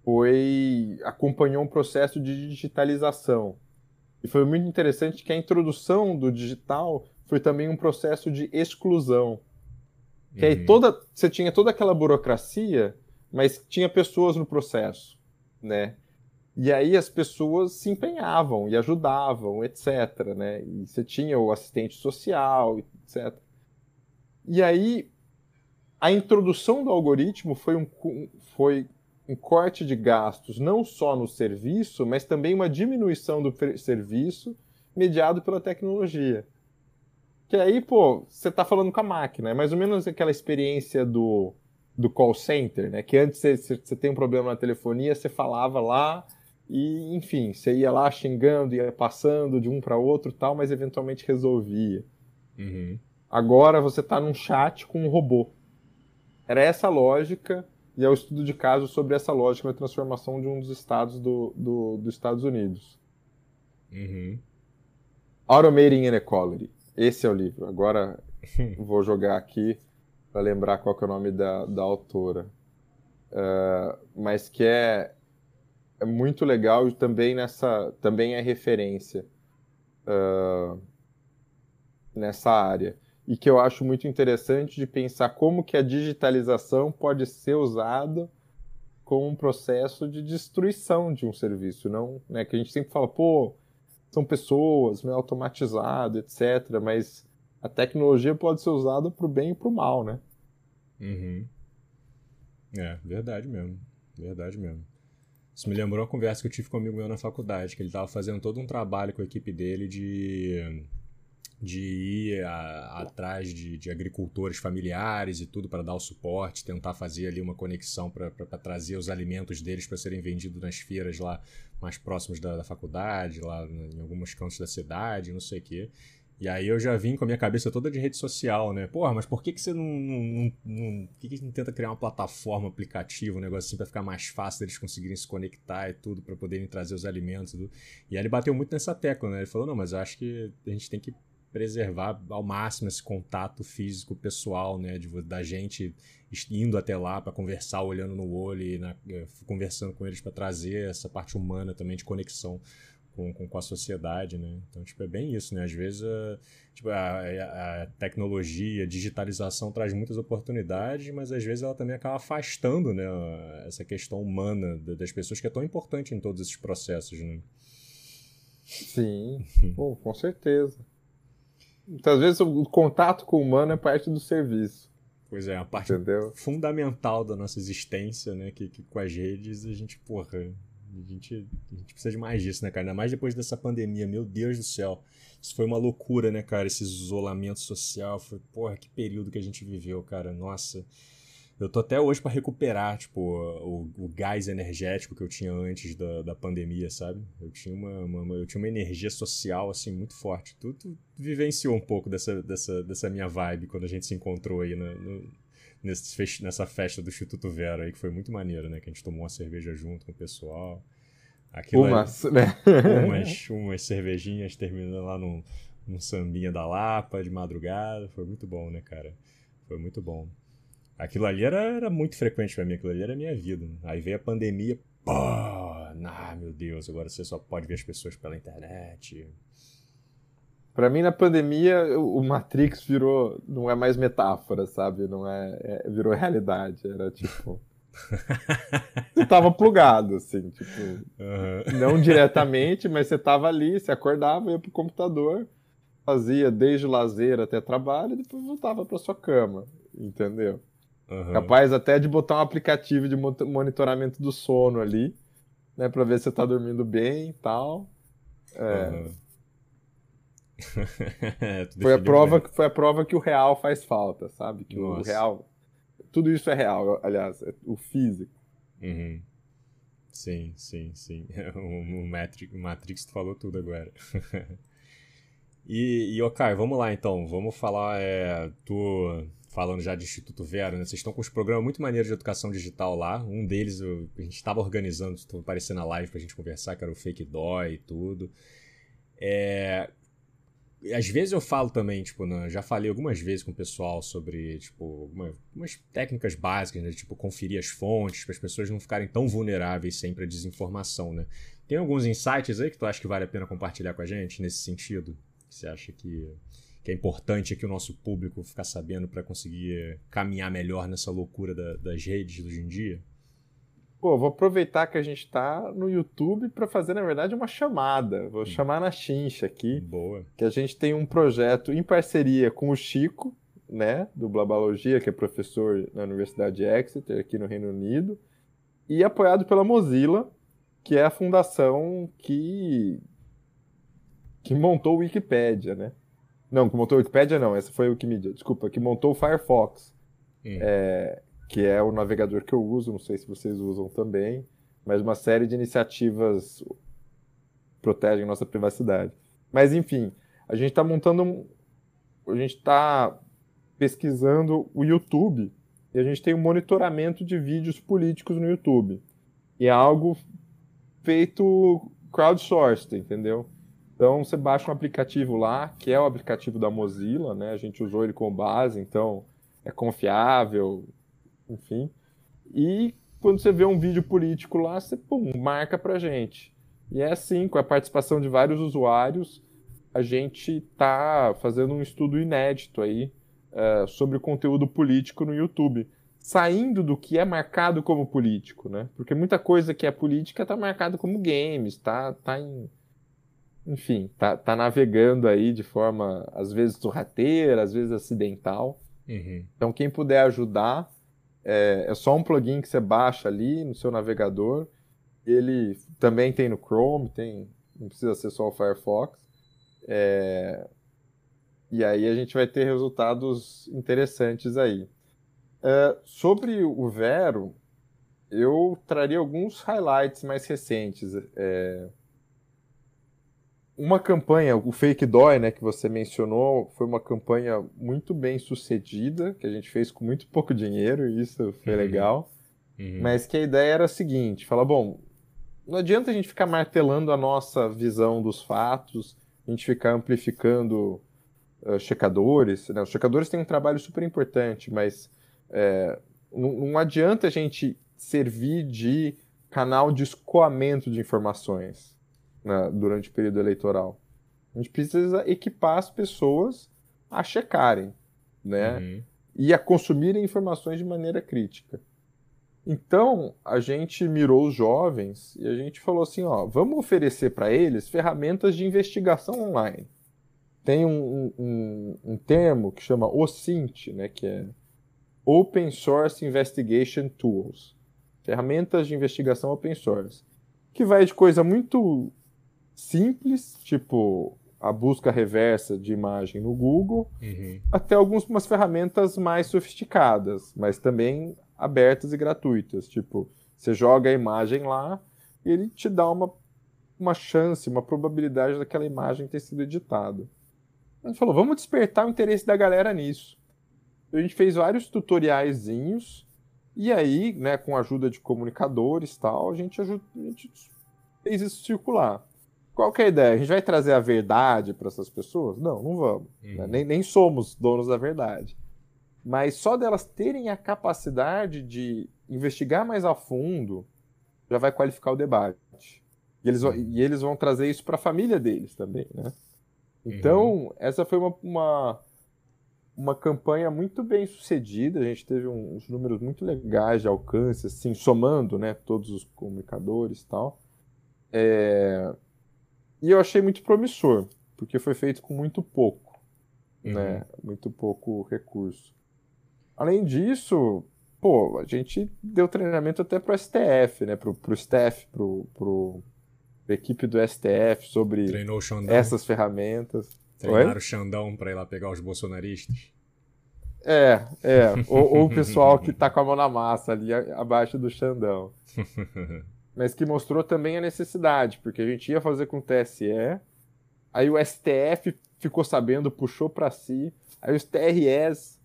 foi acompanhou um processo de digitalização. E foi muito interessante que a introdução do digital foi também um processo de exclusão. Que aí uhum. toda, você tinha toda aquela burocracia, mas tinha pessoas no processo, né? E aí as pessoas se empenhavam e ajudavam, etc. Né? E você tinha o assistente social, etc. E aí a introdução do algoritmo foi um, foi um corte de gastos não só no serviço, mas também uma diminuição do serviço mediado pela tecnologia. Que aí, pô, você está falando com a máquina, é mais ou menos aquela experiência do, do call center, né? Que antes você, você tem um problema na telefonia, você falava lá, e, enfim, você ia lá xingando, ia passando de um para outro tal, mas eventualmente resolvia. Uhum. Agora você está num chat com um robô. Era essa a lógica, e é o estudo de caso sobre essa lógica da transformação de um dos estados do, do, dos Estados Unidos. Uhum. Automating Inequality. Esse é o livro. Agora vou jogar aqui para lembrar qual é o nome da, da autora. Uh, mas que é, é muito legal e também nessa também é referência uh, nessa área e que eu acho muito interessante de pensar como que a digitalização pode ser usada como um processo de destruição de um serviço, não, né, que a gente sempre fala, pô, são pessoas, é automatizado, etc, mas a tecnologia pode ser usada para o bem e para o mal, né? Uhum. É, verdade mesmo, verdade mesmo. Isso me lembrou uma conversa que eu tive com um amigo meu na faculdade, que ele estava fazendo todo um trabalho com a equipe dele de de ir a, atrás de, de, agricultores familiares e tudo para dar o suporte, tentar fazer ali uma conexão para trazer os alimentos deles para serem vendidos nas feiras lá mais próximos da, da, faculdade, lá em alguns cantos da cidade, não sei o quê. E aí eu já vim com a minha cabeça toda de rede social, né? Porra, mas por que, que você não, não, não, por que, que não tenta criar uma plataforma, aplicativo, um negócio assim para ficar mais fácil deles conseguirem se conectar e tudo, para poderem trazer os alimentos? Tudo. E aí ele bateu muito nessa tecla, né? Ele falou, não, mas eu acho que a gente tem que preservar ao máximo esse contato físico pessoal, né, de, da gente indo até lá para conversar, olhando no olho e na, eh, conversando com eles para trazer essa parte humana também de conexão com, com, com, a sociedade, né? Então, tipo, é bem isso, né? Às vezes, a, tipo, a, a, tecnologia, a digitalização traz muitas oportunidades, mas às vezes ela também acaba afastando, né? Essa questão humana das pessoas que é tão importante em todos esses processos, né? Sim, Pô, com certeza. Muitas vezes o contato com o humano é parte do serviço. Pois é, a parte Entendeu? fundamental da nossa existência, né? Que, que, com as redes a gente, porra, a gente, a gente precisa de mais disso, né, cara? Ainda mais depois dessa pandemia, meu Deus do céu. Isso foi uma loucura, né, cara? Esse isolamento social. Foi, porra, que período que a gente viveu, cara. Nossa. Eu tô até hoje para recuperar, tipo, o, o, gás energético que eu tinha antes da, da pandemia, sabe? Eu tinha uma, uma, eu tinha uma energia social, assim, muito forte. Tu, tu vivenciou um pouco dessa, dessa, dessa minha vibe quando a gente se encontrou aí no, no, nesse, nessa festa do Instituto Vera aí, que foi muito maneiro, né? Que a gente tomou uma cerveja junto com o pessoal. Aquilo umas, aí, né? umas, umas cervejinhas terminando lá num, num sambinha da Lapa de madrugada. Foi muito bom, né, cara? Foi muito bom. Aquilo ali era, era muito frequente para mim, aquilo ali era a minha vida. Aí veio a pandemia, pô, ah, meu Deus, agora você só pode ver as pessoas pela internet. Para mim, na pandemia, o Matrix virou. Não é mais metáfora, sabe? Não é, é virou realidade. Era tipo. você tava plugado, assim, tipo. Uhum. Não diretamente, mas você tava ali, você acordava, ia pro computador, fazia desde o lazer até trabalho e depois voltava pra sua cama, entendeu? Uhum. Capaz até de botar um aplicativo de monitoramento do sono ali, né? Pra ver se você tá dormindo bem e tal. É. Uhum. foi, a prova, que, foi a prova que o real faz falta, sabe? Que Nossa. o real. Tudo isso é real, aliás, é o físico. Uhum. Sim, sim, sim. O, Matrix, o Matrix tu falou tudo agora. e, e ok, vamos lá então. Vamos falar. É, tu falando já de Instituto Vera, né? Vocês estão com os programas muito maneiros de educação digital lá. Um deles eu, a gente estava organizando, estou aparecendo na live para a gente conversar, que era o Fake Dói e tudo. É, às vezes eu falo também, tipo, né, já falei algumas vezes com o pessoal sobre, tipo, uma, umas técnicas básicas, né? Tipo, conferir as fontes, para as pessoas não ficarem tão vulneráveis sempre à desinformação, né? Tem alguns insights aí que tu acha que vale a pena compartilhar com a gente nesse sentido? Você acha que que é importante aqui o nosso público ficar sabendo para conseguir caminhar melhor nessa loucura da, das redes hoje em dia? Pô, vou aproveitar que a gente está no YouTube para fazer, na verdade, uma chamada. Vou hum. chamar na chincha aqui. Boa. Que a gente tem um projeto em parceria com o Chico, né, do Blabalogia, que é professor na Universidade de Exeter, aqui no Reino Unido, e apoiado pela Mozilla, que é a fundação que, que montou o Wikipedia, né? Não, que montou o Wikipedia não, essa foi o Wikimedia, desculpa, que montou o Firefox, hum. é, que é o navegador que eu uso, não sei se vocês usam também, mas uma série de iniciativas protegem nossa privacidade. Mas enfim, a gente está montando um, a gente está pesquisando o YouTube e a gente tem um monitoramento de vídeos políticos no YouTube. E é algo feito crowdsourced, entendeu? Então você baixa um aplicativo lá, que é o aplicativo da Mozilla, né? A gente usou ele como base, então é confiável, enfim. E quando você vê um vídeo político lá, você pum, marca pra gente. E é assim, com a participação de vários usuários, a gente está fazendo um estudo inédito aí uh, sobre o conteúdo político no YouTube. Saindo do que é marcado como político, né? Porque muita coisa que é política está marcado como games, tá, tá em. Enfim, tá, tá navegando aí de forma, às vezes, sorrateira, às vezes acidental. Uhum. Então, quem puder ajudar, é, é só um plugin que você baixa ali no seu navegador. Ele também tem no Chrome, tem, não precisa ser só o Firefox. É... E aí a gente vai ter resultados interessantes aí. É, sobre o Vero, eu traria alguns highlights mais recentes. É... Uma campanha, o Fake Dói, né, que você mencionou, foi uma campanha muito bem sucedida, que a gente fez com muito pouco dinheiro, e isso foi uhum. legal. Uhum. Mas que a ideia era a seguinte: falar, bom, não adianta a gente ficar martelando a nossa visão dos fatos, a gente ficar amplificando uh, checadores. Né? Os checadores têm um trabalho super importante, mas é, não, não adianta a gente servir de canal de escoamento de informações durante o período eleitoral. A gente precisa equipar as pessoas a checarem, né? Uhum. E a consumirem informações de maneira crítica. Então, a gente mirou os jovens e a gente falou assim, ó, vamos oferecer para eles ferramentas de investigação online. Tem um, um, um termo que chama OSINT, né, que é Open Source Investigation Tools. Ferramentas de investigação open source. Que vai de coisa muito simples, tipo a busca reversa de imagem no Google, uhum. até algumas ferramentas mais sofisticadas, mas também abertas e gratuitas. Tipo, você joga a imagem lá e ele te dá uma, uma chance, uma probabilidade daquela imagem ter sido editada. A gente falou, vamos despertar o interesse da galera nisso. A gente fez vários tutoriaizinhos e aí, né, com a ajuda de comunicadores tal, a gente, ajuda, a gente fez isso circular. Qual é a ideia? A gente vai trazer a verdade para essas pessoas? Não, não vamos. Né? Uhum. Né? Nem, nem somos donos da verdade. Mas só delas terem a capacidade de investigar mais a fundo já vai qualificar o debate. E eles, vão, e eles vão trazer isso para a família deles também, né? Então, uhum. essa foi uma, uma, uma, campanha muito bem sucedida. A gente teve uns números muito legais de alcance, assim, somando né, todos os comunicadores e tal. É... E eu achei muito promissor, porque foi feito com muito pouco, né? uhum. né? Muito pouco recurso. Além disso, pô, a gente deu treinamento até pro STF, né? Pro, pro staff, pro, pro equipe do STF sobre essas ferramentas. Treinaram o Xandão para ir lá pegar os bolsonaristas. É, é. ou, ou, o pessoal que tá com a mão na massa ali abaixo do Xandão. Mas que mostrou também a necessidade, porque a gente ia fazer com o TSE, aí o STF ficou sabendo, puxou para si, aí os TREs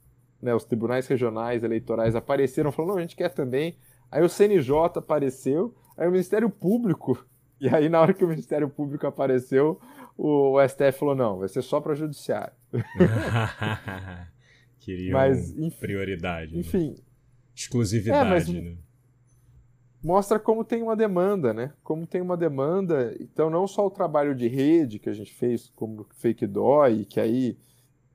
né, os tribunais regionais eleitorais apareceram, falando, não, a gente quer também. Aí o CNJ apareceu, aí o Ministério Público, e aí na hora que o Ministério Público apareceu, o, STF falou, não, vai ser só para judiciário. Queriam mas, enfim, prioridade. Né? Enfim. Né? Exclusividade, é, mas, né? Mostra como tem uma demanda, né? Como tem uma demanda. Então, não só o trabalho de rede que a gente fez como Fake Dói, que aí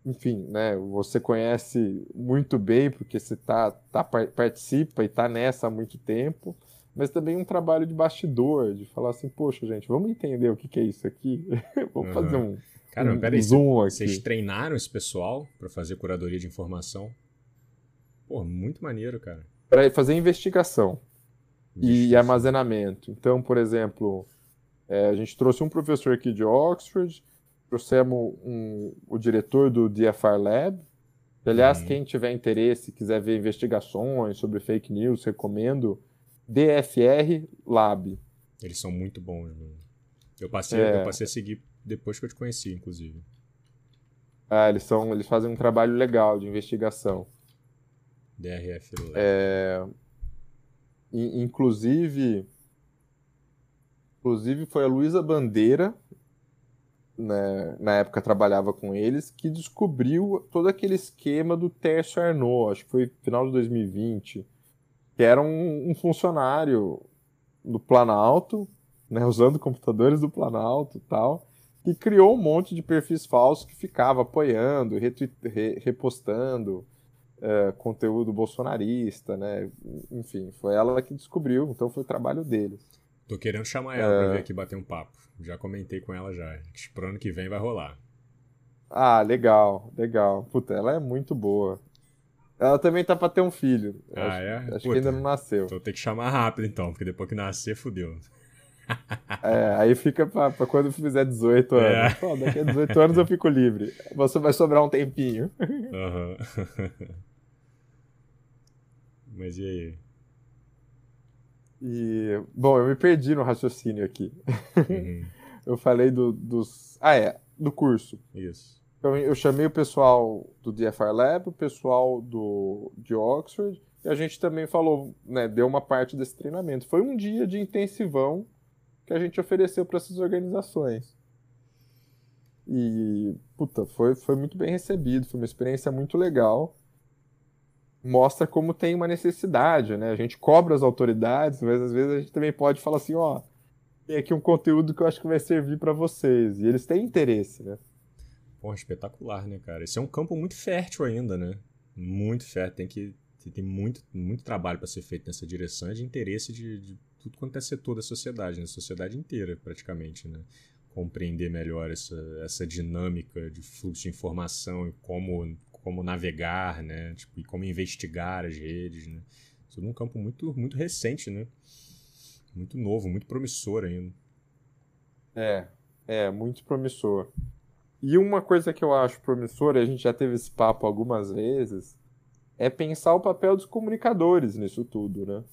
enfim, né, você conhece muito bem porque você tá, tá participa e está nessa há muito tempo, mas também um trabalho de bastidor, de falar assim, poxa, gente, vamos entender o que, que é isso aqui, vamos uhum. fazer um, Cara, um, peraí, zoom aqui. Vocês treinaram esse pessoal para fazer curadoria de informação? Pô, muito maneiro, cara. Para fazer investigação. E, armazenamento. Então, por exemplo, é, a gente trouxe um professor aqui de Oxford, trouxemos um, o diretor do DFR Lab. Aliás, uhum. quem tiver interesse, quiser ver investigações sobre fake news, recomendo DFR Lab. Eles são muito bons. Né? Eu, passei, é... eu passei a seguir depois que eu te conheci, inclusive. Ah, eles, são, eles fazem um trabalho legal de investigação. DRF Lab. É, inclusive, inclusive foi a Luísa Bandeira, né, na época trabalhava com eles, que descobriu todo aquele esquema do Tércio Arnaud, acho que foi final de 2020, que era um, um funcionário do Planalto, né, usando computadores do Planalto tal, que criou um monte de perfis falsos que ficava apoiando, re, repostando é, conteúdo bolsonarista, né? Enfim, foi ela que descobriu, então foi o trabalho deles. Tô querendo chamar ela é... pra vir aqui bater um papo. Já comentei com ela já. Pro ano que vem vai rolar. Ah, legal, legal. Puta, ela é muito boa. Ela também tá pra ter um filho. Ah, acho, é? Acho Puta, que ainda não nasceu. Então tem que chamar rápido então, porque depois que nascer, fudeu. É, aí fica pra, pra quando fizer 18 anos. É. Pô, daqui a 18 anos eu fico livre. Você vai sobrar um tempinho. Uhum. Mas e aí? E, bom, eu me perdi no raciocínio aqui. Uhum. eu falei do, dos. Ah, é, do curso. Isso. Então, eu chamei o pessoal do DFR Lab, o pessoal do, de Oxford, e a gente também falou, né, deu uma parte desse treinamento. Foi um dia de intensivão que a gente ofereceu para essas organizações. E, puta, foi, foi muito bem recebido, foi uma experiência muito legal mostra como tem uma necessidade, né? A gente cobra as autoridades, mas às vezes a gente também pode falar assim, ó, tem aqui um conteúdo que eu acho que vai servir para vocês. E eles têm interesse, né? Pô, espetacular, né, cara? Esse é um campo muito fértil ainda, né? Muito fértil. Tem que tem muito, muito trabalho para ser feito nessa direção de interesse de, de, tudo quanto é setor da sociedade, né? sociedade inteira, praticamente, né? Compreender melhor essa, essa dinâmica de fluxo de informação e como como navegar, né? Tipo, e como investigar as redes, né? Isso é um campo muito, muito recente, né? Muito novo, muito promissor ainda. É, é, muito promissor. E uma coisa que eu acho promissora, a gente já teve esse papo algumas vezes, é pensar o papel dos comunicadores nisso tudo, né?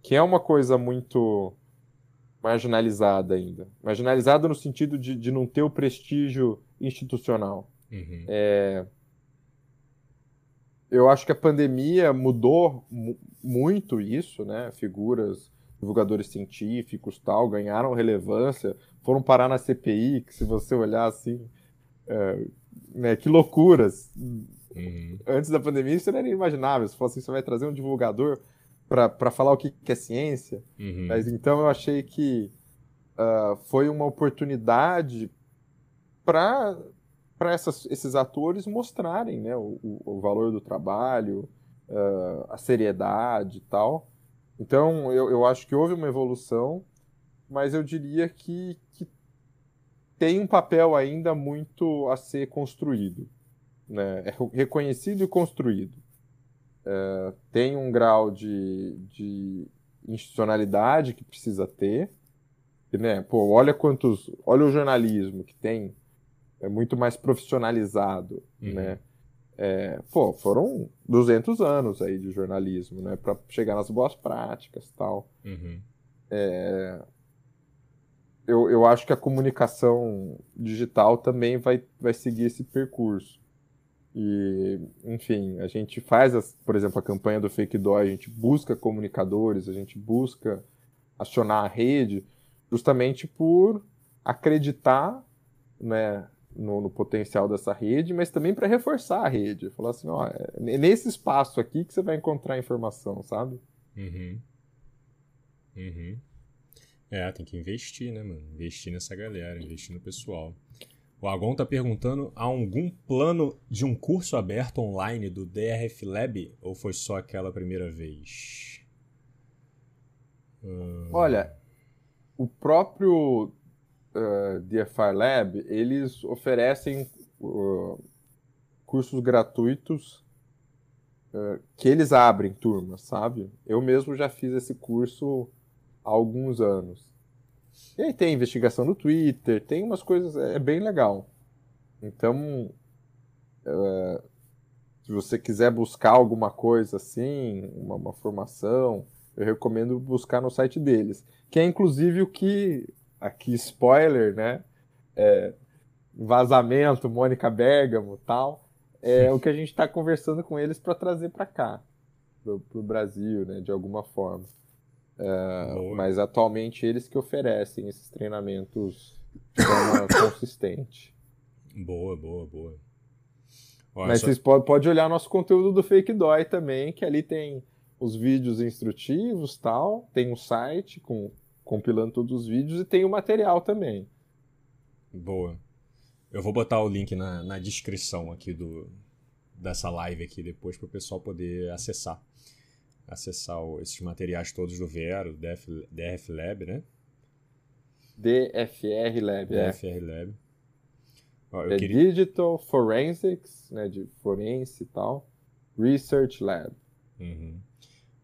Que é uma coisa muito marginalizada ainda. Marginalizada no sentido de, de não ter o prestígio institucional. Uhum. É, eu acho que a pandemia mudou muito isso, né? Figuras, divulgadores científicos, tal, ganharam relevância, foram parar na CPI, que se você olhar assim, é, né, que loucuras. Uhum. Antes da pandemia isso não era inimaginável. Se fosse assim, você vai trazer um divulgador para falar o que, que é ciência. Uhum. Mas então eu achei que uh, foi uma oportunidade para para esses atores mostrarem né, o, o, valor do trabalho, uh, a seriedade e tal. Então, eu, eu acho que houve uma evolução, mas eu diria que, que tem um papel ainda muito a ser construído. Né? É reconhecido e construído. Uh, tem um grau de, de institucionalidade que precisa ter. Né? Pô, olha quantos. Olha o jornalismo que tem é muito mais profissionalizado, uhum. né? É, pô, foram 200 anos aí de jornalismo, né? Para chegar nas boas práticas tal. Uhum. É, eu, eu acho que a comunicação digital também vai, vai seguir esse percurso. E, enfim, a gente faz, as, por exemplo, a campanha do Fake Dói, a gente busca comunicadores, a gente busca acionar a rede justamente por acreditar né, no, no, potencial dessa rede, mas também para reforçar a rede. Falar assim, ó, é nesse espaço aqui que você vai encontrar informação, sabe? Uhum. Uhum. É, tem que investir, né, mano? Investir nessa galera, investir no pessoal. O Agon tá perguntando: há algum plano de um curso aberto online do DRF Lab ou foi só aquela primeira vez? Hum... Olha, o próprio uh, Lab, eles oferecem uh, cursos gratuitos uh, que eles abrem turmas, sabe? Eu mesmo já fiz esse curso há alguns anos. E aí tem investigação no Twitter, tem umas coisas, é, é bem legal. Então, uh, se você quiser buscar alguma coisa assim, uma, uma, formação, eu recomendo buscar no site deles, que é inclusive o que aqui spoiler, né? É, vazamento, Mônica Bergamo tal. É o que a gente está conversando com eles para trazer para cá. o Brasil, né, de alguma forma. É, mas atualmente eles que oferecem esses treinamentos de forma consistente. Boa, boa, boa. Olha, mas só... vocês podem pode olhar nosso conteúdo do Fake Dói também, que ali tem os vídeos instrutivos tal, tem um site com compilando todos os vídeos e tem o material também. Boa. Eu vou botar o link na, na descrição aqui do, dessa live aqui depois para o pessoal poder acessar. Acessar o, esses materiais todos do Vero, do DF, DF Lab, né? DFR Lab, DFR é. Lab. Ó, é queria... Digital Forensics, né, de forense e tal, Research Lab. Uhum.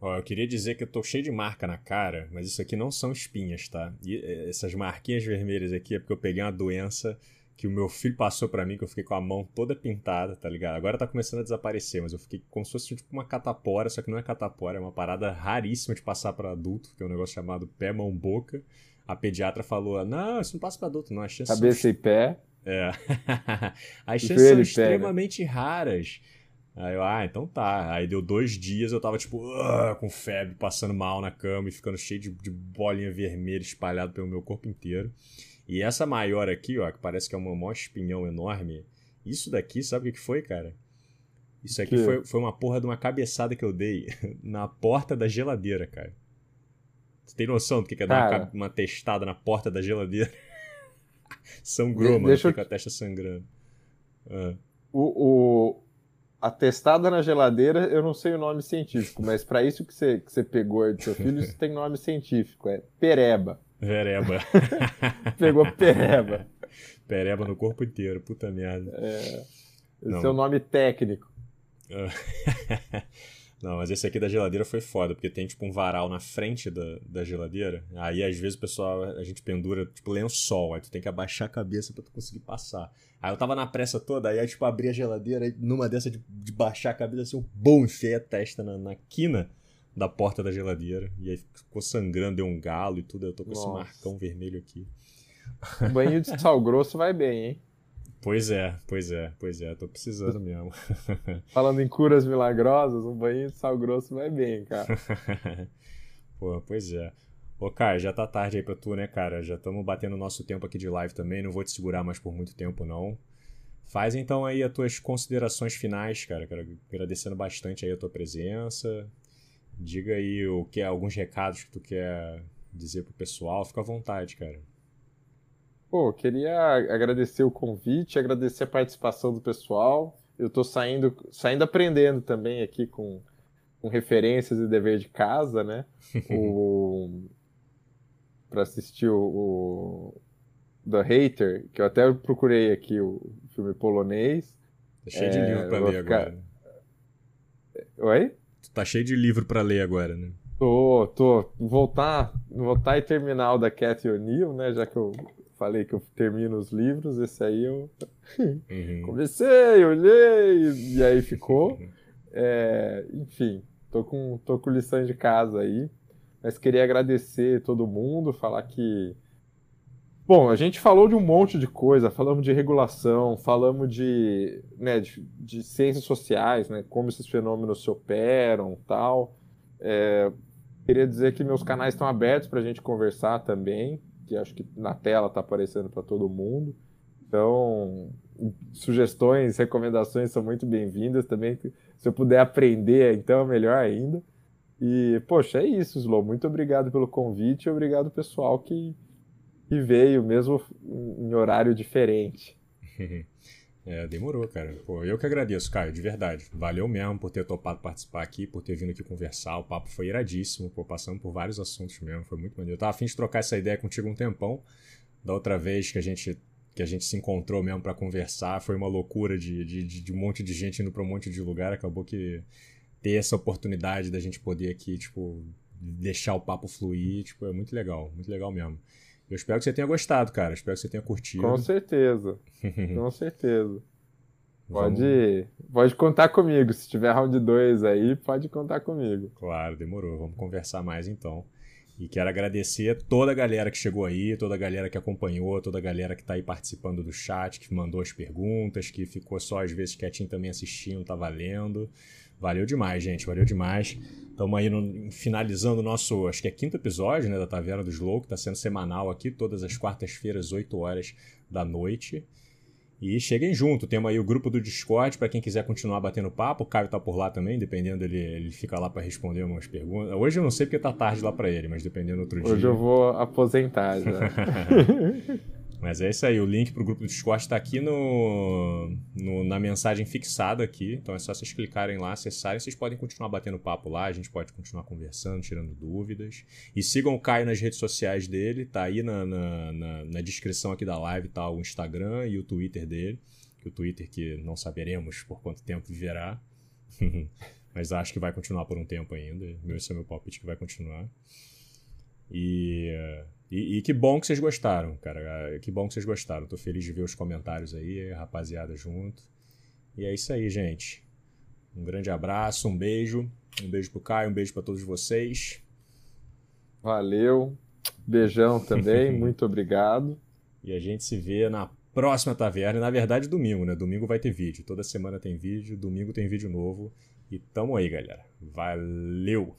Ó, eu queria dizer que eu tô cheio de marca na cara, mas isso aqui não são espinhas, tá? E é, essas marquinhas vermelhas aqui é porque eu peguei uma doença que o meu filho passou para mim, que eu fiquei com a mão toda pintada, tá ligado? Agora tá começando a desaparecer, mas eu fiquei como se fosse tipo uma catapora, só que não é catapora, é uma parada raríssima de passar para adulto, que é um negócio chamado pé, mão, boca. A pediatra falou: não, isso não passa para adulto, não. As chances Cabeça são... e pé. É. As chances são extremamente raras. Aí eu, ah, então tá. Aí deu dois dias, eu tava tipo, uh, com febre, passando mal na cama e ficando cheio de, de bolinha vermelha espalhado pelo meu corpo inteiro. E essa maior aqui, ó, que parece que é uma maior espinhão enorme. Isso daqui, sabe o que foi, cara? Isso aqui foi, foi uma porra de uma cabeçada que eu dei na porta da geladeira, cara. Você tem noção do que é dar uma, uma testada na porta da geladeira? Sangrou, mano. Deixa eu... Fica a testa sangrando. Ah. O, o, a testada na geladeira, eu não sei o nome científico, mas para isso que você, que você pegou do seu filho, isso tem nome científico, é pereba. Vereba. Pegou pereba. Pereba no corpo inteiro, puta merda. É, esse é o nome técnico. Não, mas esse aqui da geladeira foi foda, porque tem tipo um varal na frente da, da geladeira. Aí às vezes o pessoal, a gente pendura tipo lençol, aí tu tem que abaixar a cabeça para tu conseguir passar. Aí eu tava na pressa toda, aí tipo abri a geladeira, aí numa dessa de, de baixar a cabeça assim, um bom enfiei a testa na, na quina da porta da geladeira. E aí ficou sangrando, deu um galo e tudo. Eu tô com Nossa. esse marcão vermelho aqui. Banho de sal grosso vai bem, hein? Pois é, pois é, pois é, tô precisando mesmo. Falando em curas milagrosas, um banho de sal grosso vai bem, cara. Pô, pois é. Ô, Kai, já tá tarde aí pra tu, né, cara? Já estamos batendo nosso tempo aqui de live também, não vou te segurar mais por muito tempo, não. Faz então aí as tuas considerações finais, cara. Quero agradecendo bastante aí a tua presença. Diga aí o que alguns recados que tu quer dizer pro pessoal, fica à vontade, cara. Pô, queria agradecer o convite, agradecer a participação do pessoal. Eu estou saindo, saindo aprendendo também aqui com, com referências e dever de casa, né? o para assistir o, o The Hater, que eu até procurei aqui o filme polonês. Tá cheio é, de livro para ler ficar... agora. Oi? Tu tá cheio de livro para ler agora, né? Tô, tô. Voltar, voltar e terminar o da Cathy O'Neill, né? Já que eu falei que eu termino os livros, esse aí eu uhum. comecei, olhei, e aí ficou. É, enfim, tô com, tô com lição de casa aí. Mas queria agradecer todo mundo, falar que. Bom, a gente falou de um monte de coisa, falamos de regulação, falamos de, né, de, de ciências sociais, né, como esses fenômenos se operam tal. É, queria dizer que meus canais estão abertos para a gente conversar também que acho que na tela está aparecendo para todo mundo. Então, sugestões, recomendações são muito bem-vindas também. Se eu puder aprender, então é melhor ainda. E, poxa, é isso, Slow. Muito obrigado pelo convite e obrigado pessoal que, que veio, mesmo em horário diferente. É, demorou, cara. Pô, eu que agradeço, Caio, de verdade. Valeu mesmo por ter topado participar aqui, por ter vindo aqui conversar. O papo foi iradíssimo, pô, passando por vários assuntos mesmo, foi muito maneiro. Eu tava afim de trocar essa ideia contigo um tempão. Da outra vez que a gente que a gente se encontrou mesmo para conversar, foi uma loucura de, de, de, um monte de gente indo pra um monte de lugar. Acabou que ter essa oportunidade da gente poder aqui, tipo, deixar o papo fluir, tipo, é muito legal, muito legal mesmo. Eu espero que você tenha gostado, cara. Espero que você tenha curtido. Com certeza. Com certeza. Pode, pode contar comigo. Se tiver round 2 aí, pode contar comigo. Claro, demorou. Vamos conversar mais então. E quero agradecer toda a galera que chegou aí, toda a galera que acompanhou, toda a galera que está aí participando do chat, que mandou as perguntas, que ficou só às vezes quietinho também assistindo, tá valendo. Valeu demais, gente. Valeu demais. Estamos aí no, finalizando o nosso, acho que é quinto episódio, né, da Taverna do Slow, que está sendo semanal aqui, todas as quartas-feiras, 8 horas da noite. E cheguem junto, temos aí o grupo do Discord para quem quiser continuar batendo papo. O Caio tá por lá também, dependendo, ele, ele fica lá para responder umas perguntas. Hoje eu não sei porque tá tarde lá para ele, mas dependendo do outro Hoje dia. Hoje eu vou aposentar já. Mas é isso aí, o link pro grupo do Discord está aqui no, no, na mensagem fixada aqui. Então é só vocês clicarem lá, acessarem. Vocês podem continuar batendo papo lá, a gente pode continuar conversando, tirando dúvidas. E sigam o Caio nas redes sociais dele, tá aí na, na, na, na descrição aqui da live, tá o Instagram e o Twitter dele. Que o Twitter que não saberemos por quanto tempo viverá. Mas acho que vai continuar por um tempo ainda. Esse é o meu palpite que vai continuar. E. E, e, que bom que vocês gostaram, cara. Que bom que vocês gostaram. Tô feliz de ver os comentários aí, rapaziada junto. E é isso aí, gente. Um grande abraço, um beijo. Um beijo pro Caio, um beijo para todos vocês. Valeu. Beijão também, muito obrigado. E a gente se vê na próxima taverna. Na verdade, domingo, né? Domingo vai ter vídeo. Toda semana tem vídeo, domingo tem vídeo novo. E tamo aí, galera. Valeu!